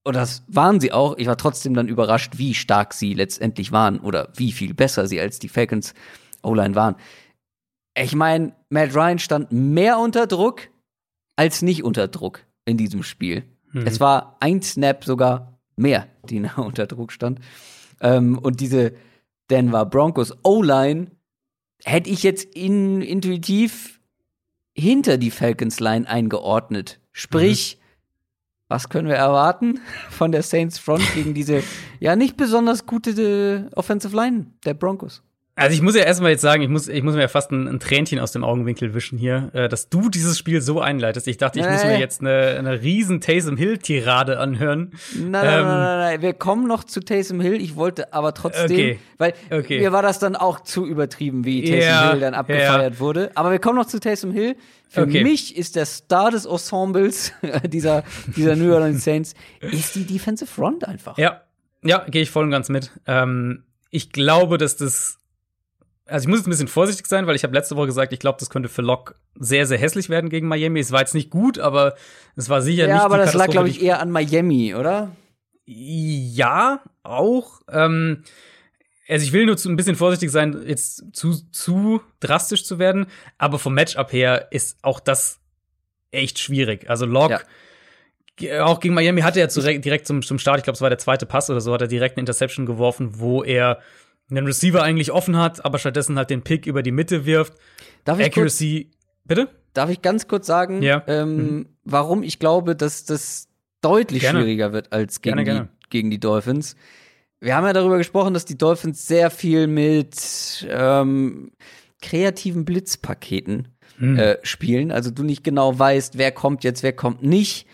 Und das waren sie auch. Ich war trotzdem dann überrascht, wie stark sie letztendlich waren oder wie viel besser sie als die Falcons O-Line waren. Ich meine, Matt Ryan stand mehr unter Druck als nicht unter Druck in diesem Spiel. Mhm. Es war ein Snap sogar mehr, die <laughs> unter Druck stand. Ähm, und diese Denver Broncos O-Line hätte ich jetzt in, intuitiv hinter die Falcons Line eingeordnet. Sprich, mhm. was können wir erwarten <laughs> von der Saints Front gegen diese ja nicht besonders gute äh, Offensive Line der Broncos? Also ich muss ja erstmal jetzt sagen, ich muss, ich muss mir ja fast ein, ein Tränchen aus dem Augenwinkel wischen hier, äh, dass du dieses Spiel so einleitest. Ich dachte, ich nee. muss mir jetzt eine, eine riesen Taysom Hill-Tirade anhören. Nein, nein, ähm, nein, nein, nein, wir kommen noch zu Taysom Hill. Ich wollte aber trotzdem, okay. weil okay. mir war das dann auch zu übertrieben, wie Taysom ja, Hill dann abgefeiert ja. wurde. Aber wir kommen noch zu Taysom Hill. Für okay. mich ist der Star des Ensembles <laughs> dieser, dieser New Orleans Saints ist die Defensive Front einfach. Ja, ja, gehe ich voll und ganz mit. Ähm, ich glaube, dass das also ich muss jetzt ein bisschen vorsichtig sein, weil ich habe letzte Woche gesagt, ich glaube, das könnte für Locke sehr, sehr hässlich werden gegen Miami. Es war jetzt nicht gut, aber es war sicher ja, nicht. Ja, aber das lag, glaube ich, eher an Miami, oder? Ja, auch. Ähm, also ich will nur zu, ein bisschen vorsichtig sein, jetzt zu, zu drastisch zu werden, aber vom Matchup her ist auch das echt schwierig. Also Locke. Ja. Auch gegen Miami hatte er direkt zum, zum Start, ich glaube, es war der zweite Pass oder so, hat er direkt eine Interception geworfen, wo er einen Receiver eigentlich offen hat, aber stattdessen halt den Pick über die Mitte wirft. Darf Accuracy, kurz, bitte? Darf ich ganz kurz sagen, ja. ähm, mhm. warum ich glaube, dass das deutlich gerne. schwieriger wird als gegen, gerne, die, gerne. gegen die Dolphins? Wir haben ja darüber gesprochen, dass die Dolphins sehr viel mit ähm, kreativen Blitzpaketen mhm. äh, spielen. Also du nicht genau weißt, wer kommt jetzt, wer kommt nicht.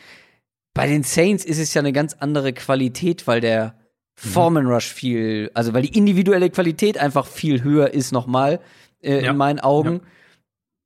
Bei den Saints ist es ja eine ganz andere Qualität, weil der. Foreman Rush viel, also weil die individuelle Qualität einfach viel höher ist nochmal äh, ja. in meinen Augen.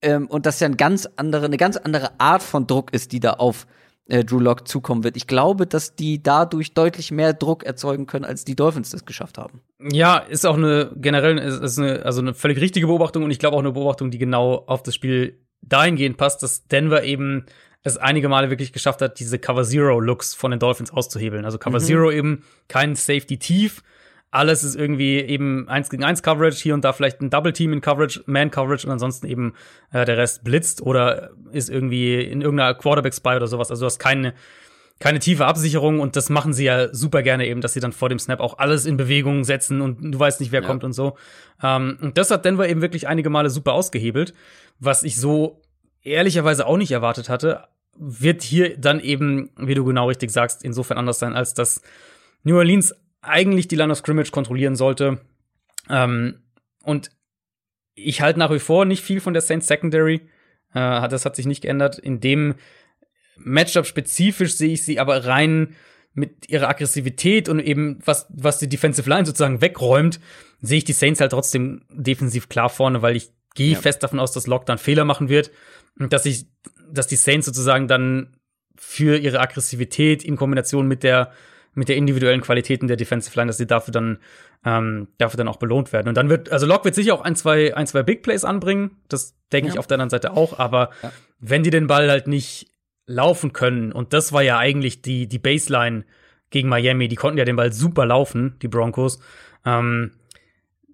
Ja. Ähm, und das ja ein ganz andere, eine ganz andere Art von Druck ist, die da auf äh, Drew Lock zukommen wird. Ich glaube, dass die dadurch deutlich mehr Druck erzeugen können, als die Dolphins das geschafft haben. Ja, ist auch eine generell ist, ist eine, also eine völlig richtige Beobachtung und ich glaube auch eine Beobachtung, die genau auf das Spiel dahingehend passt, dass Denver eben es einige Male wirklich geschafft hat, diese Cover Zero Looks von den Dolphins auszuhebeln. Also Cover mhm. Zero eben kein Safety tief. Alles ist irgendwie eben eins gegen eins Coverage, hier und da vielleicht ein Double Team in Coverage, Man Coverage und ansonsten eben äh, der Rest blitzt oder ist irgendwie in irgendeiner Quarterback Spy oder sowas. Also du hast keine keine tiefe Absicherung und das machen sie ja super gerne eben, dass sie dann vor dem Snap auch alles in Bewegung setzen und du weißt nicht, wer ja. kommt und so. Ähm, und das hat Denver eben wirklich einige Male super ausgehebelt, was ich so ehrlicherweise auch nicht erwartet hatte, wird hier dann eben, wie du genau richtig sagst, insofern anders sein, als dass New Orleans eigentlich die Line of Scrimmage kontrollieren sollte. Ähm, und ich halte nach wie vor nicht viel von der Saints Secondary. Äh, das hat sich nicht geändert. In dem Matchup spezifisch sehe ich sie aber rein mit ihrer Aggressivität und eben was, was die Defensive Line sozusagen wegräumt, sehe ich die Saints halt trotzdem defensiv klar vorne, weil ich gehe ja. fest davon aus, dass Lockdown Fehler machen wird dass ich, dass die Saints sozusagen dann für ihre Aggressivität in Kombination mit der mit der individuellen Qualitäten der Defensive Line, dass sie dafür dann ähm, dafür dann auch belohnt werden. Und dann wird also Lock wird sicher auch ein zwei ein zwei Big Plays anbringen. Das denke ja. ich auf der anderen Seite auch. Aber ja. wenn die den Ball halt nicht laufen können und das war ja eigentlich die die Baseline gegen Miami, die konnten ja den Ball super laufen, die Broncos. Ähm,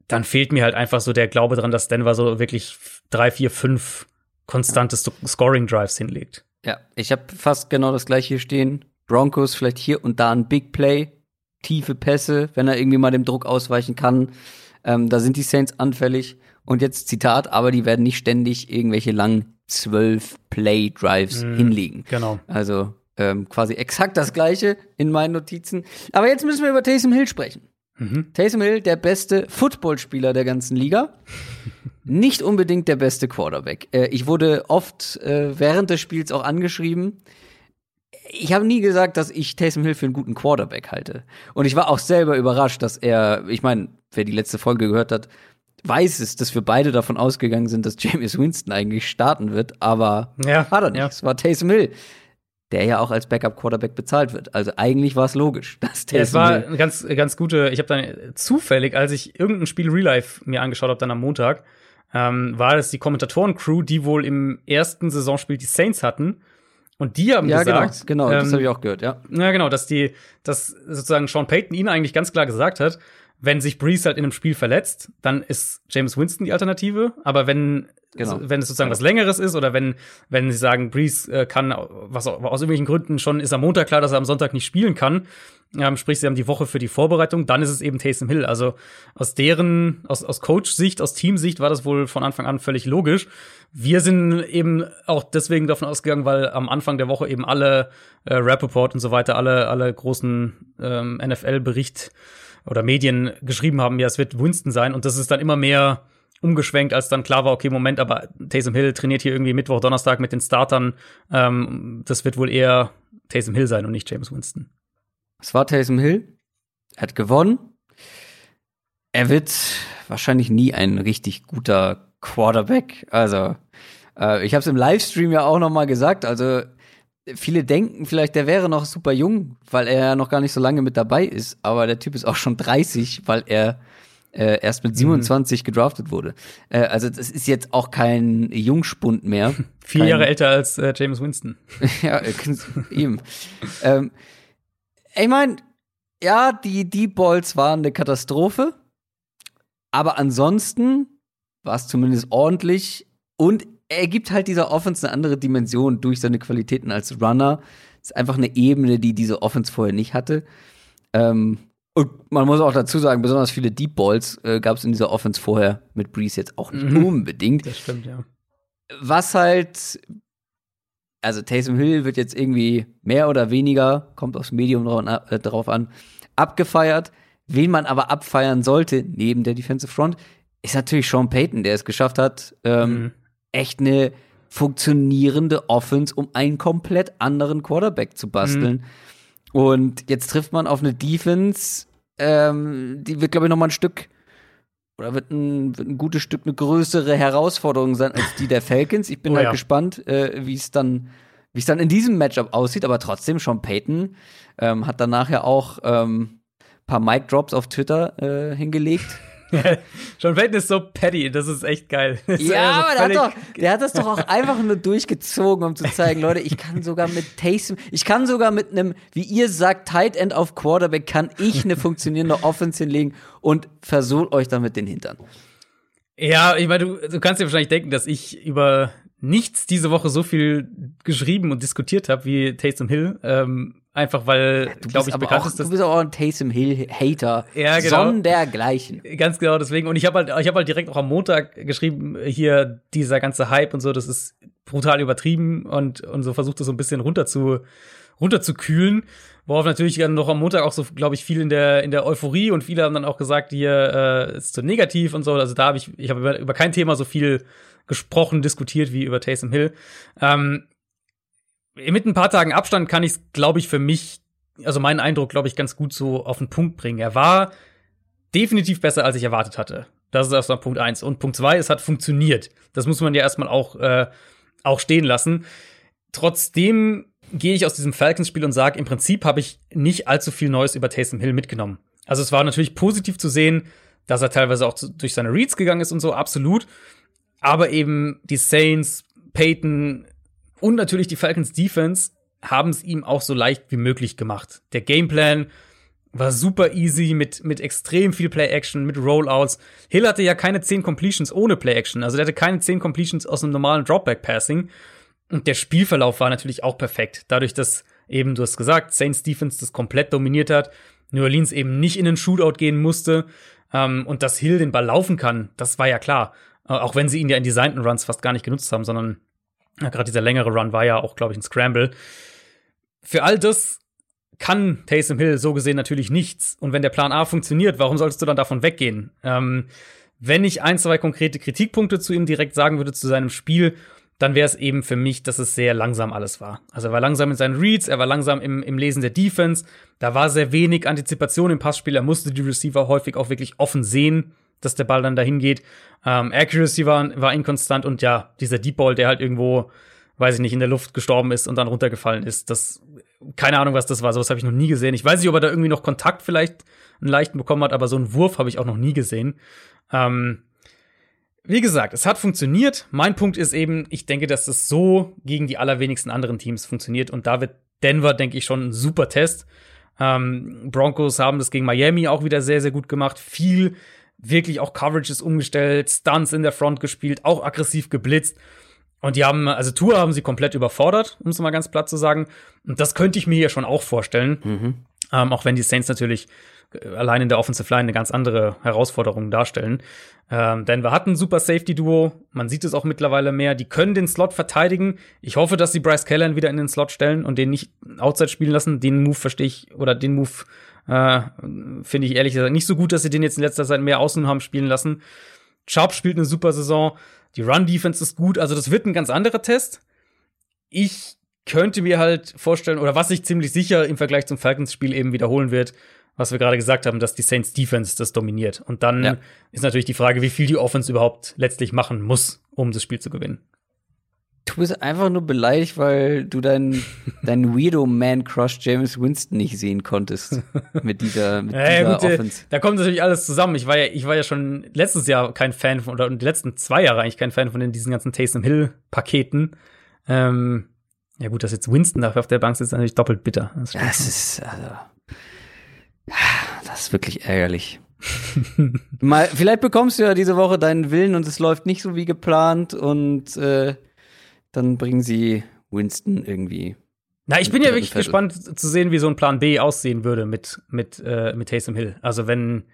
dann fehlt mir halt einfach so der Glaube dran, dass Denver so wirklich drei, vier, fünf konstante Scoring Drives hinlegt. Ja, ich habe fast genau das gleiche hier stehen. Broncos vielleicht hier und da ein Big Play, tiefe Pässe, wenn er irgendwie mal dem Druck ausweichen kann. Ähm, da sind die Saints anfällig. Und jetzt Zitat, aber die werden nicht ständig irgendwelche langen zwölf Play Drives mm, hinlegen. Genau. Also ähm, quasi exakt das gleiche in meinen Notizen. Aber jetzt müssen wir über Taysom Hill sprechen. Mhm. Taysom Hill, der beste Footballspieler der ganzen Liga. <laughs> Nicht unbedingt der beste Quarterback. Äh, ich wurde oft äh, während des Spiels auch angeschrieben. Ich habe nie gesagt, dass ich Taysom Hill für einen guten Quarterback halte. Und ich war auch selber überrascht, dass er, ich meine, wer die letzte Folge gehört hat, weiß es, dass wir beide davon ausgegangen sind, dass James Winston eigentlich starten wird, aber ja, hat er nicht. Ja. Es war Taysom Hill der ja auch als Backup-Quarterback bezahlt wird. Also eigentlich war es logisch, <laughs> dass der. Ja, es war eine ganz, ganz gute. Ich habe dann zufällig, als ich irgendein Spiel Real Life mir angeschaut habe, dann am Montag, ähm, war das die Kommentatoren-Crew, die wohl im ersten Saisonspiel die Saints hatten. Und die haben ja, gesagt, genau, genau, ähm, das habe ich auch gehört, ja. Ja, genau, dass die, dass sozusagen Sean Payton ihnen eigentlich ganz klar gesagt hat, wenn sich Breeze halt in einem Spiel verletzt, dann ist James Winston die Alternative. Aber wenn, Genau. wenn es sozusagen was Längeres ist oder wenn, wenn sie sagen, Breeze äh, kann, was auch, aus irgendwelchen Gründen schon ist am Montag klar, dass er am Sonntag nicht spielen kann, ähm, sprich, sie haben die Woche für die Vorbereitung, dann ist es eben Taysom Hill. Also aus deren, aus, aus Coach-Sicht, aus Teamsicht war das wohl von Anfang an völlig logisch. Wir sind eben auch deswegen davon ausgegangen, weil am Anfang der Woche eben alle äh, Rappaport und so weiter, alle, alle großen ähm, NFL-Bericht oder Medien geschrieben haben, ja, es wird Winston sein. Und das ist dann immer mehr umgeschwenkt, als dann klar war, okay, Moment, aber Taysom Hill trainiert hier irgendwie Mittwoch, Donnerstag mit den Startern. Ähm, das wird wohl eher Taysom Hill sein und nicht James Winston. Es war Taysom Hill. Er hat gewonnen. Er wird wahrscheinlich nie ein richtig guter Quarterback. Also, äh, ich habe es im Livestream ja auch noch mal gesagt. Also, viele denken vielleicht, der wäre noch super jung, weil er ja noch gar nicht so lange mit dabei ist. Aber der Typ ist auch schon 30, weil er äh, erst mit 27 gedraftet wurde. Äh, also, das ist jetzt auch kein Jungspund mehr. <laughs> Vier Kein- Jahre älter als äh, James Winston. <laughs> ja, äh, eben. ähm, ich meine, ja, die Deep Balls waren eine Katastrophe, aber ansonsten war es zumindest ordentlich und er gibt halt dieser Offense eine andere Dimension durch seine Qualitäten als Runner. Ist einfach eine Ebene, die diese Offense vorher nicht hatte. Ähm, und man muss auch dazu sagen, besonders viele Deep Balls äh, gab es in dieser Offense vorher mit Breeze jetzt auch nicht Mhm. unbedingt Das stimmt, ja. was halt, also Taysom Hill wird jetzt irgendwie mehr oder weniger, kommt aufs Medium drauf, äh, drauf an, abgefeiert. Wen man aber abfeiern sollte, neben der Defensive Front, ist natürlich Sean Payton, der es geschafft hat, ähm, Mhm. Echt eine funktionierende Offense um einen komplett anderen Quarterback zu basteln. Und jetzt trifft man auf eine Defense, ähm, die wird, glaube ich, noch mal ein Stück oder wird ein, wird ein gutes Stück eine größere Herausforderung sein als die der Falcons. Ich bin Oh halt ja. gespannt, äh, wie es dann, wie es dann in diesem Matchup aussieht. Aber trotzdem, Sean Payton ähm, hat danach ja auch ähm, paar Mic Drops auf Twitter äh, hingelegt. <laughs> Sean Payton ist so petty, das ist echt geil. <laughs> Das Ja, aber der hat, doch, der hat das doch auch einfach nur durchgezogen, um zu zeigen, Leute, ich kann sogar mit Taysom, ich kann sogar mit einem, wie ihr sagt, Tight End auf Quarterback, kann ich eine funktionierende Offense hinlegen und versohlt euch damit den Hintern. Ja, ich meine, du, du kannst dir wahrscheinlich denken, dass ich über nichts diese Woche so viel geschrieben und diskutiert habe wie Taysom Hill. Ähm, einfach weil, Du glaube ich, bekannt auch, ist, du dass bist auch ein Taysom Hill-Hater. Ja, genau. Sondergleichen. Ganz genau deswegen. Und ich habe halt, ich habe halt direkt auch am Montag geschrieben, hier dieser ganze Hype und so, das ist brutal übertrieben und, und so versucht es so ein bisschen runter zu, runter zu kühlen. Worauf natürlich dann noch am Montag auch so, glaube ich, viel in der, in der Euphorie und viele haben dann auch gesagt, hier äh, ist zu negativ und so. Also da habe ich, ich habe über, über kein Thema so viel gesprochen, diskutiert wie über Taysom Hill. Ähm, mit ein paar Tagen Abstand kann ich es, glaube ich, für mich, also meinen Eindruck, glaube ich, ganz gut so auf den Punkt bringen. Er war definitiv besser, als ich erwartet hatte. Das ist erstmal Punkt eins. Und Punkt zwei, es hat funktioniert. Das muss man ja erstmal auch, äh, auch stehen lassen. Trotzdem gehe ich aus diesem Falcons-Spiel und sage, im Prinzip habe ich nicht allzu viel Neues über Taysom Hill mitgenommen. Also es war natürlich positiv zu sehen, dass er teilweise auch durch seine Reads gegangen ist und so, absolut. Aber eben die Saints, Peyton und natürlich die Falcons Defense haben es ihm auch so leicht wie möglich gemacht. Der Gameplan war super easy mit, mit extrem viel Play-Action, mit Rollouts. Hill hatte ja keine 10 Completions ohne Play-Action. Also der hatte keine 10 Completions aus einem normalen Dropback-Passing. Und der Spielverlauf war natürlich auch perfekt. Dadurch, dass eben, du hast gesagt, Saints Defense das komplett dominiert hat, New Orleans eben nicht in den Shootout gehen musste ähm, und dass Hill den Ball laufen kann, das war ja klar. Äh, auch wenn sie ihn ja in designten Runs fast gar nicht genutzt haben, sondern gerade dieser längere Run war ja auch, glaube ich, ein Scramble. Für all das kann Taysom Hill so gesehen natürlich nichts. Und wenn der Plan A funktioniert, warum solltest du dann davon weggehen? Ähm, wenn ich ein, zwei konkrete Kritikpunkte zu ihm direkt sagen würde zu seinem Spiel, dann wäre es eben für mich, dass es sehr langsam alles war. Also er war langsam in seinen Reads, er war langsam im, im Lesen der Defense, da war sehr wenig Antizipation im Passspiel, er musste die Receiver häufig auch wirklich offen sehen, dass der Ball dann dahin geht. Ähm, Accuracy war, war inkonstant und ja, dieser Deep Ball, der halt irgendwo, weiß ich nicht, in der Luft gestorben ist und dann runtergefallen ist, das, keine Ahnung, was das war, sowas habe ich noch nie gesehen. Ich weiß nicht, ob er da irgendwie noch Kontakt vielleicht einen leichten bekommen hat, aber so einen Wurf habe ich auch noch nie gesehen. Ähm, wie gesagt, es hat funktioniert. Mein Punkt ist eben, ich denke, dass es so gegen die allerwenigsten anderen Teams funktioniert. Und da wird Denver, denke ich, schon ein super Test. Ähm, Broncos haben das gegen Miami auch wieder sehr, sehr gut gemacht. Viel wirklich auch Coverages umgestellt, Stunts in der Front gespielt, auch aggressiv geblitzt. Und die haben, also Tour haben sie komplett überfordert, um es mal ganz platt zu sagen. Und das könnte ich mir hier schon auch vorstellen. Mhm. Ähm, auch wenn die Saints natürlich äh, allein in der Offensive Line eine ganz andere Herausforderung darstellen. Ähm, denn wir hatten ein super Safety-Duo. Man sieht es auch mittlerweile mehr. Die können den Slot verteidigen. Ich hoffe, dass sie Bryce Callan wieder in den Slot stellen und den nicht outside spielen lassen. Den Move verstehe ich, oder den Move äh, finde ich ehrlich gesagt nicht so gut, dass sie den jetzt in letzter Zeit mehr außen haben spielen lassen. Sharp spielt eine super Saison. Die Run-Defense ist gut. Also das wird ein ganz anderer Test. Ich könnte mir halt vorstellen, oder was sich ziemlich sicher im Vergleich zum Falcons-Spiel eben wiederholen wird, was wir gerade gesagt haben, dass die Saints Defense das dominiert. Und dann ja. ist natürlich die Frage, wie viel die Offense überhaupt letztlich machen muss, um das Spiel zu gewinnen. Du bist einfach nur beleidigt, weil du deinen <laughs> dein Weirdo Man Crush James Winston nicht sehen konntest mit dieser, mit <laughs> ja, dieser gut, Offense. Da kommt natürlich alles zusammen. Ich war ja, ich war ja schon letztes Jahr kein Fan von, oder die letzten zwei Jahre eigentlich kein Fan von den, diesen ganzen Taysom Hill Paketen. Ähm, ja gut, dass jetzt Winston dafür auf der Bank sitzt, ist natürlich doppelt bitter. Das, das ist, also, das ist wirklich ärgerlich. <laughs> Mal, vielleicht bekommst du ja diese Woche deinen Willen und es läuft nicht so wie geplant und äh, dann bringen sie Winston irgendwie. Na, ich bin ja wirklich Viertel. gespannt zu sehen, wie so ein Plan B aussehen würde mit, mit, äh, mit Taysom Hill. Also wenn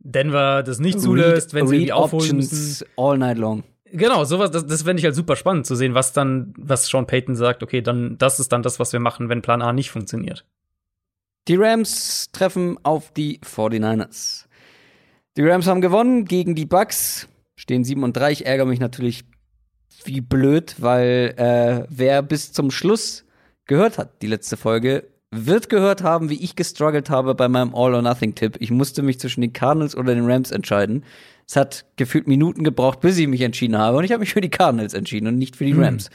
Denver das nicht zulässt, wenn sie die aufholen müssen. all night long. Genau, sowas, das, das fände ich halt super spannend zu sehen, was dann, was Sean Payton sagt, okay, dann, das ist dann das, was wir machen, wenn Plan A nicht funktioniert. Die Rams treffen auf die 49ers. Die Rams haben gewonnen gegen die Bucks, stehen 7 und 3. Ich ärgere mich natürlich wie blöd, weil äh, wer bis zum Schluss gehört hat, die letzte Folge, wird gehört haben, wie ich gestruggelt habe bei meinem All-or-Nothing-Tipp. Ich musste mich zwischen den Cardinals oder den Rams entscheiden. Es hat gefühlt Minuten gebraucht, bis ich mich entschieden habe. Und ich habe mich für die Cardinals entschieden und nicht für die hm. Rams. Hm.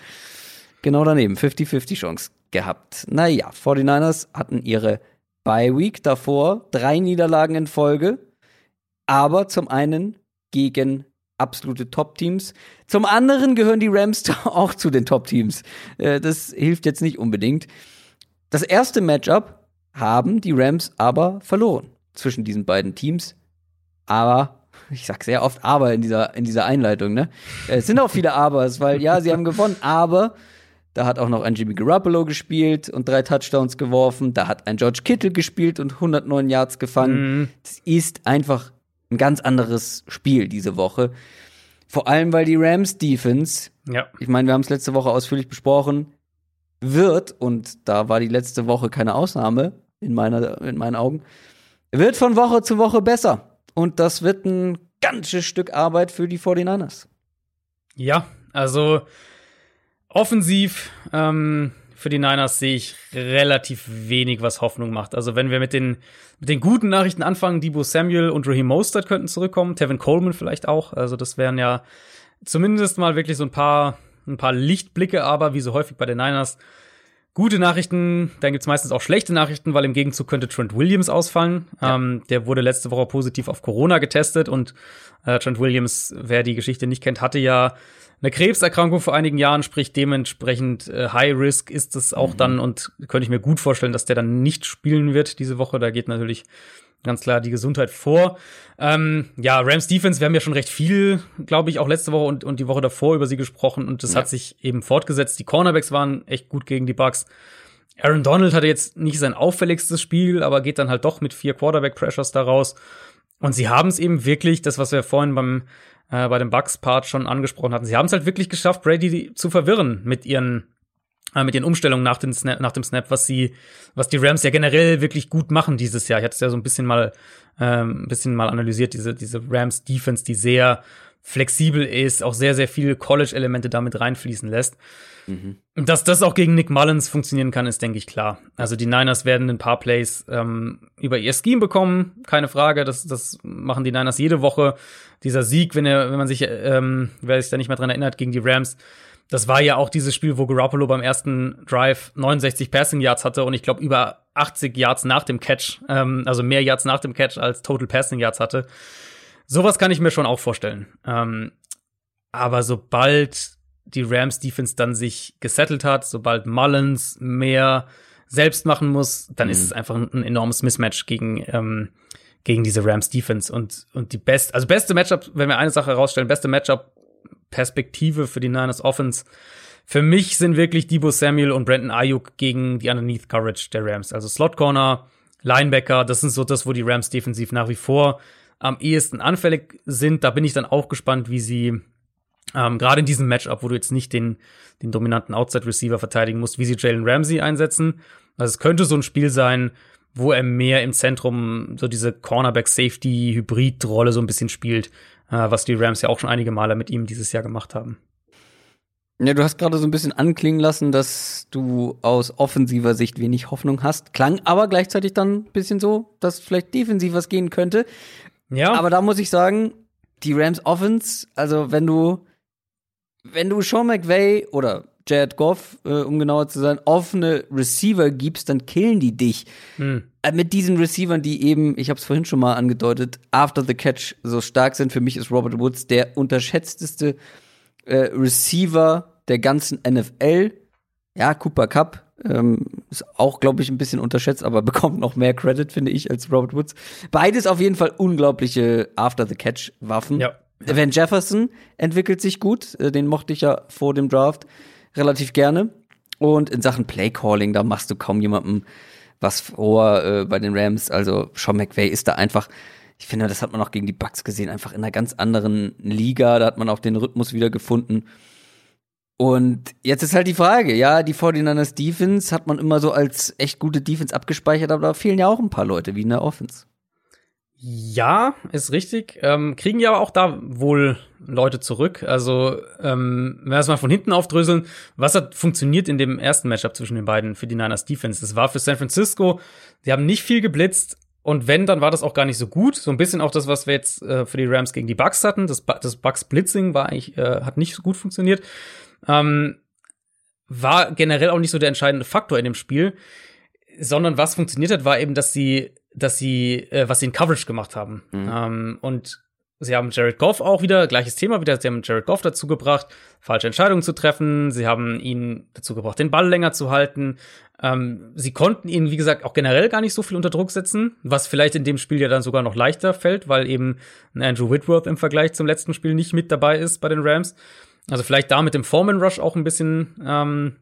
Genau daneben. 50-50 Chance gehabt. Naja, 49ers hatten ihre Bye Week davor. Drei Niederlagen in Folge. Aber zum einen gegen absolute Top-Teams. Zum anderen gehören die Rams <laughs> auch zu den Top-Teams. Äh, das hilft jetzt nicht unbedingt. Das erste Matchup haben die Rams aber verloren zwischen diesen beiden Teams. Aber <laughs> ich sag sehr oft aber in dieser, in dieser Einleitung, ne? Es sind auch viele Abers, weil ja, sie haben gewonnen, aber da hat auch noch ein Jimmy Garoppolo gespielt und drei Touchdowns geworfen. Da hat ein George Kittle gespielt und 109 Yards gefangen. Mhm. Das ist einfach ein ganz anderes Spiel diese Woche. Vor allem, weil die Rams Defense, ja. ich meine, wir haben es letzte Woche ausführlich besprochen, wird, und da war die letzte Woche keine Ausnahme in, meiner, in meinen Augen, wird von Woche zu Woche besser. Und das wird ein ganzes Stück Arbeit für die 49ers. Ja, also offensiv ähm, für die Niners sehe ich relativ wenig, was Hoffnung macht. Also wenn wir mit den, mit den guten Nachrichten anfangen, Debo Samuel und Raheem Mostert könnten zurückkommen, Tevin Coleman vielleicht auch. Also das wären ja zumindest mal wirklich so ein paar, ein paar Lichtblicke, aber wie so häufig bei den Niners, gute Nachrichten, dann gibt's meistens auch schlechte Nachrichten, weil im Gegenzug könnte Trent Williams ausfallen. Ja. Ähm, der wurde letzte Woche positiv auf Corona getestet und äh, Trent Williams, wer die Geschichte nicht kennt, hatte ja eine Krebserkrankung vor einigen Jahren, sprich dementsprechend äh, High Risk ist es auch mhm. dann und könnte ich mir gut vorstellen, dass der dann nicht spielen wird diese Woche. Da geht natürlich ganz klar die Gesundheit vor. Ähm, ja, Rams Defense, wir haben ja schon recht viel, glaube ich, auch letzte Woche und, und die Woche davor über sie gesprochen und das ja. hat sich eben fortgesetzt. Die Cornerbacks waren echt gut gegen die Bucks. Aaron Donald hatte jetzt nicht sein auffälligstes Spiel, aber geht dann halt doch mit vier Quarterback-Pressures daraus. Und sie haben es eben wirklich, das, was wir vorhin beim äh, bei dem Bugs-Part schon angesprochen hatten. Sie haben es halt wirklich geschafft, Brady zu verwirren mit ihren äh, mit ihren Umstellungen nach, den Snap, nach dem Snap, was sie, was die Rams ja generell wirklich gut machen dieses Jahr. Ich hatte es ja so ein bisschen mal, ähm, ein bisschen mal analysiert, diese, diese Rams Defense, die sehr flexibel ist, auch sehr, sehr viele College-Elemente damit reinfließen lässt. Mhm. Dass das auch gegen Nick Mullins funktionieren kann, ist, denke ich, klar. Also die Niners werden ein paar Plays ähm, über ihr Scheme bekommen, keine Frage. Das, das machen die Niners jede Woche. Dieser Sieg, wenn, er, wenn man sich, ähm, wer sich da nicht mehr dran erinnert, gegen die Rams, das war ja auch dieses Spiel, wo Garoppolo beim ersten Drive 69 Passing Yards hatte und ich glaube über 80 Yards nach dem Catch, ähm, also mehr Yards nach dem Catch als Total Passing Yards hatte. Sowas kann ich mir schon auch vorstellen. Ähm, aber sobald die Rams Defense dann sich gesettelt hat, sobald Mullins mehr selbst machen muss, dann mhm. ist es einfach ein, enormes Mismatch gegen, ähm, gegen diese Rams Defense. Und, und die best, also beste Matchup, wenn wir eine Sache herausstellen, beste Matchup Perspektive für die Niners Offense. Für mich sind wirklich Debo Samuel und Brandon Ayuk gegen die Underneath Coverage der Rams. Also Slot Corner, Linebacker, das sind so das, wo die Rams defensiv nach wie vor am ehesten anfällig sind. Da bin ich dann auch gespannt, wie sie ähm, gerade in diesem Matchup, wo du jetzt nicht den, den dominanten Outside-Receiver verteidigen musst, wie sie Jalen Ramsey einsetzen. Also es könnte so ein Spiel sein, wo er mehr im Zentrum so diese Cornerback-Safety-Hybrid-Rolle so ein bisschen spielt, äh, was die Rams ja auch schon einige Male mit ihm dieses Jahr gemacht haben. Ja, du hast gerade so ein bisschen anklingen lassen, dass du aus offensiver Sicht wenig Hoffnung hast. Klang aber gleichzeitig dann ein bisschen so, dass vielleicht defensiv was gehen könnte. Ja. Aber da muss ich sagen, die Rams Offense, also wenn du, wenn du Sean McVay oder Jared Goff, äh, um genauer zu sein, offene Receiver gibst, dann killen die dich. Hm. Äh, mit diesen Receivern, die eben, ich habe es vorhin schon mal angedeutet, after the catch so stark sind. Für mich ist Robert Woods der unterschätzteste äh, Receiver der ganzen NFL. Ja, Cooper Cup ähm, ist auch, glaube ich, ein bisschen unterschätzt, aber <laughs> bekommt noch mehr Credit, finde ich, als Robert Woods. Beides auf jeden Fall unglaubliche After-the-Catch-Waffen. Ja. Van Jefferson entwickelt sich gut, äh, den mochte ich ja vor dem Draft relativ gerne. Und in Sachen Playcalling, da machst du kaum jemandem was vor äh, bei den Rams. Also Sean McVay ist da einfach, ich finde, das hat man auch gegen die Bucks gesehen, einfach in einer ganz anderen Liga. Da hat man auch den Rhythmus wieder gefunden. Und jetzt ist halt die Frage, ja, die 49ers Defense hat man immer so als echt gute Defense abgespeichert, aber da fehlen ja auch ein paar Leute wie in der Offense. Ja, ist richtig. Ähm, kriegen ja aber auch da wohl Leute zurück. Also, ähm, wenn wir es mal von hinten aufdröseln, was hat funktioniert in dem ersten Matchup zwischen den beiden für die Niners Defense? Das war für San Francisco, die haben nicht viel geblitzt. Und wenn, dann war das auch gar nicht so gut. So ein bisschen auch das, was wir jetzt äh, für die Rams gegen die Bucks hatten. Das, das Bucks Blitzing war eigentlich, äh, hat nicht so gut funktioniert. Ähm, war generell auch nicht so der entscheidende Faktor in dem Spiel, sondern was funktioniert hat, war eben, dass sie, dass sie, äh, was sie in Coverage gemacht haben. Mhm. Ähm, und sie haben Jared Goff auch wieder, gleiches Thema wieder, sie haben Jared Goff dazu gebracht, falsche Entscheidungen zu treffen, sie haben ihn dazu gebracht, den Ball länger zu halten. Ähm, sie konnten ihn, wie gesagt, auch generell gar nicht so viel unter Druck setzen, was vielleicht in dem Spiel ja dann sogar noch leichter fällt, weil eben Andrew Whitworth im Vergleich zum letzten Spiel nicht mit dabei ist bei den Rams. Also vielleicht da mit dem Foreman Rush auch ein bisschen, ähm,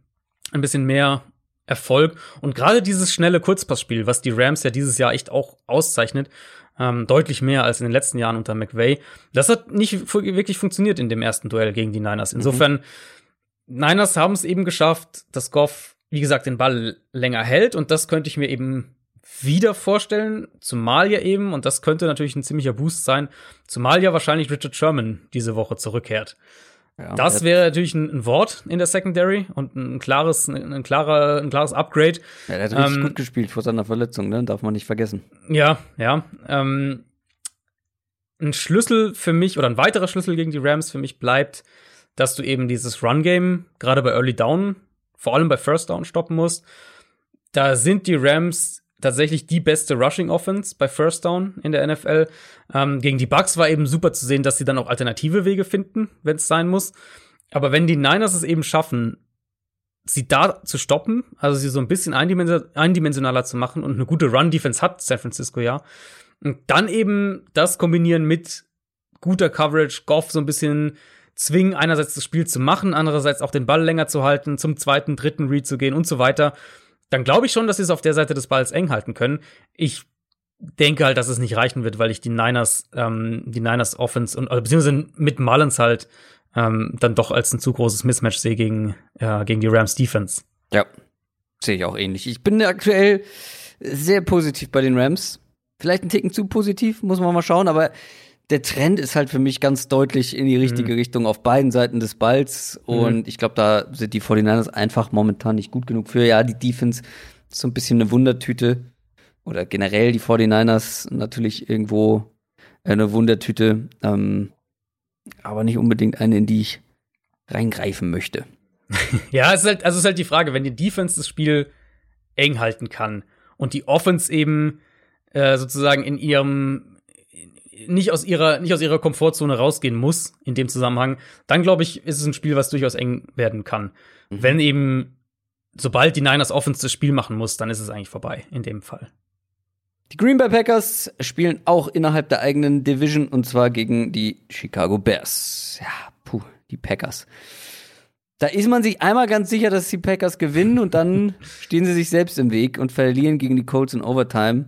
ein bisschen mehr Erfolg. Und gerade dieses schnelle Kurzpassspiel, was die Rams ja dieses Jahr echt auch auszeichnet, ähm, deutlich mehr als in den letzten Jahren unter McVay. Das hat nicht wirklich funktioniert in dem ersten Duell gegen die Niners. Mhm. Insofern, mhm. Niners haben es eben geschafft, dass Goff, wie gesagt, den Ball länger hält. Und das könnte ich mir eben wieder vorstellen, zumal ja eben, und das könnte natürlich ein ziemlicher Boost sein, zumal ja wahrscheinlich Richard Sherman diese Woche zurückkehrt. Ja, das wäre natürlich ein, ein, Wort in der Secondary und ein klares, ein, ein, klarer, ein klares Upgrade. Ja, der hat richtig ähm, gut gespielt vor seiner Verletzung, ne? Darf man nicht vergessen. Ja, ja. Ähm, ein Schlüssel für mich oder ein weiterer Schlüssel gegen die Rams für mich bleibt, dass du eben dieses Run-Game gerade bei Early Down, vor allem bei First Down stoppen musst. Da sind die Rams tatsächlich die beste Rushing Offense bei First Down in der NFL. Ähm, gegen die Bucks war eben super zu sehen, dass sie dann auch alternative Wege finden, wenn es sein muss. Aber wenn die Niners es eben schaffen, sie da zu stoppen, also sie so ein bisschen eindimensionaler zu machen und eine gute Run-Defense hat San Francisco ja, und dann eben das kombinieren mit guter Coverage, Goff so ein bisschen zwingen, einerseits das Spiel zu machen, andererseits auch den Ball länger zu halten, zum zweiten, dritten Read zu gehen und so weiter dann glaube ich schon, dass sie es auf der Seite des Balls eng halten können. Ich denke halt, dass es nicht reichen wird, weil ich die Niners, ähm, die Niners Offense und also beziehungsweise mit Mullins halt ähm, dann doch als ein zu großes Mismatch sehe gegen, äh, gegen die Rams Defense. Ja, sehe ich auch ähnlich. Ich bin aktuell sehr positiv bei den Rams. Vielleicht ein Ticken zu positiv, muss man mal schauen, aber der Trend ist halt für mich ganz deutlich in die richtige mhm. Richtung auf beiden Seiten des Balls. Und mhm. ich glaube, da sind die 49ers einfach momentan nicht gut genug für. Ja, die Defense ist so ein bisschen eine Wundertüte. Oder generell die 49ers natürlich irgendwo eine Wundertüte. Ähm, aber nicht unbedingt eine, in die ich reingreifen möchte. <laughs> ja, es ist halt, also es ist halt die Frage, wenn die Defense das Spiel eng halten kann und die Offense eben äh, sozusagen in ihrem nicht aus ihrer, nicht aus ihrer Komfortzone rausgehen muss in dem Zusammenhang, dann glaube ich, ist es ein Spiel, was durchaus eng werden kann. Mhm. Wenn eben sobald die Niners Offense das Spiel machen muss, dann ist es eigentlich vorbei in dem Fall. Die Green Bay Packers spielen auch innerhalb der eigenen Division und zwar gegen die Chicago Bears. Ja, puh, die Packers. Da ist man sich einmal ganz sicher, dass die Packers gewinnen und dann <laughs> stehen sie sich selbst im Weg und verlieren gegen die Colts in Overtime,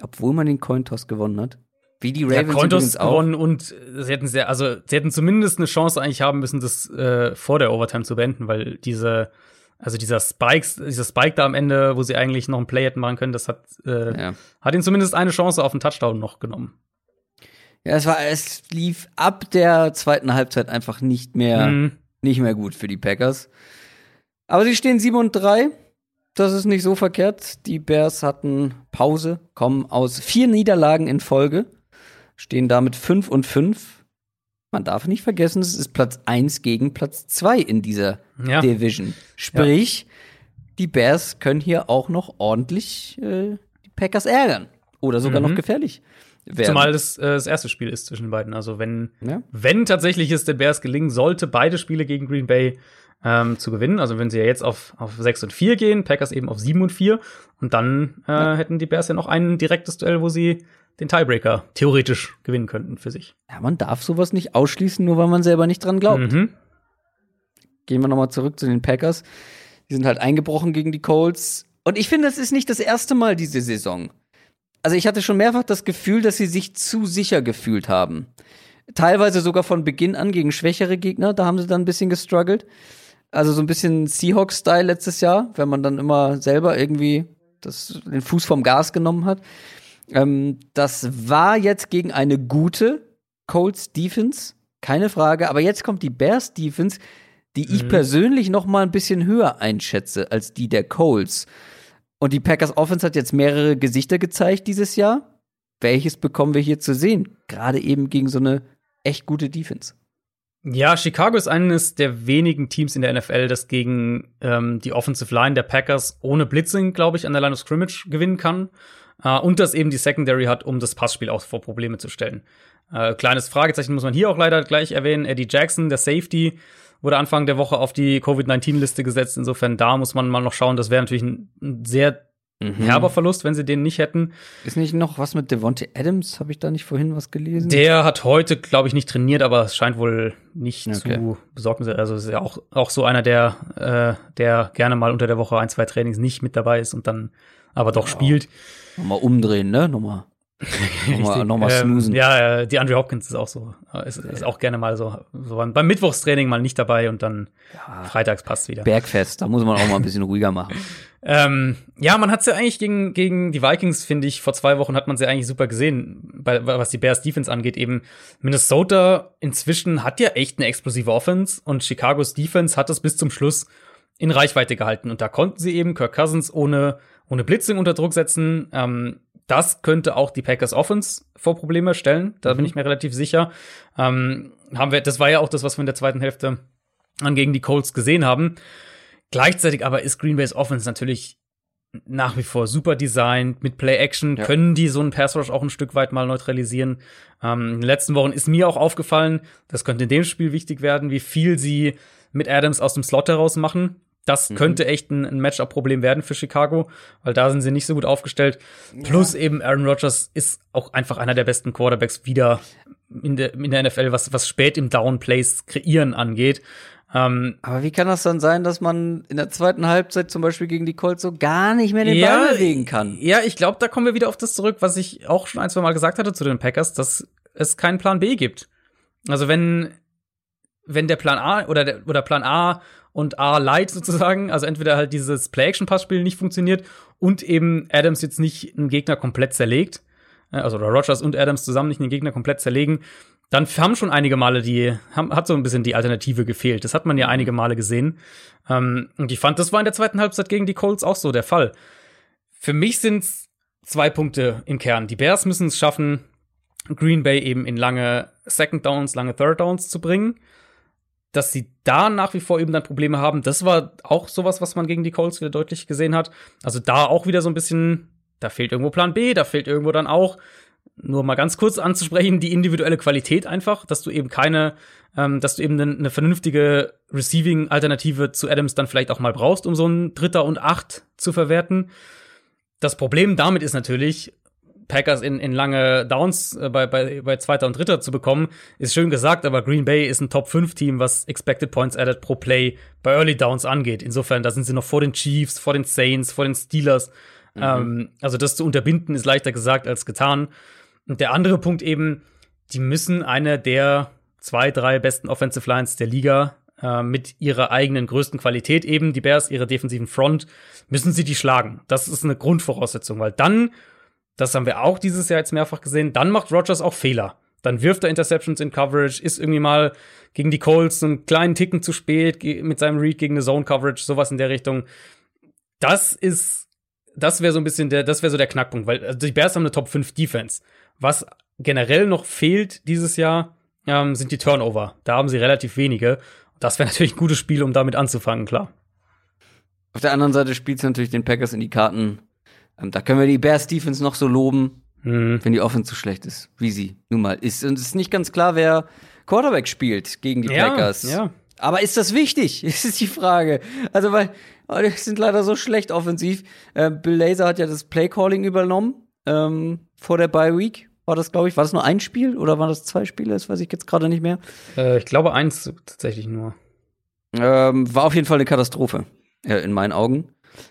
obwohl man den Cointoss gewonnen hat. Wie die Ravens ja, Cointoss gewonnen und sie hätten sehr, also sie hätten zumindest eine Chance eigentlich haben müssen, das äh, vor der Overtime zu beenden, weil diese, also dieser Spikes, dieser Spike da am Ende, wo sie eigentlich noch ein Play hätten machen können, das hat, äh, ja. hat ihnen zumindest eine Chance auf einen Touchdown noch genommen. Ja, es war, es lief ab der zweiten Halbzeit einfach nicht mehr. Mhm nicht mehr gut für die Packers. Aber sie stehen 7 und 3. Das ist nicht so verkehrt. Die Bears hatten Pause, kommen aus vier Niederlagen in Folge, stehen damit 5 und 5. Man darf nicht vergessen, es ist Platz 1 gegen Platz 2 in dieser ja. Division. Sprich, ja. die Bears können hier auch noch ordentlich äh, die Packers ärgern. Oder sogar mhm. noch gefährlich werden. Zumal das, äh, das erste Spiel ist zwischen den beiden. Also wenn, ja. wenn tatsächlich es den Bears gelingen sollte, beide Spiele gegen Green Bay ähm, zu gewinnen, also wenn sie ja jetzt auf, auf 6 und 4 gehen, Packers eben auf 7 und 4 und dann äh, ja. hätten die Bears ja noch ein direktes Duell, wo sie den Tiebreaker theoretisch gewinnen könnten für sich. Ja, man darf sowas nicht ausschließen, nur weil man selber nicht dran glaubt. Mhm. Gehen wir nochmal zurück zu den Packers. Die sind halt eingebrochen gegen die Colts. Und ich finde, das ist nicht das erste Mal diese Saison also ich hatte schon mehrfach das Gefühl, dass sie sich zu sicher gefühlt haben. Teilweise sogar von Beginn an gegen schwächere Gegner, da haben sie dann ein bisschen gestruggelt. Also so ein bisschen Seahawks-Style letztes Jahr, wenn man dann immer selber irgendwie das, den Fuß vom Gas genommen hat. Ähm, das war jetzt gegen eine gute Colts Defense, keine Frage. Aber jetzt kommt die Bears Defense, die mhm. ich persönlich noch mal ein bisschen höher einschätze als die der Colts. Und die Packers Offense hat jetzt mehrere Gesichter gezeigt dieses Jahr. Welches bekommen wir hier zu sehen? Gerade eben gegen so eine echt gute Defense. Ja, Chicago ist eines der wenigen Teams in der NFL, das gegen ähm, die Offensive Line der Packers ohne Blitzing, glaube ich, an der Line of Scrimmage gewinnen kann. Äh, und das eben die Secondary hat, um das Passspiel auch vor Probleme zu stellen. Äh, kleines Fragezeichen muss man hier auch leider gleich erwähnen. Eddie Jackson, der Safety, wurde Anfang der Woche auf die Covid-19-Liste gesetzt. Insofern da muss man mal noch schauen. Das wäre natürlich ein, ein sehr mhm. herber Verlust, wenn sie den nicht hätten. Ist nicht noch was mit Devontae Adams? Habe ich da nicht vorhin was gelesen? Der hat heute, glaube ich, nicht trainiert, aber es scheint wohl nicht okay. zu besorgen. Also ist ja auch, auch so einer, der, äh, der gerne mal unter der Woche ein, zwei Trainings nicht mit dabei ist und dann aber doch ja. spielt. Nochmal umdrehen, ne? Nochmal. <laughs> nochmal, nochmal ähm, snoosen. Ähm, ja, die Andre Hopkins ist auch so. Ist, ist auch gerne mal so, so beim Mittwochstraining mal nicht dabei und dann ja, freitags passt wieder. Bergfest, da muss man auch mal ein bisschen ruhiger machen. <laughs> Ähm, ja, man hat ja eigentlich gegen, gegen die Vikings, finde ich, vor zwei Wochen hat man sie eigentlich super gesehen, bei, was die Bears Defense angeht. Eben Minnesota inzwischen hat ja echt eine explosive Offense und Chicagos Defense hat es bis zum Schluss in Reichweite gehalten. Und da konnten sie eben Kirk Cousins ohne, ohne Blitzing unter Druck setzen. Ähm, das könnte auch die Packers Offense vor Probleme stellen. Da mhm. bin ich mir relativ sicher. Ähm, haben wir, das war ja auch das, was wir in der zweiten Hälfte an gegen die Colts gesehen haben. Gleichzeitig aber ist Green Bay's Offense natürlich nach wie vor super designt. Mit Play Action ja. können die so einen Pass Rush auch ein Stück weit mal neutralisieren. Ähm, in den letzten Wochen ist mir auch aufgefallen, das könnte in dem Spiel wichtig werden, wie viel sie mit Adams aus dem Slot heraus machen. Das mhm. könnte echt ein, ein Matchup-Problem werden für Chicago, weil da sind sie nicht so gut aufgestellt. Ja. Plus eben Aaron Rodgers ist auch einfach einer der besten Quarterbacks wieder in der, in der NFL, was, was spät im Downplays kreieren angeht. Ähm, Aber wie kann das dann sein, dass man in der zweiten Halbzeit zum Beispiel gegen die Colts so gar nicht mehr den ja, Ball bewegen kann? Ja, ich glaube, da kommen wir wieder auf das zurück, was ich auch schon ein, zwei Mal gesagt hatte zu den Packers, dass es keinen Plan B gibt. Also wenn, wenn der Plan A oder, der, oder Plan A und A Light sozusagen, also entweder halt dieses Play-Action-Passspiel nicht funktioniert und eben Adams jetzt nicht einen Gegner komplett zerlegt, äh, also oder Rogers und Adams zusammen nicht einen Gegner komplett zerlegen, dann haben schon einige Male die, haben, hat so ein bisschen die Alternative gefehlt. Das hat man ja mhm. einige Male gesehen. Ähm, und ich fand, das war in der zweiten Halbzeit gegen die Colts auch so der Fall. Für mich sind es zwei Punkte im Kern. Die Bears müssen es schaffen, Green Bay eben in lange Second Downs, lange Third Downs zu bringen. Dass sie da nach wie vor eben dann Probleme haben, das war auch sowas, was man gegen die Colts wieder deutlich gesehen hat. Also da auch wieder so ein bisschen, da fehlt irgendwo Plan B, da fehlt irgendwo dann auch nur mal ganz kurz anzusprechen, die individuelle Qualität einfach, dass du eben keine, ähm, dass du eben eine, eine vernünftige Receiving-Alternative zu Adams dann vielleicht auch mal brauchst, um so einen Dritter und Acht zu verwerten. Das Problem damit ist natürlich, Packers in, in lange Downs äh, bei, bei, bei Zweiter und Dritter zu bekommen, ist schön gesagt, aber Green Bay ist ein Top-5-Team, was Expected Points Added pro Play bei Early Downs angeht. Insofern, da sind sie noch vor den Chiefs, vor den Saints, vor den Steelers. Mhm. Ähm, also das zu unterbinden ist leichter gesagt als getan. Und der andere Punkt eben, die müssen eine der zwei, drei besten Offensive Lines der Liga äh, mit ihrer eigenen größten Qualität eben, die Bears, ihre defensiven Front, müssen sie die schlagen. Das ist eine Grundvoraussetzung, weil dann das haben wir auch dieses Jahr jetzt mehrfach gesehen. Dann macht Rogers auch Fehler. Dann wirft er Interceptions in Coverage, ist irgendwie mal gegen die Colts einen kleinen Ticken zu spät mit seinem Read gegen eine Zone Coverage, sowas in der Richtung. Das ist, das wäre so ein bisschen der, das wäre so der Knackpunkt, weil also die Bears haben eine Top 5 Defense. Was generell noch fehlt dieses Jahr, ähm, sind die Turnover. Da haben sie relativ wenige. Das wäre <laughs> natürlich ein gutes Spiel, um damit anzufangen, klar. Auf der anderen Seite spielt es natürlich den Packers in die Karten, ähm, da können wir die Bears Defense noch so loben, mhm. wenn die Offense so schlecht ist, wie sie nun mal ist. Und es ist nicht ganz klar, wer Quarterback spielt gegen die ja, Packers. Ja. Aber ist das wichtig? Das <laughs> ist die Frage. Also, weil oh, die sind leider so schlecht offensiv. Äh, Bill Laser hat ja das Playcalling übernommen ähm, vor der Bye Week. War das, glaube ich, war das nur ein Spiel oder waren das zwei Spiele? Das weiß ich jetzt gerade nicht mehr. Äh, ich glaube eins tatsächlich nur. Ähm, war auf jeden Fall eine Katastrophe äh, in meinen Augen.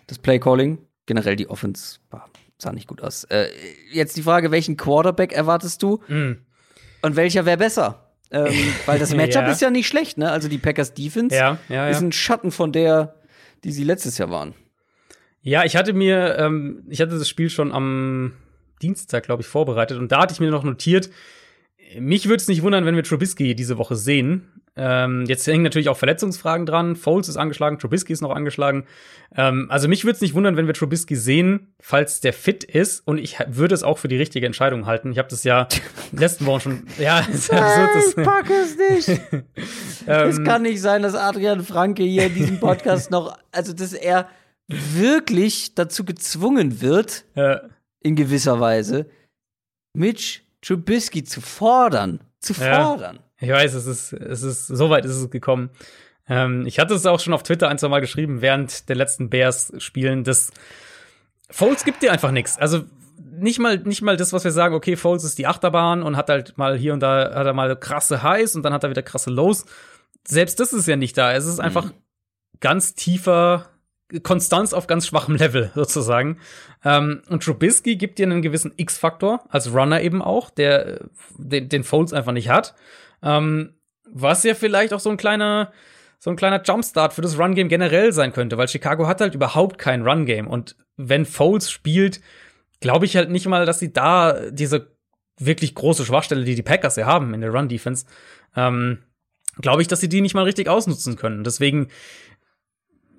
Das Playcalling generell die Offense sah nicht gut aus. Äh, jetzt die Frage, welchen Quarterback erwartest du? Mm. Und welcher wäre besser? Ähm, <laughs> weil das Matchup ja. ist ja nicht schlecht, ne? Also die Packers Defense ja, ja, ist ein Schatten von der, die sie letztes Jahr waren. Ja, ich hatte mir, ähm, ich hatte das Spiel schon am Dienstag, glaube ich, vorbereitet und da hatte ich mir noch notiert, mich würde es nicht wundern, wenn wir Trubisky diese Woche sehen. Ähm, jetzt hängen natürlich auch Verletzungsfragen dran. Foles ist angeschlagen, Trubisky ist noch angeschlagen. Ähm, also mich würde es nicht wundern, wenn wir Trubisky sehen, falls der fit ist. Und ich würde es auch für die richtige Entscheidung halten. Ich habe das ja <laughs> letzten Wochen schon. Ja, ist absurd. Das, ich pack es nicht. <laughs> es kann nicht sein, dass Adrian Franke hier in diesem Podcast noch, also dass er wirklich dazu gezwungen wird, ja. in gewisser Weise, Mitch Trubisky zu fordern. Zu fordern. Ja. Ich weiß, es ist, es ist, so weit ist es gekommen. Ähm, ich hatte es auch schon auf Twitter ein, zwei Mal geschrieben, während der letzten Bears-Spielen, dass Foles gibt dir einfach nichts. Also nicht mal, nicht mal das, was wir sagen, okay, Foles ist die Achterbahn und hat halt mal hier und da hat er mal krasse Highs und dann hat er wieder krasse Lows. Selbst das ist ja nicht da. Es ist einfach mhm. ganz tiefer Konstanz auf ganz schwachem Level <laughs> sozusagen. Ähm, und Trubisky gibt dir einen gewissen X-Faktor, als Runner eben auch, der den, den Folds einfach nicht hat. Ähm, was ja vielleicht auch so ein kleiner, so ein kleiner Jumpstart für das Run-Game generell sein könnte, weil Chicago hat halt überhaupt kein Run-Game. Und wenn Foles spielt, glaube ich halt nicht mal, dass sie da diese wirklich große Schwachstelle, die die Packers ja haben in der Run-Defense, ähm, glaube ich, dass sie die nicht mal richtig ausnutzen können. Deswegen,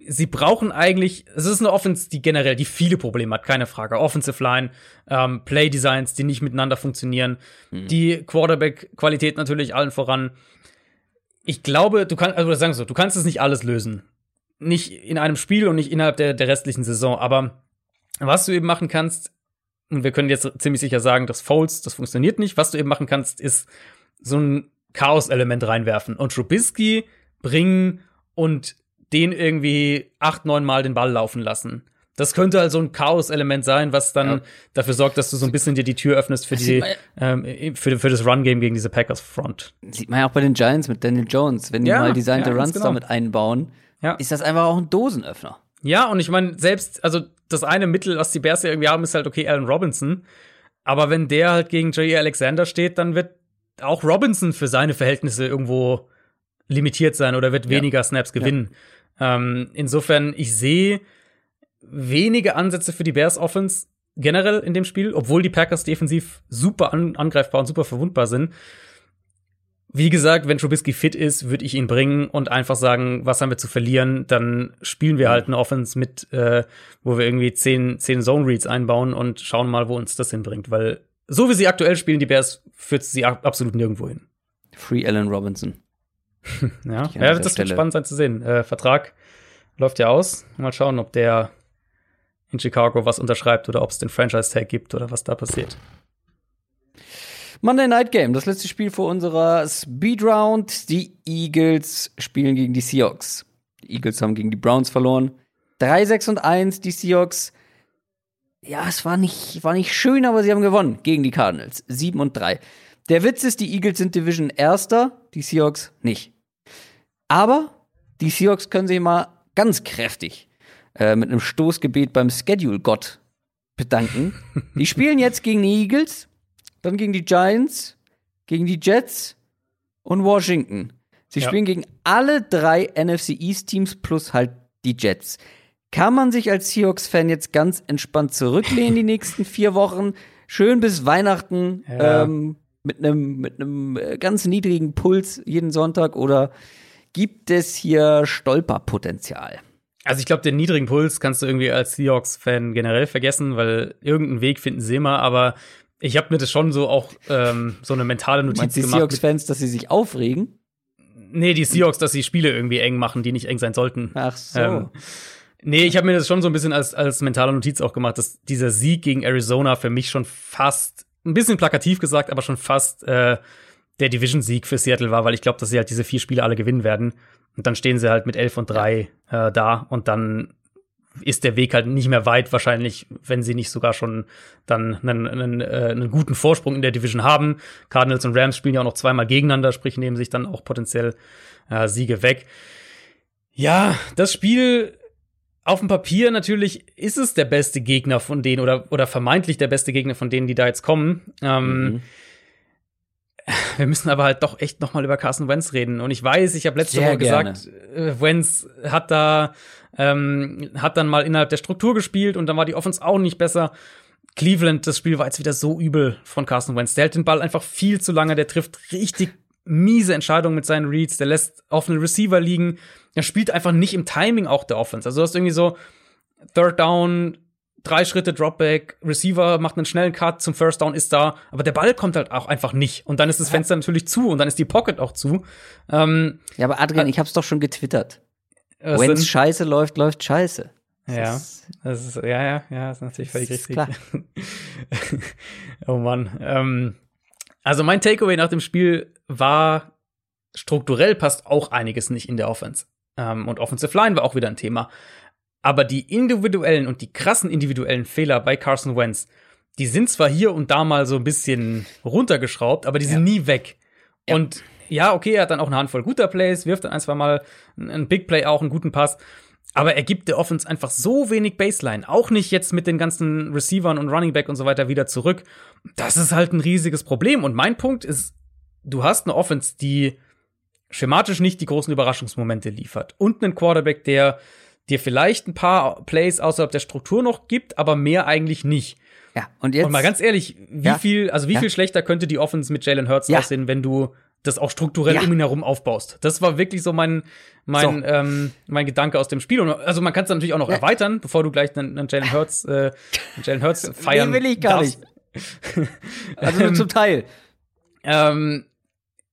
sie brauchen eigentlich, es ist eine Offense, die generell, die viele Probleme hat, keine Frage. Offensive Line, ähm, Play Designs, die nicht miteinander funktionieren, mhm. die Quarterback-Qualität natürlich allen voran. Ich glaube, du kannst, also sagen so, du kannst es nicht alles lösen. Nicht in einem Spiel und nicht innerhalb der, der restlichen Saison, aber was du eben machen kannst, und wir können jetzt ziemlich sicher sagen, dass Foles, das funktioniert nicht, was du eben machen kannst, ist so ein Chaos-Element reinwerfen und Trubisky bringen und den irgendwie acht, neun Mal den Ball laufen lassen. Das könnte also ein Chaos-Element sein, was dann ja. dafür sorgt, dass du so ein bisschen dir die Tür öffnest für, die, ähm, für, für das Run-Game gegen diese Packers-Front. Sieht man ja auch bei den Giants mit Daniel Jones. Wenn die ja, mal designte ja, Runs genau. damit einbauen, ist das einfach auch ein Dosenöffner. Ja, und ich meine, selbst, also das eine Mittel, was die Bears ja irgendwie haben, ist halt, okay, Allen Robinson. Aber wenn der halt gegen J.E. Alexander steht, dann wird auch Robinson für seine Verhältnisse irgendwo limitiert sein oder wird weniger Snaps gewinnen. Ähm, insofern, ich sehe wenige Ansätze für die Bears Offense generell in dem Spiel, obwohl die Packers defensiv super an angreifbar und super verwundbar sind. Wie gesagt, wenn Trubisky fit ist, würde ich ihn bringen und einfach sagen, was haben wir zu verlieren? Dann spielen wir halt eine Offense mit, äh, wo wir irgendwie zehn, zehn Zone Reads einbauen und schauen mal, wo uns das hinbringt. Weil so wie sie aktuell spielen, die Bears, führt sie absolut nirgendwo hin. Free Allen Robinson. Ja, ja das wird spannend sein zu sehen. Äh, Vertrag läuft ja aus. Mal schauen, ob der in Chicago was unterschreibt oder ob es den Franchise-Tag gibt oder was da passiert. Monday Night Game, das letzte Spiel vor unserer Speed Round. Die Eagles spielen gegen die Seahawks. Die Eagles haben gegen die Browns verloren. 3-6 und 1, die Seahawks. Ja, es war nicht, war nicht schön, aber sie haben gewonnen gegen die Cardinals. 7 und 3. Der Witz ist, die Eagles sind Division Erster, die Seahawks nicht. Aber die Seahawks können sich mal ganz kräftig äh, mit einem Stoßgebet beim Schedule-Gott bedanken. die spielen jetzt gegen die Eagles, dann gegen die Giants, gegen die Jets und Washington. Sie Ja. spielen gegen alle drei NFC East Teams plus halt die Jets. Kann man sich als Seahawks-Fan jetzt ganz entspannt zurücklehnen die nächsten vier Wochen? Schön bis Weihnachten Ja. ähm, mit einem mit einem äh, ganz niedrigen Puls jeden Sonntag oder gibt es hier Stolperpotenzial? Also ich glaube, den niedrigen Puls kannst du irgendwie als Seahawks-Fan generell vergessen, weil irgendeinen Weg finden sie immer, aber ich habe mir das schon so auch ähm, so eine mentale Notiz Meinst die gemacht. mit- Seahawks-Fans, dass sie sich aufregen? Nee, die Seahawks, dass sie Spiele irgendwie eng machen, die nicht eng sein sollten. Ach so. Ähm, nee, ich habe mir das schon so ein bisschen als, als mentale Notiz auch gemacht, dass dieser Sieg gegen Arizona für mich schon fast, ein bisschen plakativ gesagt, aber schon fast äh, der Division-Sieg für Seattle war, weil ich glaube, dass sie halt diese vier Spiele alle gewinnen werden. Und dann stehen sie halt mit 11 und 3 äh, da und dann ist der Weg halt nicht mehr weit, wahrscheinlich, wenn sie nicht sogar schon dann einen, einen, äh, einen guten Vorsprung in der Division haben. Cardinals und Rams spielen ja auch noch zweimal gegeneinander, sprich nehmen sich dann auch potenziell äh, Siege weg. Ja, das Spiel auf dem Papier natürlich ist es der beste Gegner von denen oder, oder vermeintlich der beste Gegner von denen, die da jetzt kommen. Ähm, Mhm. wir müssen aber halt doch echt noch mal über Carson Wentz reden. Und ich weiß, ich habe letzte Woche gesagt, äh, Wentz hat da ähm, hat dann mal innerhalb der Struktur gespielt und dann war die Offense auch nicht besser. Cleveland, das Spiel war jetzt wieder so übel von Carson Wentz. Der hält den Ball einfach viel zu lange, der trifft richtig miese Entscheidungen mit seinen Reads, der lässt offene Receiver liegen, der spielt einfach nicht im Timing auch der Offense. Also du hast irgendwie so Third Down, drei Schritte Dropback, Receiver macht einen schnellen Cut zum First Down, ist da, aber der Ball kommt halt auch einfach nicht. Und dann ist das Fenster natürlich zu und dann ist die Pocket auch zu. Ähm, Ja, aber Adrian, ich hab's doch schon getwittert. es Wenn's sind- scheiße läuft, läuft scheiße. Das Ja, ist- das ist, ja, ja, ja, ist natürlich völlig richtig. klar. <laughs> oh Mann. Ähm, also mein Takeaway nach dem Spiel war, strukturell passt auch einiges nicht in der Offense. Ähm, und Offensive Line war auch wieder ein Thema. Aber die individuellen und die krassen individuellen Fehler bei Carson Wentz, die sind zwar hier und da mal so ein bisschen runtergeschraubt, aber die sind nie weg. Und ja, okay, er hat dann auch eine Handvoll guter Plays, wirft dann ein, zwei Mal einen Big Play auch, einen guten Pass. Aber er gibt der Offense einfach so wenig Baseline. Auch nicht jetzt mit den ganzen Receivern und Running Back und so weiter wieder zurück. Das ist halt ein riesiges Problem. Und mein Punkt ist, du hast eine Offense, die schematisch nicht die großen Überraschungsmomente liefert. Und einen Quarterback, der dir vielleicht ein paar Plays außerhalb der Struktur noch gibt, aber mehr eigentlich nicht. Ja, und jetzt. Und mal ganz ehrlich, wie Ja. viel, also wie Ja. viel schlechter könnte die Offense mit Jalen Hurts Ja. aussehen, wenn du das auch strukturell Ja. um ihn herum aufbaust? Das war wirklich so mein, mein, So. ähm, mein Gedanke aus dem Spiel. Und also man kann es natürlich auch noch Ja. erweitern, bevor du gleich einen, einen Jalen Hurts, äh, Jalen Hurts <laughs> feiern will ich gar darfst. also nur <laughs> zum Teil. Ähm,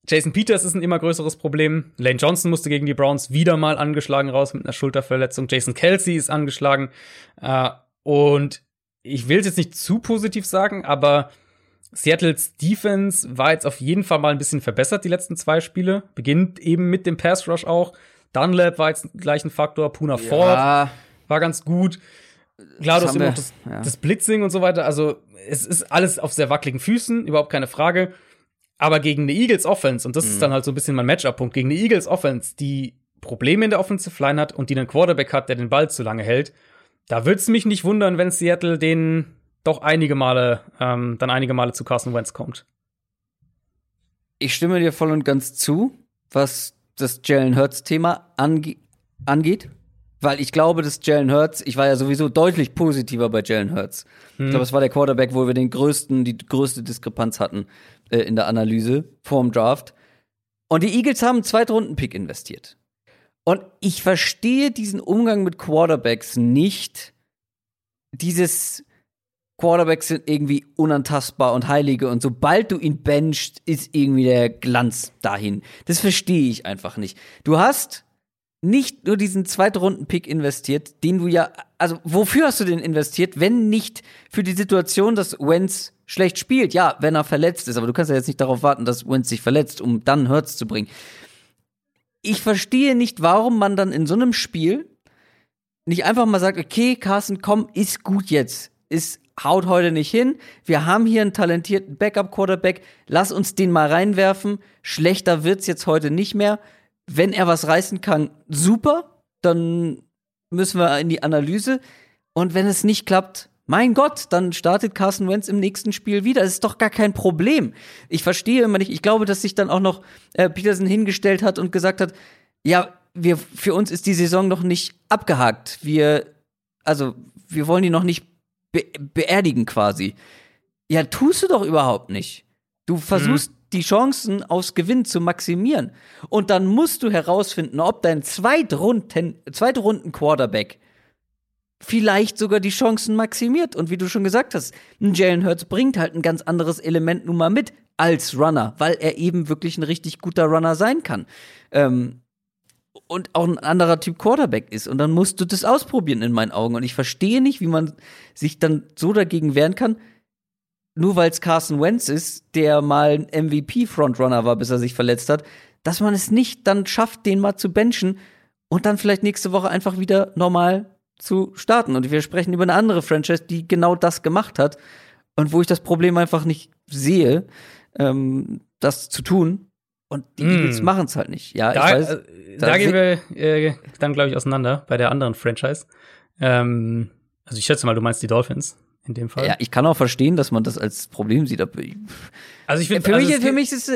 Jason Peters ist ein immer größeres Problem. Lane Johnson musste gegen die Browns wieder mal angeschlagen raus mit einer Schulterverletzung. Jason Kelsey ist angeschlagen. Äh, und ich will es jetzt nicht zu positiv sagen, aber Seattles Defense war jetzt auf jeden Fall mal ein bisschen verbessert die letzten zwei Spiele. Beginnt eben mit dem Pass Rush auch. Dunlap war jetzt gleich ein Faktor. Puna Ford Ja, war ganz gut. Klar, du Das hast immer noch das, ja. das Blitzing und so weiter. Also, es ist alles auf sehr wackeligen Füßen, überhaupt keine Frage. Aber gegen eine Eagles Offense, und das Mhm. ist dann halt so ein bisschen mein Matchup-Punkt, gegen eine Eagles Offense, die Probleme in der Offensive Line hat und die einen Quarterback hat, der den Ball zu lange hält, da würde es mich nicht wundern, wenn Seattle den doch einige Male, ähm, dann einige Male zu Carson Wentz kommt. ich stimme dir voll und ganz zu, was das Jalen Hurts-Thema ange angeht. Weil ich glaube, dass Jalen Hurts, ich war ja sowieso deutlich positiver bei Jalen Hurts. Ich glaube, es war der Quarterback, wo wir den größten, die größte Diskrepanz hatten äh, in der Analyse vorm Draft. Und die Eagles haben einen Zweitrunden-Pick investiert. Und ich verstehe diesen Umgang mit Quarterbacks nicht. Dieses Quarterbacks sind irgendwie unantastbar und heilige und sobald du ihn benchst, ist irgendwie der Glanz dahin. Das verstehe ich einfach nicht. Du hast nicht nur diesen Zweitrunden-Pick investiert, den du ja, also wofür hast du den investiert, wenn nicht für die Situation, dass Wentz schlecht spielt, ja, wenn er verletzt ist, aber du kannst ja jetzt nicht darauf warten, dass Wentz sich verletzt, um dann Hurts zu bringen. Ich verstehe nicht, warum man dann in so einem Spiel nicht einfach mal sagt, okay, Carsten, komm, ist gut jetzt. Ist haut heute nicht hin. Wir haben hier einen talentierten Backup-Quarterback. Lass uns den mal reinwerfen. Schlechter wird's jetzt heute nicht mehr. Wenn er was reißen kann, super. Dann müssen wir in die Analyse. Und wenn es nicht klappt, mein Gott, dann startet Carson Wentz im nächsten Spiel wieder. Das ist doch gar kein Problem. Ich verstehe immer nicht. Ich glaube, dass sich dann auch noch äh, Peterson hingestellt hat und gesagt hat, ja, wir, für uns ist die Saison noch nicht abgehakt. Wir, also, wir wollen die noch nicht be beerdigen quasi. Ja, tust du doch überhaupt nicht. Du versuchst mhm. die Chancen aufs Gewinn zu maximieren. Und dann musst du herausfinden, ob dein Zweitrunden, Zweitrunden Quarterback vielleicht sogar die Chancen maximiert. Und wie du schon gesagt hast, ein Jalen Hurts bringt halt ein ganz anderes Element nun mal mit als Runner, weil er eben wirklich ein richtig guter Runner sein kann. Ähm, und auch ein anderer Typ Quarterback ist. Und dann musst du das ausprobieren in meinen Augen. Und ich verstehe nicht, wie man sich dann so dagegen wehren kann, nur weil es Carson Wentz ist, der mal ein MVP-Frontrunner war, bis er sich verletzt hat, dass man es nicht dann schafft, den mal zu benchen und dann vielleicht nächste Woche einfach wieder normal zu starten. Und wir sprechen über eine andere Franchise, die genau das gemacht hat und wo ich das Problem einfach nicht sehe, ähm, das zu tun. Und die mm. Eagles machen es halt nicht. Ja, da, ich weiß. Äh, da gehen wir äh, dann, glaube ich, auseinander bei der anderen Franchise. Ähm, also ich schätze mal, du meinst die Dolphins in dem Fall. Ja, ich kann auch verstehen, dass man das als Problem sieht. Also ich finde, für, also mich, für mich ist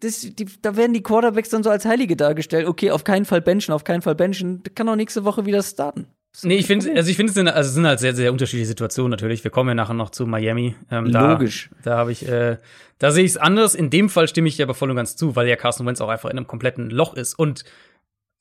das, die, da werden die Quarterbacks dann so als Heilige dargestellt. Okay, auf keinen Fall benchen, auf keinen Fall benchen. Kann auch nächste Woche wieder starten. Nee, ich finde, also ich finde, es sind, also es sind halt sehr, sehr unterschiedliche Situationen natürlich. Wir kommen ja nachher noch zu Miami. Ähm, da, Logisch. Da habe ich, äh, da sehe ich es anders. In dem Fall stimme ich dir aber voll und ganz zu, weil ja Carson Wentz auch einfach in einem kompletten Loch ist. Und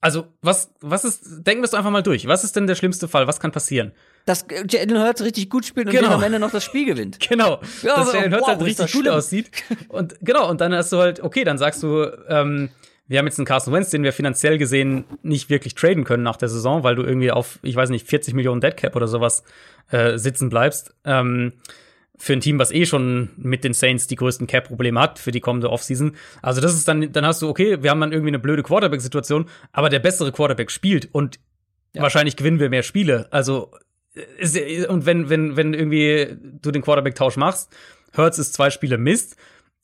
also, was, was ist, denken wir es einfach mal durch. Was ist denn der schlimmste Fall? Was kann passieren? Dass Jalen Hurts richtig gut spielt und genau. am Ende noch das Spiel gewinnt. <laughs> Genau. Ja, dass Jalen Hurts wow, halt richtig gut aussieht. Und genau, und dann hast du halt, okay, dann sagst du, ähm, wir haben jetzt einen Carson Wentz, den wir finanziell gesehen nicht wirklich traden können nach der Saison, weil du irgendwie auf, ich weiß nicht, 40 Millionen Deadcap oder sowas äh, sitzen bleibst. Ähm, für ein Team, was eh schon mit den Saints die größten Cap-Probleme hat für die kommende Offseason. Also das ist dann, dann hast du, okay, wir haben dann irgendwie eine blöde Quarterback-Situation, aber der bessere Quarterback spielt und ja. wahrscheinlich gewinnen wir mehr Spiele. Also ist, und wenn, wenn, wenn irgendwie du den Quarterback-Tausch machst, Hurts ist zwei Spiele Mist,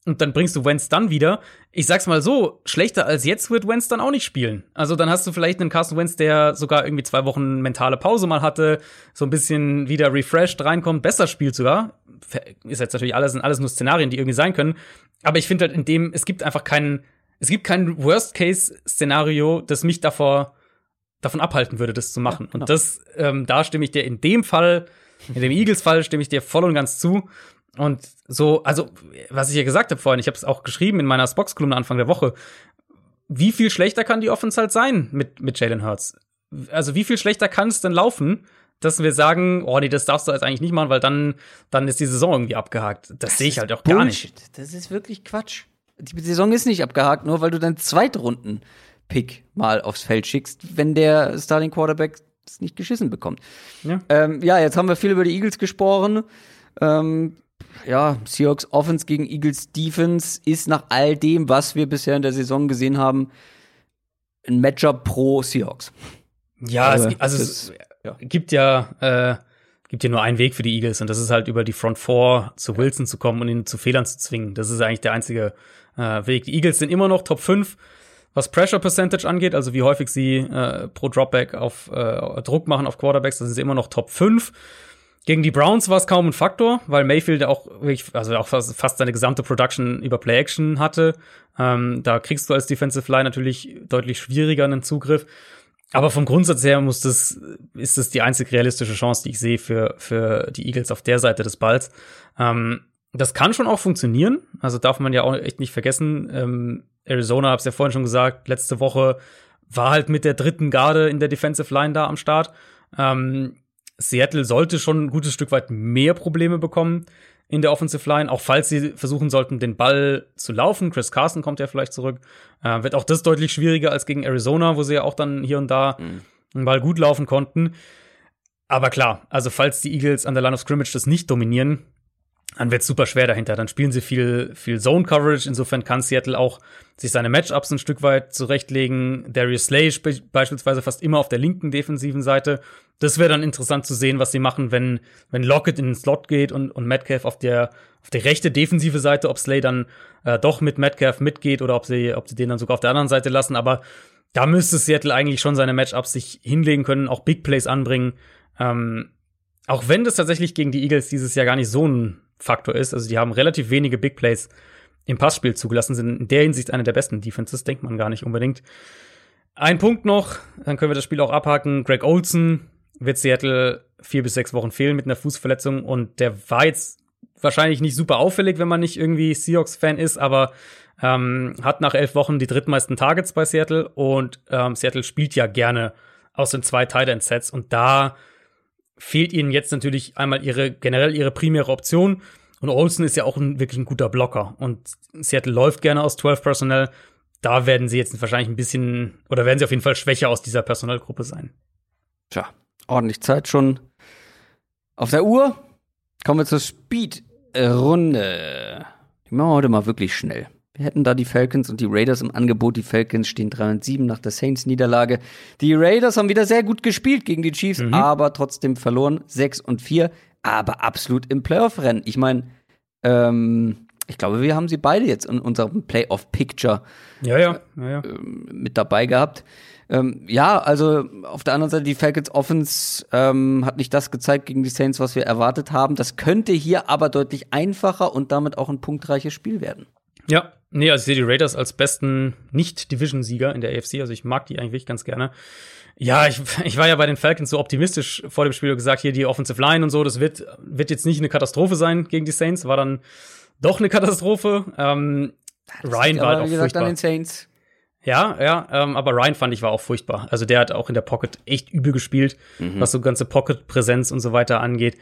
und dann bringst du Wentz dann wieder. Ich sag's mal so, schlechter als jetzt wird Wentz dann auch nicht spielen. Also dann hast du vielleicht einen Carson Wentz, der sogar irgendwie zwei Wochen mentale Pause mal hatte, so ein bisschen wieder refreshed reinkommt, besser spielt sogar. Ist jetzt natürlich alles, sind alles nur Szenarien, die irgendwie sein können. Aber ich finde halt in dem, es gibt einfach keinen, es gibt kein Worst-Case-Szenario, das mich davor, davon abhalten würde, das zu machen. Ja, genau. Und das, ähm, da stimme ich dir in dem Fall, in dem Eagles-Fall stimme ich dir voll und ganz zu. Und so, also, was ich ja gesagt habe vorhin, ich habe es auch geschrieben in meiner Spox-Kolumne Anfang der Woche. Wie viel schlechter kann die Offense halt sein mit, mit Jalen Hurts? Also, wie viel schlechter kann es denn laufen, dass wir sagen, oh nee, das darfst du jetzt eigentlich nicht machen, weil dann, dann ist die Saison irgendwie abgehakt. Das, das sehe ich halt auch gar nicht. Das ist wirklich Quatsch. Die Saison ist nicht abgehakt, nur weil du deinen Zweitrunden-Pick mal aufs Feld schickst, wenn der Starting Quarterback es nicht geschissen bekommt. Ja. Ähm, ja, jetzt haben wir viel über die Eagles gesprochen. Ähm, ja, Seahawks Offense gegen Eagles Defense ist nach all dem, was wir bisher in der Saison gesehen haben, ein Matchup pro Seahawks. Ja, also, es, also das, es ja. gibt ja äh, gibt ja nur einen Weg für die Eagles und das ist halt über die Front Four zu Wilson zu kommen und ihn zu Fehlern zu zwingen. Das ist eigentlich der einzige äh, Weg. Die Eagles sind immer noch Top 5, was Pressure Percentage angeht, also wie häufig sie äh, pro Dropback auf äh, Druck machen auf Quarterbacks, das sind sie immer noch Top 5. Gegen die Browns war es kaum ein Faktor, weil Mayfield auch also auch fast, fast seine gesamte Production über Play-Action hatte. Ähm, da kriegst du als Defensive Line natürlich deutlich schwieriger einen Zugriff. Aber vom Grundsatz her muss das, ist das die einzig realistische Chance, die ich sehe für, für die Eagles auf der Seite des Balls. Ähm, das kann schon auch funktionieren. Also darf man ja auch echt nicht vergessen. Ähm, Arizona, hab's ja vorhin schon gesagt, letzte Woche war halt mit der dritten Garde in der Defensive Line da am Start. Ähm, Seattle sollte schon ein gutes Stück weit mehr Probleme bekommen in der Offensive Line, auch falls sie versuchen sollten, den Ball zu laufen. Chris Carson kommt ja vielleicht zurück. Äh, wird auch das deutlich schwieriger als gegen Arizona, wo sie ja auch dann hier und da mhm. einen Ball gut laufen konnten. Aber klar, also falls die Eagles an der Line of Scrimmage das nicht dominieren, dann wird es super schwer dahinter. Dann spielen sie viel, viel Zone Coverage. Insofern kann Seattle auch sich seine Matchups ein Stück weit zurechtlegen. Darius Slay beispielsweise fast immer auf der linken defensiven Seite. Das wäre dann interessant zu sehen, was sie machen, wenn, wenn Lockett in den Slot geht und, und Metcalf auf der, auf der rechte defensive Seite, ob Slay dann äh, doch mit Metcalf mitgeht oder ob sie, ob sie den dann sogar auf der anderen Seite lassen. Aber da müsste Seattle eigentlich schon seine Matchups sich hinlegen können, auch Big Plays anbringen. Ähm, auch wenn das tatsächlich gegen die Eagles dieses Jahr gar nicht so ein Faktor ist. Also die haben relativ wenige Big Plays im Passspiel zugelassen, sind in der Hinsicht eine der besten Defenses, denkt man gar nicht unbedingt. Ein Punkt noch, dann können wir das Spiel auch abhaken. Greg Olson wird Seattle vier bis sechs Wochen fehlen mit einer Fußverletzung und der war jetzt wahrscheinlich nicht super auffällig, wenn man nicht irgendwie Seahawks-Fan ist, aber ähm, hat nach elf Wochen die drittmeisten Targets bei Seattle und ähm, Seattle spielt ja gerne aus den zwei Tight End Sets und da fehlt ihnen jetzt natürlich einmal ihre generell ihre primäre Option und Olsen ist ja auch ein, wirklich ein guter Blocker und Seattle läuft gerne aus 12 Personnel. Da werden sie jetzt wahrscheinlich ein bisschen oder werden sie auf jeden Fall schwächer aus dieser Personalgruppe sein. Tja, ordentlich Zeit schon auf der Uhr. Kommen wir zur Speed-Runde. Die machen wir heute mal wirklich schnell. Wir hätten da die Falcons und die Raiders im Angebot. Die Falcons stehen 3 und 7 nach der Saints-Niederlage. Die Raiders haben wieder sehr gut gespielt gegen die Chiefs, mhm. aber trotzdem verloren. 6 und 4, aber absolut im Playoff-Rennen. Ich meine, ähm, ich glaube, wir haben sie beide jetzt in unserem Playoff-Picture ja, ja. Ja, ja. Äh, mit dabei gehabt. Ähm, ja, also auf der anderen Seite, die Falcons Offense ähm, hat nicht das gezeigt gegen die Saints, was wir erwartet haben. Das könnte hier aber deutlich einfacher und damit auch ein punktreiches Spiel werden. Ja, nee, also ich sehe die Raiders als besten Nicht-Division-Sieger in der AFC. Also ich mag die eigentlich ganz gerne. Ja, ich, <laughs> ich war ja bei den Falcons so optimistisch vor dem Spiel gesagt, hier die Offensive Line und so, das wird, wird jetzt nicht eine Katastrophe sein gegen die Saints, war dann doch eine Katastrophe. Ähm, Ryan war halt auch gesagt, furchtbar. An den Saints. Ja, ja, ähm, aber Ryan fand ich war auch furchtbar. Also der hat auch in der Pocket echt übel gespielt, mhm. was so ganze Pocket-Präsenz und so weiter angeht.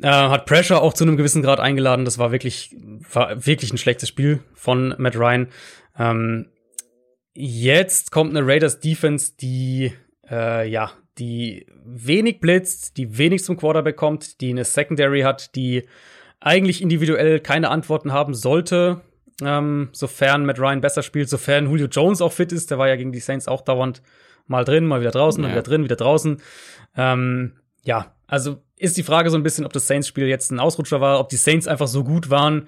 Äh, hat Pressure auch zu einem gewissen Grad eingeladen. Das war wirklich, war wirklich ein schlechtes Spiel von Matt Ryan. Ähm, jetzt kommt eine Raiders Defense, die äh, ja, die wenig blitzt, die wenig zum Quarterback kommt, die eine Secondary hat, die eigentlich individuell keine Antworten haben sollte, ähm, sofern Matt Ryan besser spielt, sofern Julio Jones auch fit ist. Der war ja gegen die Saints auch dauernd mal drin, mal wieder draußen, ja. mal wieder drin, wieder draußen. Ähm, ja, also ist die Frage so ein bisschen, ob das Saints-Spiel jetzt ein Ausrutscher war, ob die Saints einfach so gut waren.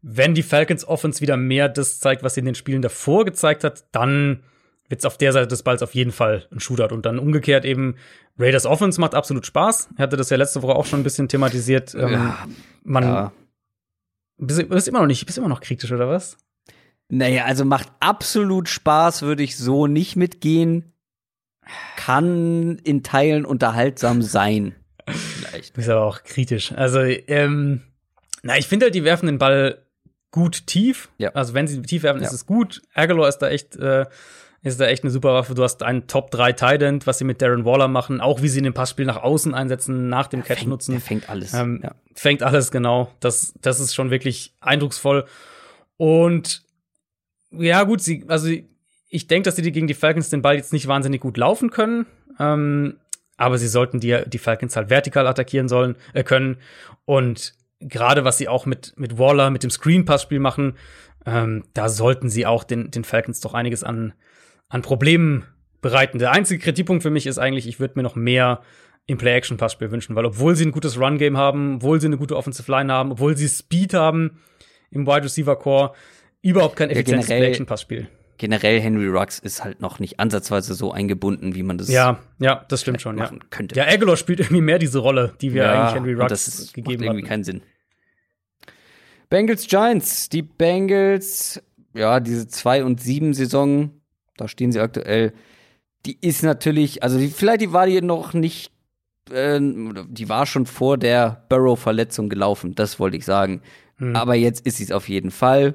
Wenn die Falcons Offense wieder mehr das zeigt, was sie in den Spielen davor gezeigt hat, dann wird es auf der Seite des Balls auf jeden Fall ein Shootout. Und dann umgekehrt eben, Raiders Offense macht absolut Spaß. Er hatte das ja letzte Woche auch schon ein bisschen thematisiert. Ähm, ja, man ja. Bist, bist immer noch nicht, bist immer noch kritisch, oder was? Naja, also macht absolut Spaß, würde ich so nicht mitgehen. Kann in Teilen unterhaltsam sein. Vielleicht. Ist aber auch kritisch. Also, ähm, na, ich finde halt, die werfen den Ball gut tief. Ja. Also, wenn sie tief werfen, ja. ist es gut. Aguilar ist da echt, äh, ist da echt eine super Waffe. Du hast einen Top 3 Tight was sie mit Darren Waller machen, auch wie sie in dem Passspiel nach außen einsetzen, nach dem Catch fängt, nutzen. Der fängt alles. Ähm, ja. Fängt alles, genau. Das, das ist schon wirklich eindrucksvoll. Und ja, gut, sie, also ich denke, dass sie gegen die Falcons den Ball jetzt nicht wahnsinnig gut laufen können. Ähm, aber sie sollten die, die Falcons halt vertikal attackieren sollen, äh, können. Und gerade was sie auch mit, mit Waller, mit dem Screen-Pass-Spiel machen, ähm, da sollten sie auch den, den Falcons doch einiges an, an Problemen bereiten. Der einzige Kritikpunkt für mich ist eigentlich, ich würde mir noch mehr im Play-Action-Passspiel wünschen, weil obwohl sie ein gutes Run-Game haben, obwohl sie eine gute Offensive Line haben, obwohl sie Speed haben im Wide Receiver Core, überhaupt kein effizientes ja, Play-Action-Passspiel generell Henry Rux ist halt noch nicht ansatzweise so eingebunden, wie man das ja ja das stimmt schon ja könnte. Ja, Aguilar spielt irgendwie mehr diese Rolle, die wir ja, eigentlich Henry Rux das ist, gegeben haben. irgendwie keinen Sinn. Bengals Giants, die Bengals, ja diese 2 und 7 Saison, da stehen sie aktuell. Die ist natürlich, also die, vielleicht die war die noch nicht äh, die war schon vor der Burrow-Verletzung gelaufen, das wollte ich sagen. Hm. Aber jetzt ist sie es auf jeden Fall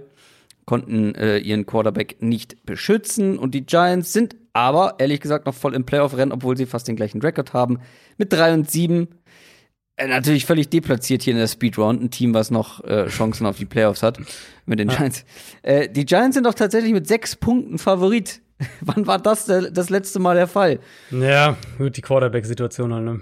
konnten äh, ihren Quarterback nicht beschützen und die Giants sind aber ehrlich gesagt noch voll im Playoff-Rennen, obwohl sie fast den gleichen Rekord haben. Mit 3 und 7. Äh, natürlich völlig deplatziert hier in der Speedround, ein Team, was noch äh, Chancen auf die Playoffs hat mit den Giants. Äh, die Giants sind doch tatsächlich mit sechs Punkten Favorit. <laughs> Wann war das der, das letzte Mal der Fall? Ja, gut, die Quarterback-Situation halt, ne?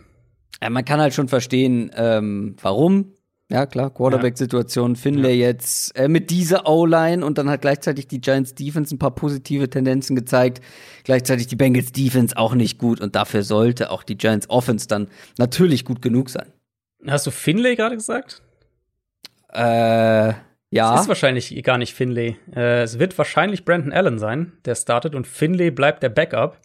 Ja, man kann halt schon verstehen, ähm, warum. Ja, klar, Quarterback-Situation, Finlay ja. jetzt äh, mit dieser O-Line und dann hat gleichzeitig die Giants Defense ein paar positive Tendenzen gezeigt. Gleichzeitig die Bengals Defense auch nicht gut und dafür sollte auch die Giants Offense dann natürlich gut genug sein. Hast du Finlay gerade gesagt? Äh, ja. Es ist wahrscheinlich gar nicht Finlay. Äh, es wird wahrscheinlich Brandon Allen sein, der startet und Finlay bleibt der Backup.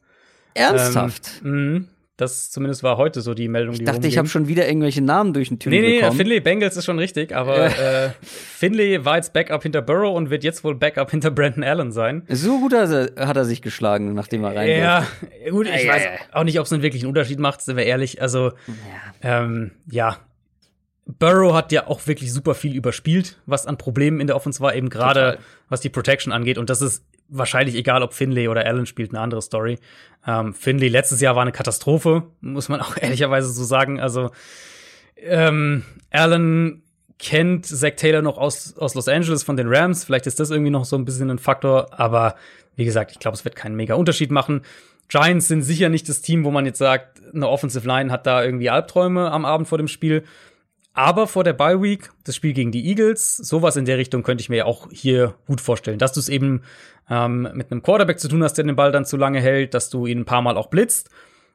Ernsthaft? Ähm, mh, das zumindest war heute so die Meldung, die Ich dachte, ich habe schon wieder irgendwelche Namen durch den Tür nee, nee, bekommen. Finley Bengals ist schon richtig, aber äh, Finley war jetzt Backup hinter Burrow und wird jetzt wohl Backup hinter Brandon Allen sein. So gut hat er, sich geschlagen, nachdem er rein Ja, durfte. gut, ich ja, weiß ja. auch nicht, ob es einen wirklichen Unterschied macht, sind wir ehrlich. Also, ja. Ähm, ja. Burrow hat ja auch wirklich super viel überspielt, was an Problemen in der Offense war, eben gerade was die Protection angeht. Und das ist wahrscheinlich egal, ob Finlay oder Allen spielt, eine andere Story. Ähm, Finlay letztes Jahr war eine Katastrophe, muss man <laughs> auch ehrlicherweise so sagen. Also ähm, Allen kennt Zach Taylor noch aus, aus Los Angeles von den Rams. Vielleicht ist das irgendwie noch so ein bisschen ein Faktor. Aber wie gesagt, ich glaube, es wird keinen mega Unterschied machen. Giants sind sicher nicht das Team, wo man jetzt sagt, eine Offensive Line hat da irgendwie Albträume am Abend vor dem Spiel. Aber vor der Bye Week, das Spiel gegen die Eagles, sowas in der Richtung könnte ich mir auch hier gut vorstellen, dass du es eben ähm, mit einem Quarterback zu tun hast, der den Ball dann zu lange hält, dass du ihn ein paar Mal auch blitzt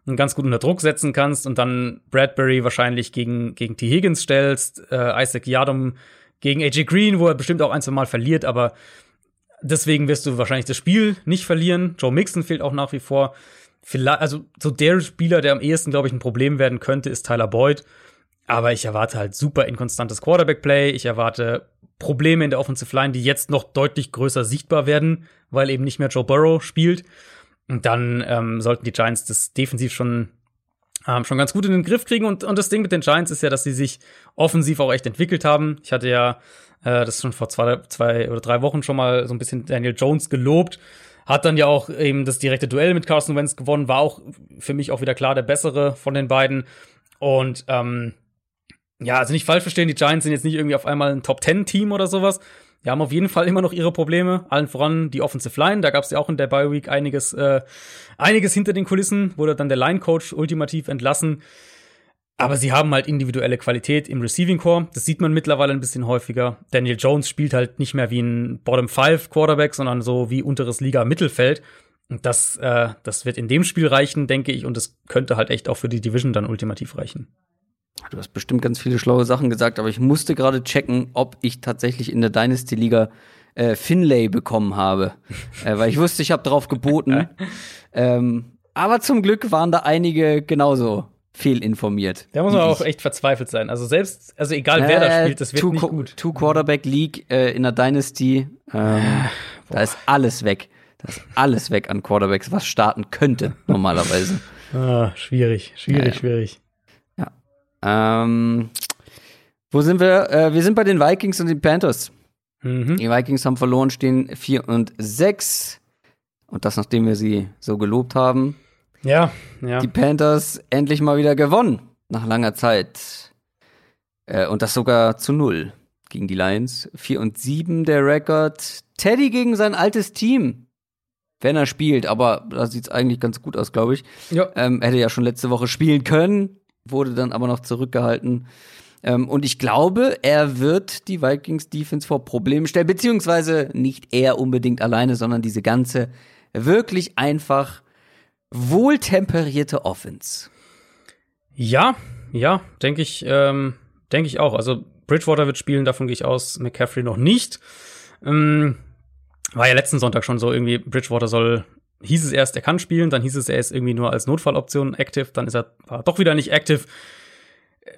und ganz gut unter Druck setzen kannst und dann Bradbury wahrscheinlich gegen, gegen T. Higgins stellst, äh, Isaac Yadom gegen AJ Green, wo er bestimmt auch ein, zwei Mal verliert, aber deswegen wirst du wahrscheinlich das Spiel nicht verlieren. Joe Mixon fehlt auch nach wie vor. Vielleicht, also so der Spieler, der am ehesten, glaube ich, ein Problem werden könnte, ist Tyler Boyd. Aber ich erwarte halt super inkonstantes Quarterback-Play. Ich erwarte Probleme in der Offensive Line, die jetzt noch deutlich größer sichtbar werden, weil eben nicht mehr Joe Burrow spielt. Und dann ähm, sollten die Giants das defensiv schon, ähm, schon ganz gut in den Griff kriegen. Und, und das Ding mit den Giants ist ja, dass sie sich offensiv auch echt entwickelt haben. Ich hatte ja äh, das schon vor zwei, zwei oder drei Wochen schon mal so ein bisschen Daniel Jones gelobt. Hat dann ja auch eben das direkte Duell mit Carson Wentz gewonnen, war auch für mich auch wieder klar der bessere von den beiden. Und ähm, ja, also nicht falsch verstehen, die Giants sind jetzt nicht irgendwie auf einmal ein Top-10-Team oder sowas. Die haben auf jeden Fall immer noch ihre Probleme, allen voran die Offensive Line. Da gab es ja auch in der Bye Week einiges, äh, einiges hinter den Kulissen, wurde dann der Line-Coach ultimativ entlassen. Aber sie haben halt individuelle Qualität im Receiving Core. Das sieht man mittlerweile ein bisschen häufiger. Daniel Jones spielt halt nicht mehr wie ein Bottom Five Quarterback, sondern so wie unteres Liga Mittelfeld. Und das, äh, das wird in dem Spiel reichen, denke ich. Und das könnte halt echt auch für die Division dann ultimativ reichen. Du hast bestimmt ganz viele schlaue Sachen gesagt, aber ich musste gerade checken, ob ich tatsächlich in der Dynasty-Liga äh, Finlay bekommen habe. äh, weil ich wusste, ich habe drauf geboten. <laughs> ähm, aber zum Glück waren da einige genauso fehlinformiert. Da muss man auch echt verzweifelt sein. Also selbst, also egal wer äh, da spielt, das wird two, nicht gut. Two Quarterback League äh, in der Dynasty, ähm, da ist alles weg. Da ist alles weg an Quarterbacks, was starten könnte normalerweise. Ah, schwierig, schwierig, ja, schwierig. Ähm, wo sind wir? Äh, wir sind bei den Vikings und den Panthers. Mhm. Die Vikings haben verloren, stehen 4 und 6. Und das, nachdem wir sie so gelobt haben. Ja, ja. Die Panthers endlich mal wieder gewonnen. Nach langer Zeit. Äh, und das sogar zu null gegen die Lions. 4 und 7 der Rekord. Teddy gegen sein altes Team. Wenn er spielt, aber da sieht es eigentlich ganz gut aus, glaube ich. Ja. Ähm, hätte ja schon letzte Woche spielen können wurde dann aber noch zurückgehalten. Ähm, und ich glaube, er wird die Vikings Defense vor Probleme stellen, beziehungsweise nicht er unbedingt alleine, sondern diese ganze wirklich einfach wohltemperierte Offense. Ja, ja, denke ich, ähm, denke ich auch. Also Bridgewater wird spielen, davon gehe ich aus, McCaffrey noch nicht. Ähm, war ja letzten Sonntag schon so irgendwie, Bridgewater soll hieß es erst, er kann spielen, dann hieß es, er ist irgendwie nur als Notfalloption active, dann ist er doch wieder nicht active.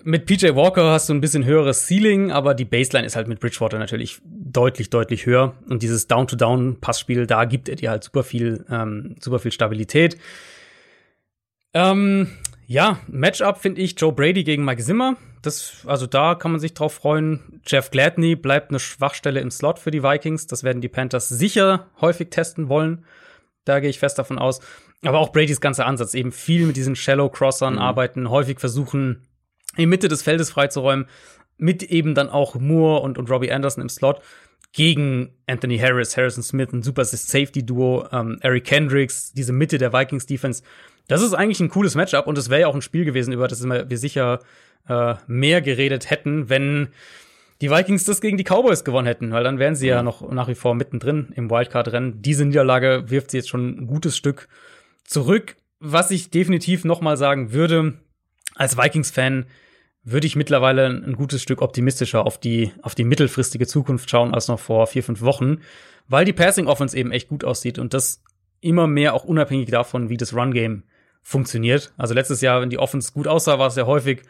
Mit PJ Walker hast du ein bisschen höheres Ceiling, aber die Baseline ist halt mit Bridgewater natürlich deutlich, deutlich höher. Und dieses Down-to-Down-Passspiel, da gibt er dir halt super viel, ähm, super viel Stabilität. Ähm, ja, Matchup finde ich Joe Brady gegen Mike Zimmer. Das, also da kann man sich drauf freuen. Jeff Gladney bleibt eine Schwachstelle im Slot für die Vikings. Das werden die Panthers sicher häufig testen wollen. Da gehe ich fest davon aus. Aber auch Bradys ganzer Ansatz, eben viel mit diesen Shallow Crossern mhm. arbeiten, häufig versuchen, in Mitte des Feldes freizuräumen, mit eben dann auch Moore und, und Robbie Anderson im Slot gegen Anthony Harris, Harrison Smith, ein super Safety-Duo, ähm, Eric Kendricks, diese Mitte der Vikings-Defense. Das ist eigentlich ein cooles Matchup und es wäre ja auch ein Spiel gewesen, über das wir sicher äh, mehr geredet hätten, wenn die Vikings das gegen die Cowboys gewonnen hätten, weil dann wären sie ja noch nach wie vor mittendrin im Wildcard-Rennen. Diese Niederlage wirft sie jetzt schon ein gutes Stück zurück. Was ich definitiv noch mal sagen würde, als Vikings-Fan würde ich mittlerweile ein gutes Stück optimistischer auf die, auf die mittelfristige Zukunft schauen als noch vor vier, fünf Wochen, weil die Passing-Offense eben echt gut aussieht und das immer mehr auch unabhängig davon, wie das Run-Game funktioniert. Also letztes Jahr, wenn die Offense gut aussah, war es ja häufig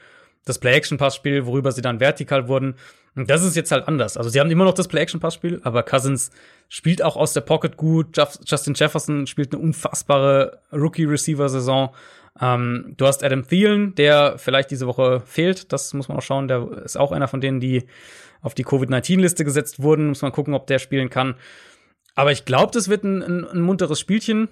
das Play-Action-Pass-Spiel, worüber sie dann vertikal wurden. Und das ist jetzt halt anders. Also sie haben immer noch das Play-Action-Pass-Spiel, aber Cousins spielt auch aus der Pocket gut. Justin Jefferson spielt eine unfassbare Rookie-Receiver-Saison. Ähm, du hast Adam Thielen, der vielleicht diese Woche fehlt. Das muss man auch schauen. Der ist auch einer von denen, die auf die Covid-19-Liste gesetzt wurden. Muss man gucken, ob der spielen kann. Aber ich glaube, das wird ein, ein, ein munteres Spielchen.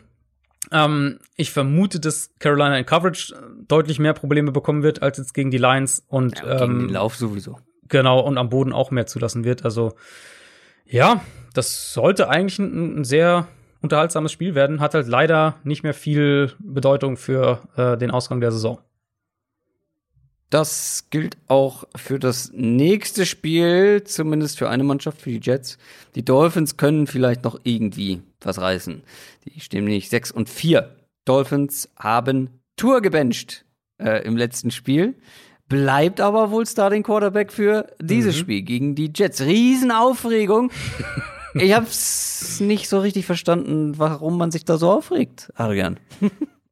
Ähm, ich vermute, dass Carolina in Coverage deutlich mehr Probleme bekommen wird als jetzt gegen die Lions und ja, gegen ähm, den Lauf sowieso. Genau, und am Boden auch mehr zulassen wird. Also, ja, das sollte eigentlich ein, ein sehr unterhaltsames Spiel werden. Hat halt leider nicht mehr viel Bedeutung für äh, den Ausgang der Saison. Das gilt auch für das nächste Spiel, zumindest für eine Mannschaft, für die Jets. Die Dolphins können vielleicht noch irgendwie was reißen. Die stehen nicht 6 und 4. Dolphins haben Tour gebencht äh, im letzten Spiel. Bleibt aber wohl Starting Quarterback für dieses mhm. Spiel gegen die Jets. Riesenaufregung. <laughs> ich hab's nicht so richtig verstanden, warum man sich da so aufregt, Adrian.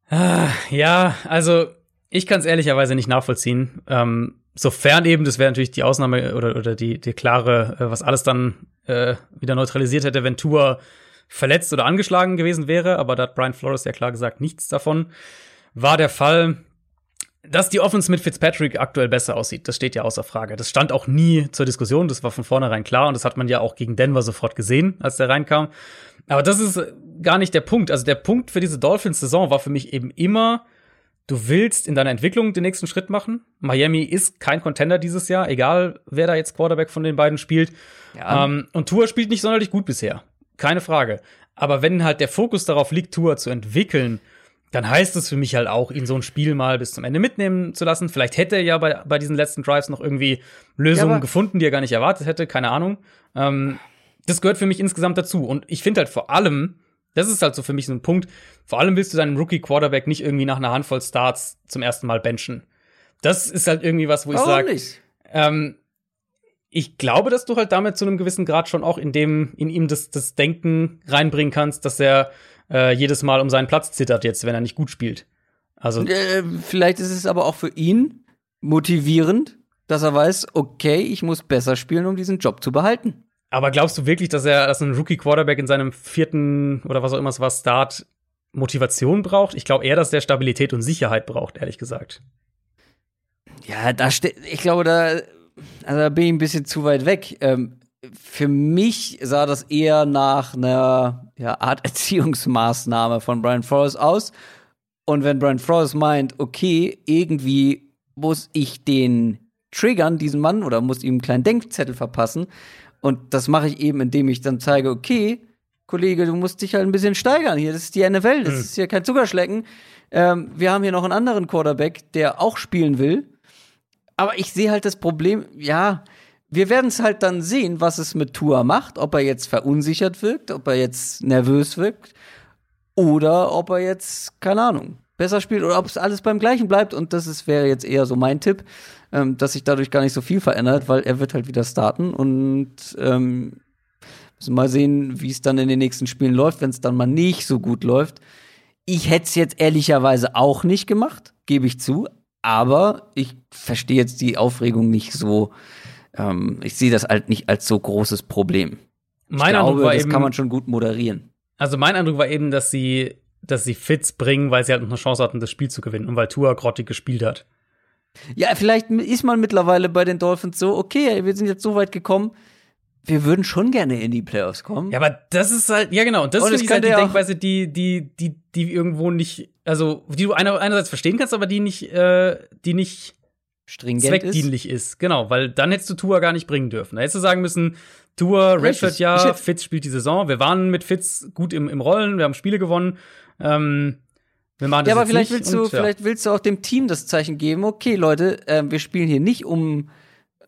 Ah, ja, also ich kann es ehrlicherweise nicht nachvollziehen. Ähm, sofern eben, das wäre natürlich die Ausnahme oder, oder die, die klare, äh, was alles dann äh, wieder neutralisiert hätte, wenn Tour verletzt oder angeschlagen gewesen wäre. Aber da hat Brian Flores ja klar gesagt, nichts davon war der Fall. Dass die Offense mit Fitzpatrick aktuell besser aussieht, das steht ja außer Frage. Das stand auch nie zur Diskussion, das war von vornherein klar und das hat man ja auch gegen Denver sofort gesehen, als der reinkam. Aber das ist gar nicht der Punkt. Also der Punkt für diese Dolphins-Saison war für mich eben immer, du willst in deiner Entwicklung den nächsten Schritt machen. Miami ist kein Contender dieses Jahr, egal wer da jetzt Quarterback von den beiden spielt. Ja. Ähm, und Tour spielt nicht sonderlich gut bisher. Keine Frage. Aber wenn halt der Fokus darauf liegt, Tour zu entwickeln, dann heißt es für mich halt auch, ihn so ein Spiel mal bis zum Ende mitnehmen zu lassen. Vielleicht hätte er ja bei, bei diesen letzten Drives noch irgendwie Lösungen ja, gefunden, die er gar nicht erwartet hätte, keine Ahnung. Ähm, das gehört für mich insgesamt dazu. Und ich finde halt vor allem, das ist halt so für mich so ein Punkt. Vor allem willst du deinen Rookie-Quarterback nicht irgendwie nach einer Handvoll Starts zum ersten Mal benchen. Das ist halt irgendwie was, wo ich sage, ähm, ich glaube, dass du halt damit zu einem gewissen Grad schon auch in dem, in ihm das, das Denken reinbringen kannst, dass er äh, jedes Mal um seinen Platz zittert jetzt, wenn er nicht gut spielt. Also äh, vielleicht ist es aber auch für ihn motivierend, dass er weiß, okay, ich muss besser spielen, um diesen Job zu behalten. Aber glaubst du wirklich, dass er, dass ein Rookie-Quarterback in seinem vierten oder was auch immer es war, Start Motivation braucht? Ich glaube eher, dass der Stabilität und Sicherheit braucht, ehrlich gesagt. Ja, da steht, ich glaube, da, also da bin ich ein bisschen zu weit weg. Ähm, für mich sah das eher nach einer ja, Art Erziehungsmaßnahme von Brian Flores aus. Und wenn Brian Flores meint, okay, irgendwie muss ich den triggern, diesen Mann, oder muss ihm einen kleinen Denkzettel verpassen, und das mache ich eben, indem ich dann zeige, okay, Kollege, du musst dich halt ein bisschen steigern hier. Das ist die NFL, das mhm. ist hier kein Zuckerschlecken. Ähm, wir haben hier noch einen anderen Quarterback, der auch spielen will. Aber ich sehe halt das Problem, ja, wir werden es halt dann sehen, was es mit Tua macht, ob er jetzt verunsichert wirkt, ob er jetzt nervös wirkt oder ob er jetzt, keine Ahnung, besser spielt oder ob es alles beim gleichen bleibt. Und das ist, wäre jetzt eher so mein Tipp ähm, dass sich dadurch gar nicht so viel verändert, weil er wird halt wieder starten und ähm, müssen mal sehen, wie es dann in den nächsten Spielen läuft, wenn es dann mal nicht so gut läuft. Ich hätte es jetzt ehrlicherweise auch nicht gemacht, gebe ich zu, aber ich verstehe jetzt die Aufregung nicht so. Ähm, ich sehe das halt nicht als so großes Problem. Mein ich glaube, Eindruck war das eben, kann man schon gut moderieren. Also mein Eindruck war eben, dass sie, dass sie Fits bringen, weil sie halt noch eine Chance hatten, das Spiel zu gewinnen und weil Tua grottig gespielt hat. Ja, vielleicht ist man mittlerweile bei den Dolphins so, okay, wir sind jetzt so weit gekommen, wir würden schon gerne in die Playoffs kommen. Ja, aber das ist halt, ja genau, und das und ist halt die Denkweise, die, die, die, die irgendwo nicht, also die du einerseits verstehen kannst, aber die nicht, äh, die nicht Stringent zweckdienlich ist. ist. Genau, weil dann hättest du Tour gar nicht bringen dürfen. Da hättest du sagen müssen, Tour, Redshirt ja, Fitz spielt die Saison. Wir waren mit Fitz gut im, im Rollen, wir haben Spiele gewonnen. Ähm, Wir machen das Ja, aber vielleicht willst du, und, ja. vielleicht willst du auch dem Team das Zeichen geben, okay, Leute, äh, wir spielen hier nicht um,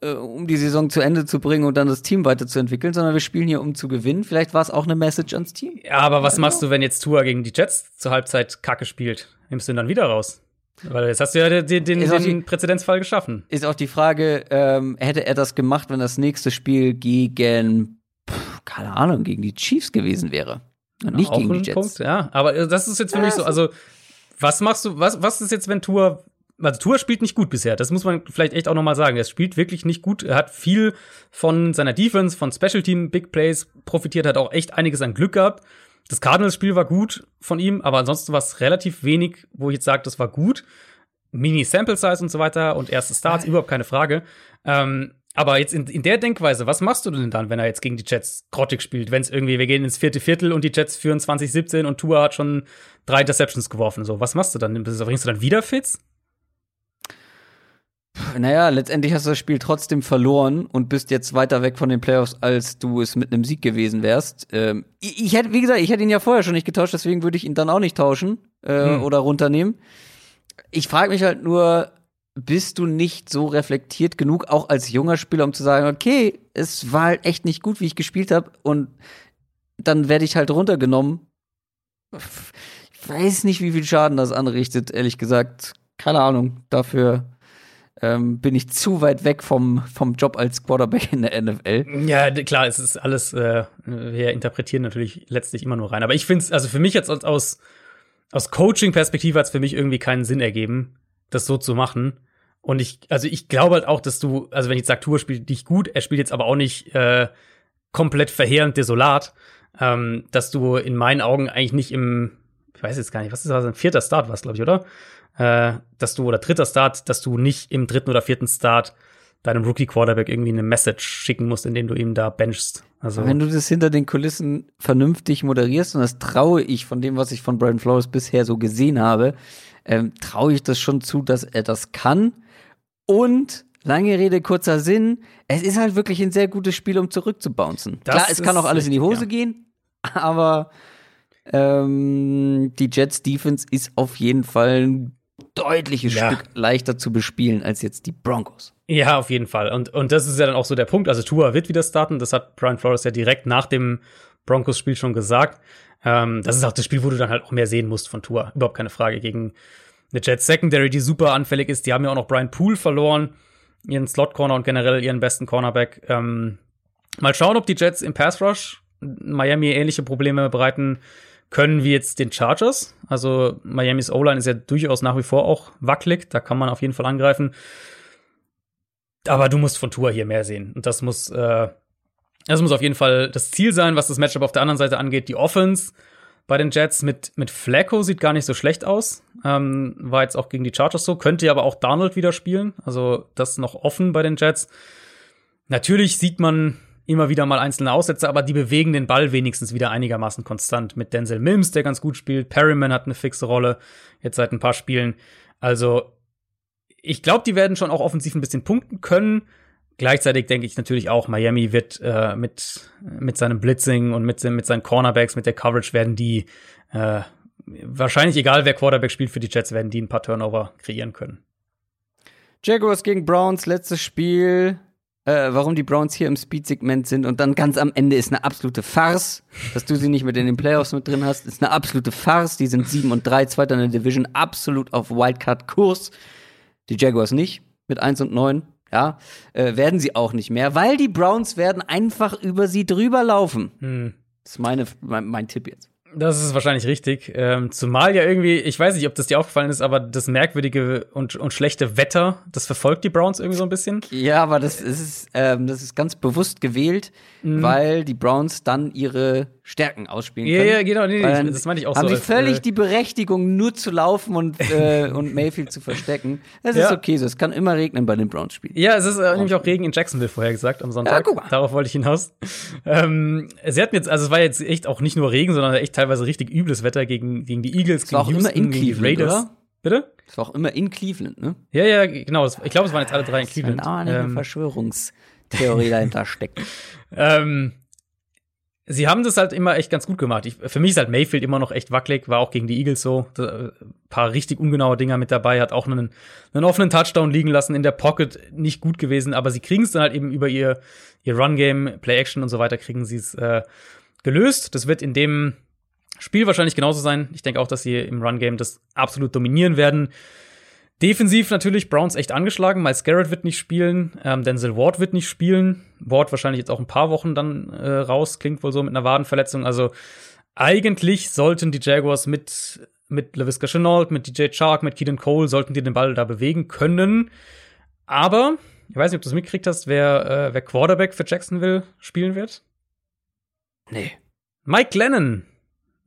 äh, um die Saison zu Ende zu bringen und dann das Team weiterzuentwickeln, sondern wir spielen hier, um zu gewinnen. Vielleicht war es auch eine Message ans Team. Ja, aber was machst du, wenn jetzt Tua gegen die Jets zur Halbzeit Kacke spielt? Nimmst du ihn dann wieder raus? Weil jetzt hast du ja den, den, den, die- den Präzedenzfall geschaffen. Ist auch die Frage, ähm, hätte er das gemacht, wenn das nächste Spiel gegen, pff, keine Ahnung, gegen die Chiefs gewesen wäre? Und nicht Auch gegen die Jets. Punkt, ja. Aber äh, das ist jetzt für mich so, so- also, was machst du, was, was ist jetzt, wenn Tour, also Tour spielt nicht gut bisher, das muss man vielleicht echt auch noch mal sagen. Er spielt wirklich nicht gut. Er hat viel von seiner Defense, von Special Team, Big Plays profitiert, hat auch echt einiges an Glück gehabt. Das Cardinals-Spiel war gut von ihm, aber ansonsten war es relativ wenig, wo ich jetzt sage, das war gut. Mini-Sample-Size und so weiter und erste Starts, überhaupt keine Frage. Ähm, aber jetzt in, in der Denkweise, was machst du denn dann, wenn er jetzt gegen die Jets grottig spielt? Wenn es irgendwie, wir gehen ins vierte Viertel und die Jets führen 2017 und Tua hat schon drei Interceptions geworfen. So, was machst du dann? Bringst du dann wieder Fits? Naja, letztendlich hast du das Spiel trotzdem verloren und bist jetzt weiter weg von den Playoffs, als du es mit einem Sieg gewesen wärst. Ähm, ich, ich hätte, wie gesagt, ich hätte ihn ja vorher schon nicht getauscht, deswegen würde ich ihn dann auch nicht tauschen äh, Hm. oder runternehmen. Ich frage mich halt nur, bist du nicht so reflektiert genug, auch als junger Spieler, um zu sagen, okay, es war halt echt nicht gut, wie ich gespielt habe und dann werde ich halt runtergenommen. Ich weiß nicht, wie viel Schaden das anrichtet, ehrlich gesagt. Keine Ahnung. Dafür ähm, bin ich zu weit weg vom, vom Job als Quarterback in der NFL. Ja, klar, es ist alles, äh, wir interpretieren natürlich letztlich immer nur rein. Aber ich finde es, also für mich jetzt aus, aus, Coaching-Perspektive hat es für mich irgendwie keinen Sinn ergeben, das so zu machen. Und ich, also ich glaube halt auch, dass du, also wenn ich jetzt sage, Tour spielt nicht gut, er spielt jetzt aber auch nicht äh, komplett verheerend desolat, ähm, dass du in meinen Augen eigentlich nicht im, ich weiß jetzt gar nicht, was ist das, ein vierter Start war glaube ich, oder? Äh, dass du, oder dritter Start, dass du nicht im dritten oder vierten Start deinem Rookie-Quarterback irgendwie eine Message schicken musst, indem du ihm da benchst. Also, Wenn du das hinter den Kulissen vernünftig moderierst, und das traue ich von dem, was ich von Brian Flores bisher so gesehen habe, ähm, traue ich das schon zu, dass er das kann. Und lange Rede, kurzer Sinn, es ist halt wirklich ein sehr gutes Spiel, um zurückzubouncen. Das Klar, es kann auch alles in die Hose ja. gehen, <laughs> aber ähm, die Jets Defense ist auf jeden Fall ein deutliches Ja. Stück leichter zu bespielen als jetzt die Broncos. Ja, auf jeden Fall. Und, und das ist ja dann auch so der Punkt. Also Tua wird wieder starten. Das hat Brian Flores ja direkt nach dem Broncos-Spiel schon gesagt. Ähm, das ist auch das Spiel, wo du dann halt auch mehr sehen musst von Tua. Überhaupt keine Frage. Gegen eine Jets Secondary, die super anfällig ist. Die haben ja auch noch Brian Poole verloren. Ihren Slot-Corner und generell ihren besten Cornerback. Ähm, mal schauen, ob die Jets im Pass-Rush Miami ähnliche Probleme bereiten können wie jetzt den Chargers. Also Miamis O-Line ist ja durchaus nach wie vor auch wackelig. Da kann man auf jeden Fall angreifen. Aber du musst von Tour hier mehr sehen. Und das muss, äh, das muss auf jeden Fall das Ziel sein, was das Matchup auf der anderen Seite angeht. Die Offense bei den Jets mit, mit Flacco sieht gar nicht so schlecht aus. Ähm, war jetzt auch gegen die Chargers so. Könnte ja aber auch Darnold wieder spielen. Also das noch offen bei den Jets. Natürlich sieht man immer wieder mal einzelne Aussätze, aber die bewegen den Ball wenigstens wieder einigermaßen konstant. Mit Denzel Mims, der ganz gut spielt. Perryman hat eine fixe Rolle jetzt seit ein paar Spielen. Also ich glaube, die werden schon auch offensiv ein bisschen punkten können. Gleichzeitig denke ich natürlich auch, Miami wird äh, mit, mit seinem Blitzing und mit, mit seinen Cornerbacks, mit der Coverage werden die äh, wahrscheinlich, egal wer Quarterback spielt für die Jets, werden die ein paar Turnover kreieren können. Jaguars gegen Browns, letztes Spiel. Äh, warum die Browns hier im Speed-Segment sind und dann ganz am Ende ist eine absolute Farce, dass du sie nicht mit in den Playoffs mit drin hast, ist eine absolute Farce. Die sind 7 und 3, zweiter in der Division, absolut auf Wildcard-Kurs. Die Jaguars nicht, mit 1 und 9. Ja, äh, werden sie auch nicht mehr, weil die Browns werden einfach über sie drüber laufen. Hm. Das ist meine, mein, mein Tipp jetzt. Das ist wahrscheinlich richtig. Ähm, zumal ja irgendwie, ich weiß nicht, ob das dir aufgefallen ist, aber das merkwürdige und, und schlechte Wetter, das verfolgt die Browns irgendwie so ein bisschen. Ja, aber das ist, ähm, das ist ganz bewusst gewählt, Mhm. weil die Browns dann ihre Stärken ausspielen Ja, können. ja, genau, nee, nee, das meine ich auch haben so. sie als, völlig äh, die Berechtigung, nur zu laufen und, äh, und Mayfield zu verstecken. Das Ja. ist okay so. Es kann immer regnen bei den Browns-Spielen. Ja, es ist äh, nämlich auch Regen in Jacksonville vorher gesagt am Sonntag. Ja, guck mal. Darauf wollte ich hinaus. Ähm, sie hatten jetzt, also es war jetzt echt auch nicht nur Regen, sondern echt teilweise richtig übles Wetter gegen, gegen die Eagles, war gegen auch immer Houston, in gegen die Cleveland, Raiders. oder? Bitte? Das war auch immer in Cleveland, ne? Ja, ja, genau. Das, ich glaube, es waren jetzt alle drei in Cleveland. da eine Ähm, Verschwörungstheorie dahinter steckt. <laughs> ähm, sie haben das halt immer echt ganz gut gemacht. Ich, für mich ist halt Mayfield immer noch echt wackelig, war auch gegen die Eagles so. Da, paar richtig ungenaue Dinger mit dabei, hat auch einen, einen offenen Touchdown liegen lassen, in der Pocket nicht gut gewesen, aber sie kriegen es dann halt eben über ihr, ihr Run-Game, Play-Action und so weiter, kriegen sie es äh, gelöst. Das wird in dem Spiel wahrscheinlich genauso sein. Ich denke auch, dass sie im Run-Game das absolut dominieren werden. Defensiv natürlich Browns echt angeschlagen. Miles Garrett wird nicht spielen, ähm, Denzel Ward wird nicht spielen. Ward wahrscheinlich jetzt auch ein paar Wochen dann äh, raus, klingt wohl so mit einer Wadenverletzung. Also eigentlich sollten die Jaguars mit mit LaVisca Chenault, mit DJ Chark, mit Keaton Cole sollten die den Ball da bewegen können. Aber ich weiß nicht, ob du es mitgekriegt hast, wer äh, wer Quarterback für Jacksonville spielen wird. Nee. Mike Glennon.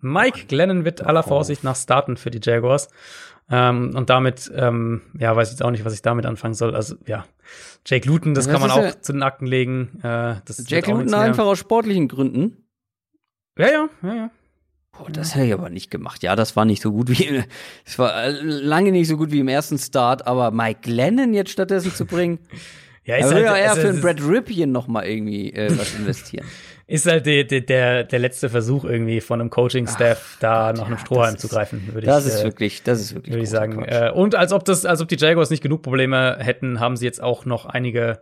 Mike Glennon wird aller Vorsicht nach starten für die Jaguars. Ähm, und damit, ähm, ja, weiß ich jetzt auch nicht, was ich damit anfangen soll. Also, ja, Jake Luton, das, das kann man auch ja zu den Akten legen. Äh, Jake Luton einfach aus sportlichen Gründen. Ja, ja, ja, ja. Boah, das hätte ich aber nicht gemacht. Ja, das war nicht so gut wie, <laughs> es war äh, lange nicht so gut wie im ersten Start, aber Mike Glennon jetzt stattdessen zu bringen. <laughs> ja, ist halt, ja eher also, für einen Brad Ripien noch mal irgendwie äh, was investieren. <laughs> ist halt die, die, der, der letzte Versuch irgendwie von einem Coaching-Staff, da nach einem ja, Strohhalm zu greifen, würde ich Das ist äh, wirklich, das ist wirklich. Würde ich sagen. Äh, und als ob das, als ob die Jaguars nicht genug Probleme hätten, haben sie jetzt auch noch einige,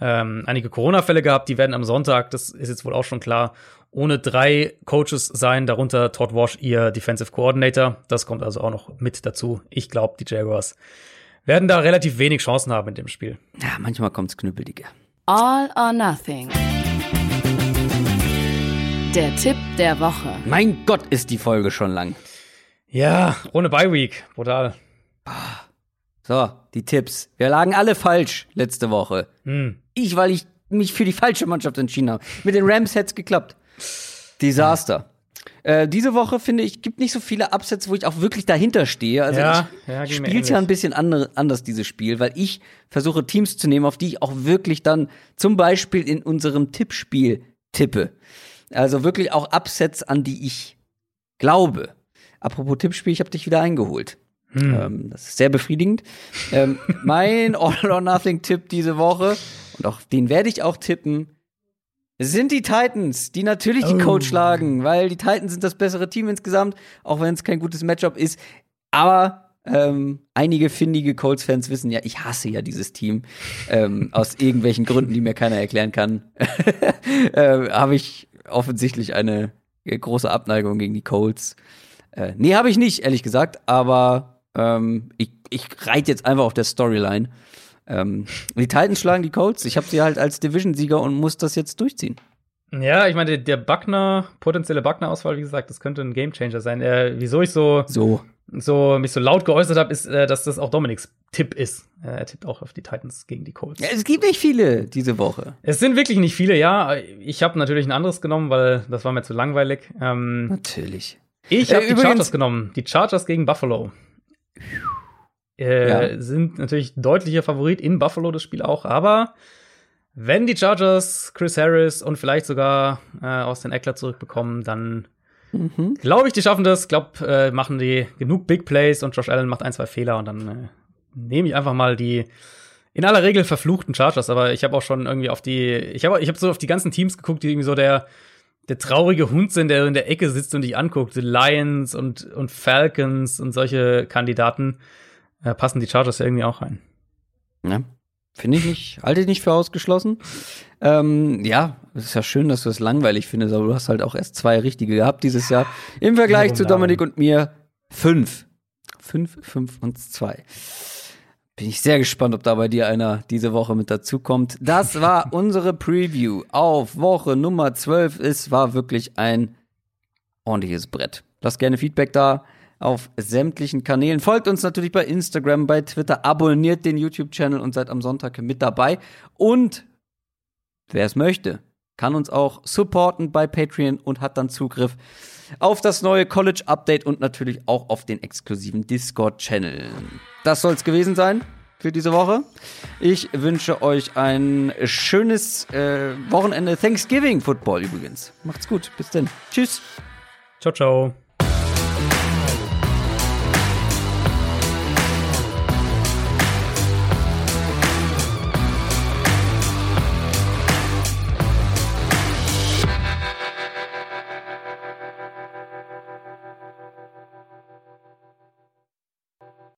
ähm, einige Corona-Fälle gehabt. Die werden am Sonntag, das ist jetzt wohl auch schon klar, ohne drei Coaches sein, darunter Todd Wash, ihr Defensive Coordinator. Das kommt also auch noch mit dazu. Ich glaube, die Jaguars werden da relativ wenig Chancen haben in dem Spiel. Ja, manchmal kommt's knüppeliger. All or nothing. Der Tipp der Woche. Mein Gott, ist die Folge schon lang. Ja, ohne Bye Week. Brutal. So, die Tipps. Wir lagen alle falsch letzte Woche. Hm. Ich, weil ich mich für die falsche Mannschaft entschieden habe. Mit den Rams hätte es geklappt. Desaster. Äh, diese Woche finde ich, gibt nicht so viele Upsets, wo ich auch wirklich dahinter stehe. Also ja, ich ja, spiele ja ein bisschen andere, anders dieses Spiel, weil ich versuche Teams zu nehmen, auf die ich auch wirklich dann zum Beispiel in unserem Tippspiel tippe. Also wirklich auch Upsets, an die ich glaube. Apropos Tippspiel, ich habe dich wieder eingeholt. Hm. Ähm, das ist sehr befriedigend. ähm, <laughs> mein All-or-Nothing-Tipp diese Woche, und auch den werde ich auch tippen, sind die Titans, die natürlich die oh. Coach schlagen, weil die Titans sind das bessere Team insgesamt, auch wenn es kein gutes Matchup ist. Aber ähm, einige findige Colts-Fans wissen ja, ich hasse ja dieses Team. Ähm, aus irgendwelchen Gründen, die mir keiner erklären kann, <laughs> äh, habe ich offensichtlich eine große Abneigung gegen die Colts. Äh, nee, habe ich nicht, ehrlich gesagt, aber ähm, ich, ich reite jetzt einfach auf der Storyline. Ähm, die Titans schlagen die Colts. Ich habe sie halt als Division-Sieger und muss das jetzt durchziehen. Ja, ich meine, der Buckner, potenzielle Buckner-Auswahl, wie gesagt, das könnte ein Gamechanger sein. Äh, wieso ich so, so. so mich so laut geäußert habe, ist, äh, dass das auch Dominiks Tipp ist. Äh, er tippt auch auf die Titans gegen die Colts. Ja, es gibt nicht viele diese Woche. Es sind wirklich nicht viele, ja. Ich habe natürlich ein anderes genommen, weil das war mir zu langweilig. Ähm, natürlich. Ich habe äh, die Chargers genommen. Die Chargers gegen Buffalo. Äh, ja. Sind natürlich deutlicher Favorit in Buffalo das Spiel auch, aber wenn die Chargers Chris Harris und vielleicht sogar äh, Austin Eckler zurückbekommen, dann mhm. glaube ich, die schaffen das. Glaub, äh, machen die genug Big Plays und Josh Allen macht ein, zwei Fehler und dann äh, nehme ich einfach mal die in aller Regel verfluchten Chargers. Aber ich habe auch schon irgendwie auf die, ich habe ich hab so auf die ganzen Teams geguckt, die irgendwie so der der traurige Hund sind, der in der Ecke sitzt und dich anguckt. Die Lions und, und Falcons und solche Kandidaten äh, passen die Chargers ja irgendwie auch rein. Ja, finde ich nicht, halte ich nicht für ausgeschlossen. Ähm, ja, es ist ja schön, dass du es langweilig findest, aber du hast halt auch erst zwei richtige gehabt dieses Jahr. Im Vergleich ja, zu Dominik und mir fünf. Fünf, fünf und zwei. Bin ich sehr gespannt, ob da bei dir einer diese Woche mit dazukommt. Das war <laughs> unsere Preview auf Woche Nummer 12. Es war wirklich ein ordentliches Brett. Lass gerne Feedback da auf sämtlichen Kanälen. Folgt uns natürlich bei Instagram, bei Twitter, abonniert den YouTube-Channel und seid am Sonntag mit dabei. Und wer es möchte, kann uns auch supporten bei Patreon und hat dann Zugriff auf das neue College Update und natürlich auch auf den exklusiven Discord-Channel. Das soll es gewesen sein für diese Woche. Ich wünsche euch ein schönes äh, Wochenende Thanksgiving Football übrigens. Macht's gut. Bis dann. Tschüss. Ciao, ciao.